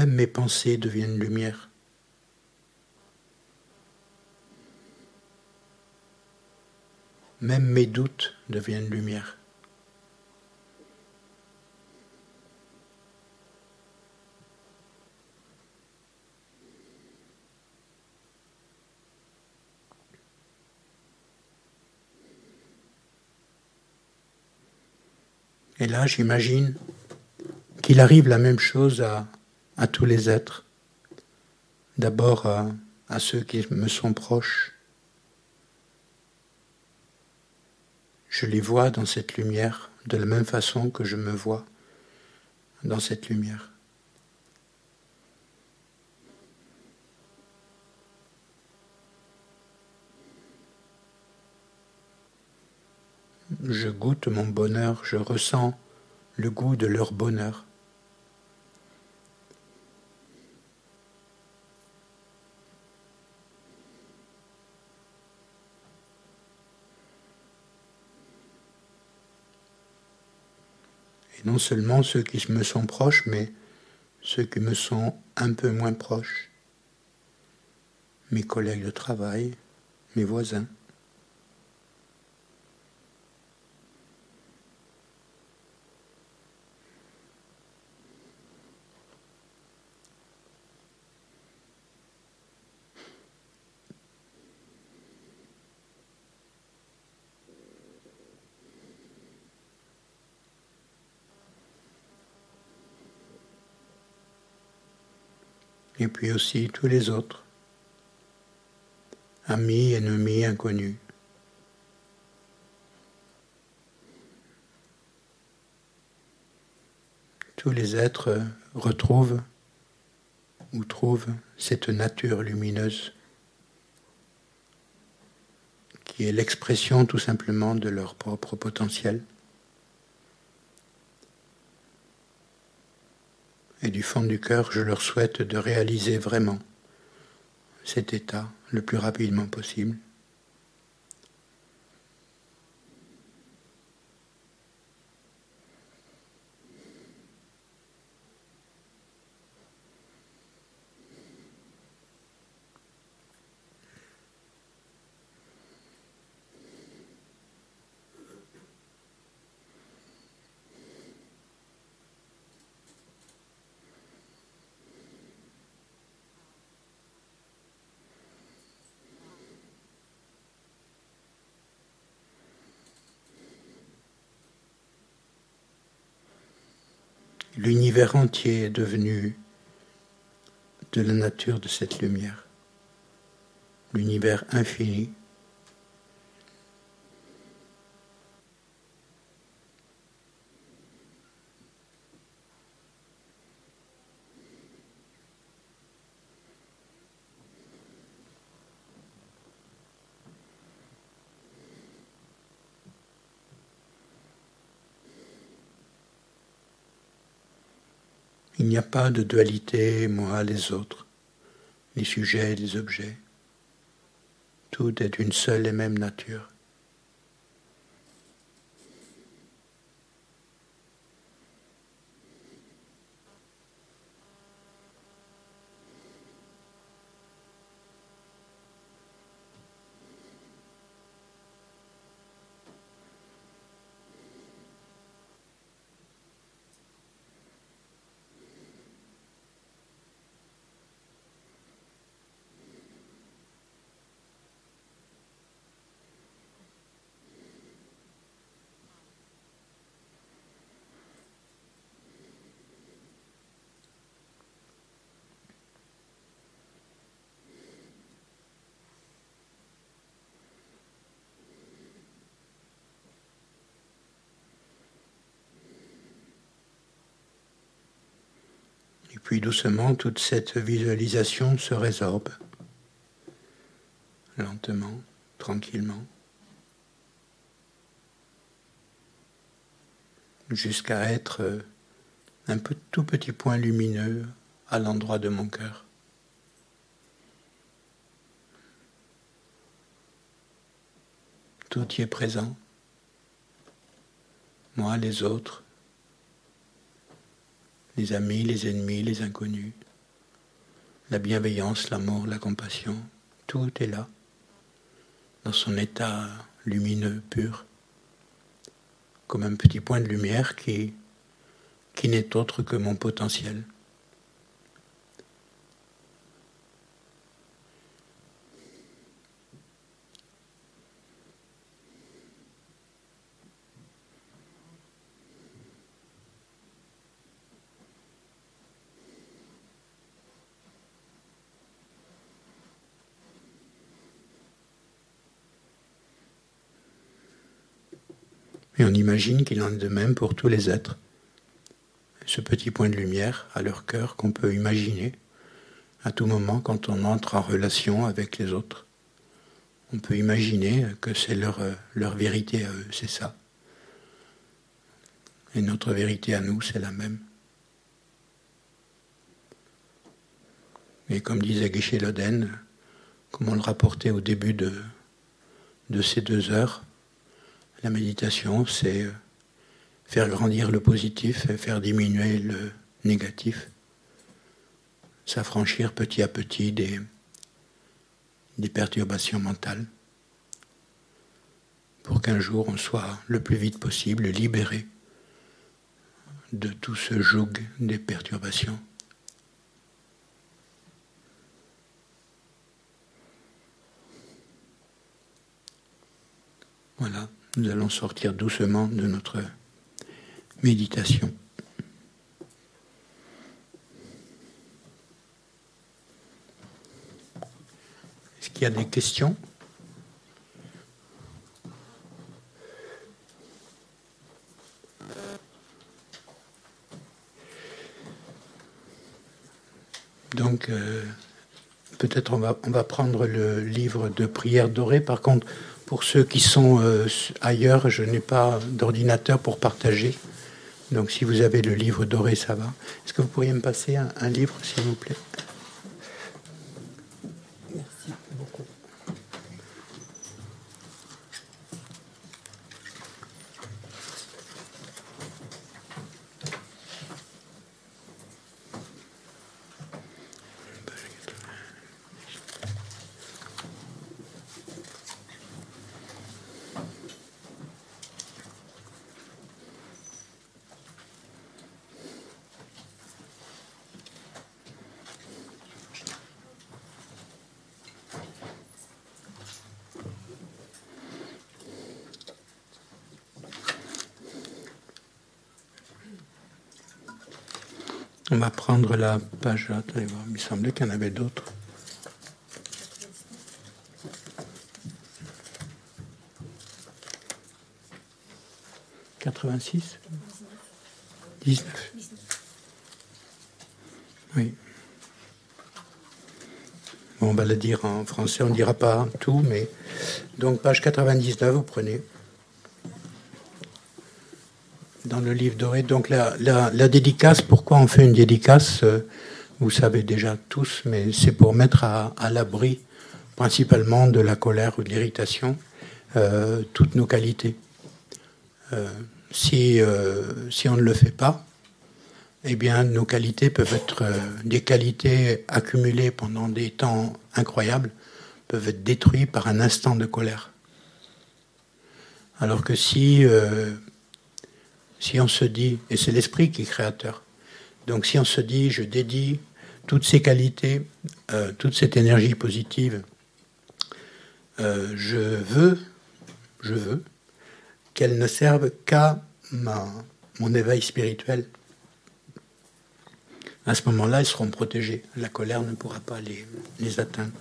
Même mes pensées deviennent lumière. Même mes doutes deviennent lumière. Et là, j'imagine qu'il arrive la même chose à à tous les êtres, d'abord à, ceux qui me sont proches. Je les vois dans cette lumière de la même façon que je me vois dans cette lumière. Je goûte mon bonheur, je ressens le goût de leur bonheur. Non seulement ceux qui me sont proches, mais ceux qui me sont un peu moins proches. Mes collègues de travail, mes voisins. Et puis aussi tous les autres, amis, ennemis, inconnus. Tous les êtres retrouvent ou trouvent cette nature lumineuse qui est l'expression tout simplement de leur propre potentiel. Et du fond du cœur, je leur souhaite de réaliser vraiment cet état le plus rapidement possible. Entier est devenu de la nature de cette lumière, l'univers infini. A pas de dualité, moi, les autres, les sujets, les objets. Tout est d'une seule et même nature. Puis doucement, toute cette visualisation se résorbe, lentement, tranquillement, jusqu'à être un tout petit point lumineux à l'endroit de mon cœur. Tout y est présent. Moi, les autres, les amis, les ennemis, les inconnus, la bienveillance, l'amour, la compassion, tout est là, dans son état lumineux, pur, comme un petit point de lumière qui, qui n'est autre que mon potentiel. Et on imagine qu'il en est de même pour tous les êtres. Ce petit point de lumière à leur cœur qu'on peut imaginer à tout moment quand on entre en relation avec les autres. On peut imaginer que c'est leur, leur vérité à eux, c'est ça. Et notre vérité à nous, c'est la même. Et comme disait Guichet Loden, comme on le rapportait au début de ces deux heures, la méditation, c'est euh, faire grandir le positif et faire diminuer le négatif. S'affranchir petit à petit des, des perturbations mentales pour qu'un jour on soit le plus vite possible libéré de tout ce joug des perturbations. Voilà nous allons sortir doucement de notre méditation. Est-ce qu'il y a des questions? Donc, euh, peut-être on va, on va prendre le livre de prière dorée. Par contre, pour ceux qui sont euh, ailleurs, je n'ai pas d'ordinateur pour partager. Donc si vous avez le livre doré, ça va. Est-ce que vous pourriez me passer un livre, s'il vous plaît? On va prendre la page. Attendez voir, il me semblait qu'il y en avait d'autres. « 86 19 Oui. Bon, on va le dire en français, on ne dira pas tout, mais... Donc, page 99, vous prenez le livre doré. Donc la, la, dédicace, pourquoi on fait une dédicace euh, Vous savez déjà tous, mais c'est pour mettre à, l'abri principalement de la colère ou de l'irritation euh, toutes nos qualités. Euh, si, si on ne le fait pas, eh bien nos qualités peuvent être des qualités accumulées pendant des temps incroyables, peuvent être détruites par un instant de colère. Alors que si si on se dit, et c'est l'esprit qui est créateur, donc si on se dit, je dédie toutes ces qualités, euh, toute cette énergie positive, euh, je veux, je veux qu'elles ne servent qu'à mon éveil spirituel. À ce moment-là, elles seront protégées. La colère ne pourra pas les, les atteindre.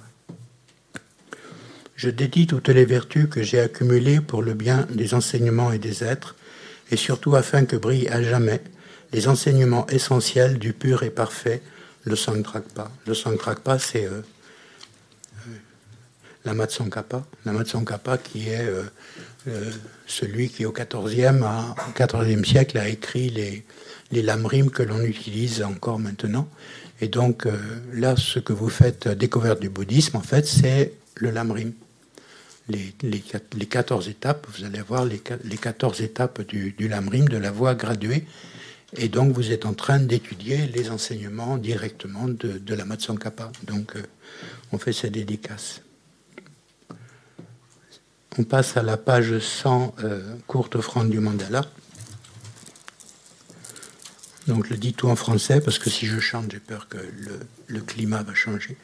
Je dédie toutes les vertus que j'ai accumulées pour le bien des enseignements et des êtres et surtout afin que brille à jamais les enseignements essentiels du pur et parfait, le Sangtrakpa. Le Sangtrakpa, c'est euh, euh, la qui est euh, euh, celui qui au XIVe, siècle a écrit les, les lamrim que l'on utilise encore maintenant. Et donc là, ce que vous faites découverte du bouddhisme, en fait, c'est le lamrim. Les, les, les, 14 étapes, vous allez voir les, les 14 étapes du, lamrim, de la voie graduée, et donc, vous êtes en train d'étudier les enseignements directement de, la Matsankapa. Donc, euh, on fait cette dédicace. On passe à la page 100, euh, courte offrande du mandala. Donc, je le dis tout en français parce que si je chante, j'ai peur que le climat va changer.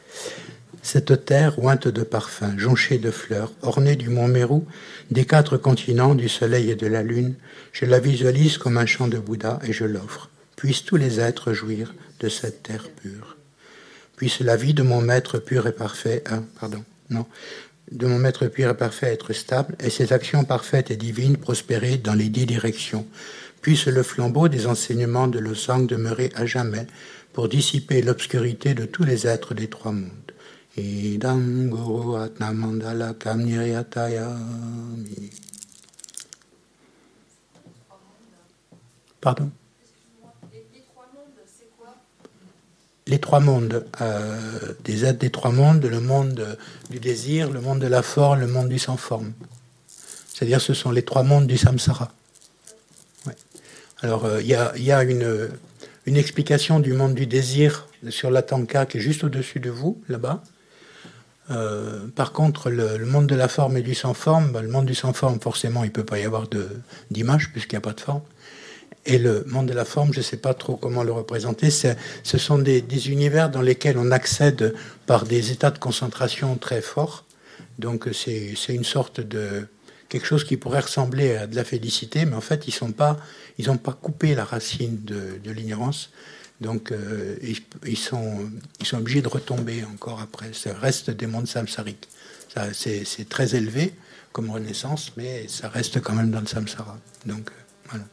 Cette terre ointe de parfums, jonchée de fleurs, ornée du mont Mérou, des quatre continents, du soleil et de la lune, je la visualise comme un chant de Bouddha et je l'offre. Puissent tous les êtres jouir de cette terre pure. Puisse la vie de mon maître pur et parfait, hein, de mon maître pur et parfait être stable et ses actions parfaites et divines prospérer dans les dix directions. Puisse le flambeau des enseignements de Losang demeurer à jamais pour dissiper l'obscurité de tous les êtres des trois mondes. Pardon Les trois mondes, euh, des êtres des trois mondes, le monde du désir, le monde de la forme, le monde du sans forme. C'est-à-dire ce sont les trois mondes du samsara. Alors il euh, y, y, a, une explication du monde du désir sur la tanka qui est juste au-dessus de vous, là-bas. Euh, par contre, le, monde de la forme et du sans forme, ben, le monde du sans forme, forcément, il ne peut pas y avoir d'image puisqu'il n'y a pas de forme. Et le monde de la forme, je ne sais pas trop comment le représenter. Ce sont des, univers dans lesquels on accède par des états de concentration très forts. Donc c'est une sorte de quelque chose qui pourrait ressembler à de la félicité, mais en fait ils n'ont pas, pas coupé la racine de, de l'ignorance. Donc euh, ils, sont, ils sont obligés de retomber encore après. Ça reste des mondes samsariques. C'est très élevé comme renaissance, mais ça reste quand même dans le samsara. Donc euh, voilà.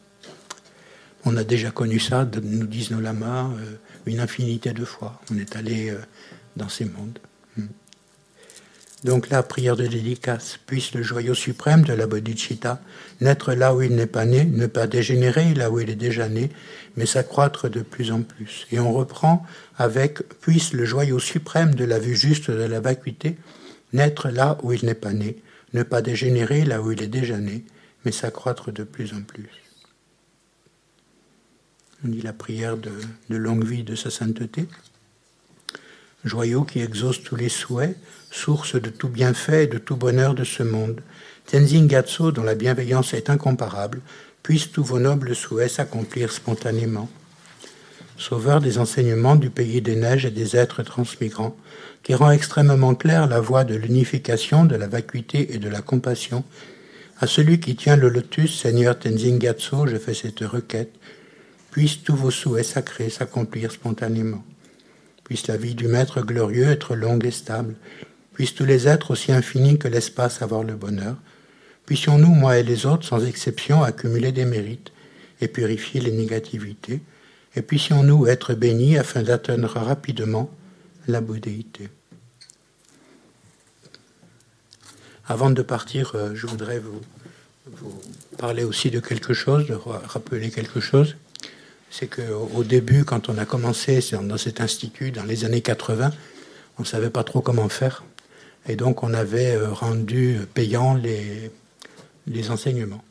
On a déjà connu ça, nous disent nos lamas, euh, une infinité de fois. On est allé dans ces mondes. Donc la prière de dédicace, puisse le joyau suprême de la bodhicitta naître là où il n'est pas né, ne pas dégénérer là où il est déjà né, mais s'accroître de plus en plus. Et on reprend avec puisse le joyau suprême de la vue juste de la vacuité naître là où il n'est pas né, ne pas dégénérer là où il est déjà né, mais s'accroître de plus en plus. On dit la prière de, de longue vie de sa sainteté. Joyau qui exauce tous les souhaits, source de tout bienfait et de tout bonheur de ce monde. Tenzin Gatso, dont la bienveillance est incomparable, puissent tous vos nobles souhaits s'accomplir spontanément. Sauveur des enseignements du pays des neiges et des êtres transmigrants, qui rend extrêmement claire la voie de l'unification, de la vacuité et de la compassion, à celui qui tient le lotus, Seigneur Tenzin Gatso, je fais cette requête, puissent tous vos souhaits sacrés s'accomplir spontanément. Puisse la vie du Maître glorieux être longue et stable. Puissent tous les êtres aussi infinis que l'espace avoir le bonheur. Puissions-nous, moi et les autres, sans exception, accumuler des mérites et purifier les négativités. Et puissions-nous être bénis afin d'atteindre rapidement la bouddhéité. Avant de partir, euh, je voudrais vous, vous parler aussi de quelque chose, de rappeler quelque chose c'est qu'au début, quand on a commencé dans cet institut, dans les années 80, on ne savait pas trop comment faire. Et donc, on avait euh, rendu payant les, les enseignements.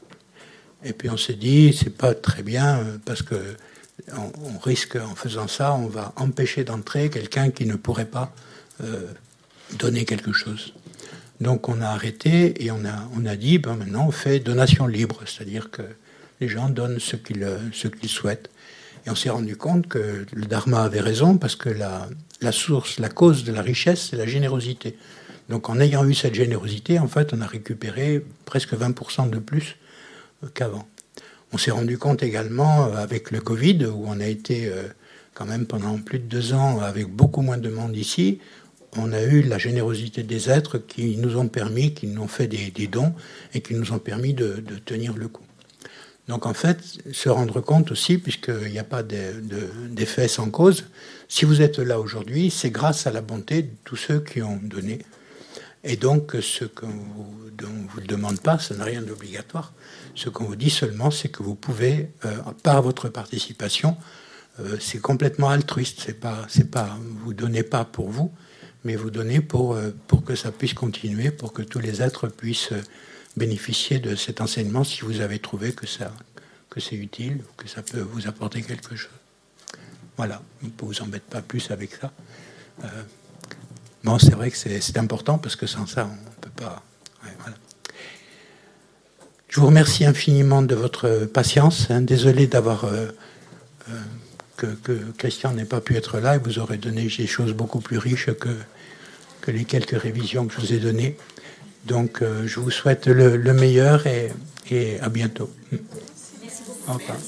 Et puis, on s'est dit, c'est pas très bien, euh, parce que on, risque, en faisant ça, on va empêcher d'entrer quelqu'un qui ne pourrait pas euh, donner quelque chose. Donc, on a arrêté et on a, on a dit, ben, maintenant, on fait donation libre, c'est-à-dire que les gens donnent ce qu'ils, ce souhaitent. Et on s'est rendu compte que le Dharma avait raison parce que la, la source, la cause de la richesse, c'est la générosité. Donc en ayant eu cette générosité, en fait, on a récupéré presque 20% de plus qu'avant. On s'est rendu compte également euh, avec le Covid, où on a été euh, quand même pendant plus de deux ans avec beaucoup moins de monde ici, on a eu la générosité des êtres qui nous ont permis, qui nous ont fait des, dons et qui nous ont permis de, de tenir le coup. Donc en fait, se rendre compte aussi, puisqu'il n'y a pas d'effet sans cause, si vous êtes là aujourd'hui, c'est grâce à la bonté de tous ceux qui ont donné. Et donc, ce qu'on vous, vous demande pas, ça n'a rien d'obligatoire. Ce qu'on vous dit seulement, c'est que vous pouvez, euh, par votre participation, euh, c'est complètement altruiste. C'est pas, c'est pas, vous donnez pas pour vous, mais vous donnez pour, euh, pour que ça puisse continuer, pour que tous les êtres puissent bénéficier de cet enseignement si vous avez trouvé que, ça, que c'est utile, que ça peut vous apporter quelque chose. Voilà, on ne vous embête pas plus avec ça. Bon, c'est vrai que c'est, important parce que sans ça, on ne peut pas. Je vous remercie infiniment de votre patience. Hein. Désolé d'avoir. Euh, euh, que, que, Christian n'ait pas pu être là et vous aurait donné des choses beaucoup plus riches que, que les quelques révisions que je vous ai données. Donc, euh, je vous souhaite le, le meilleur et, et, à bientôt. Merci beaucoup. Au revoir.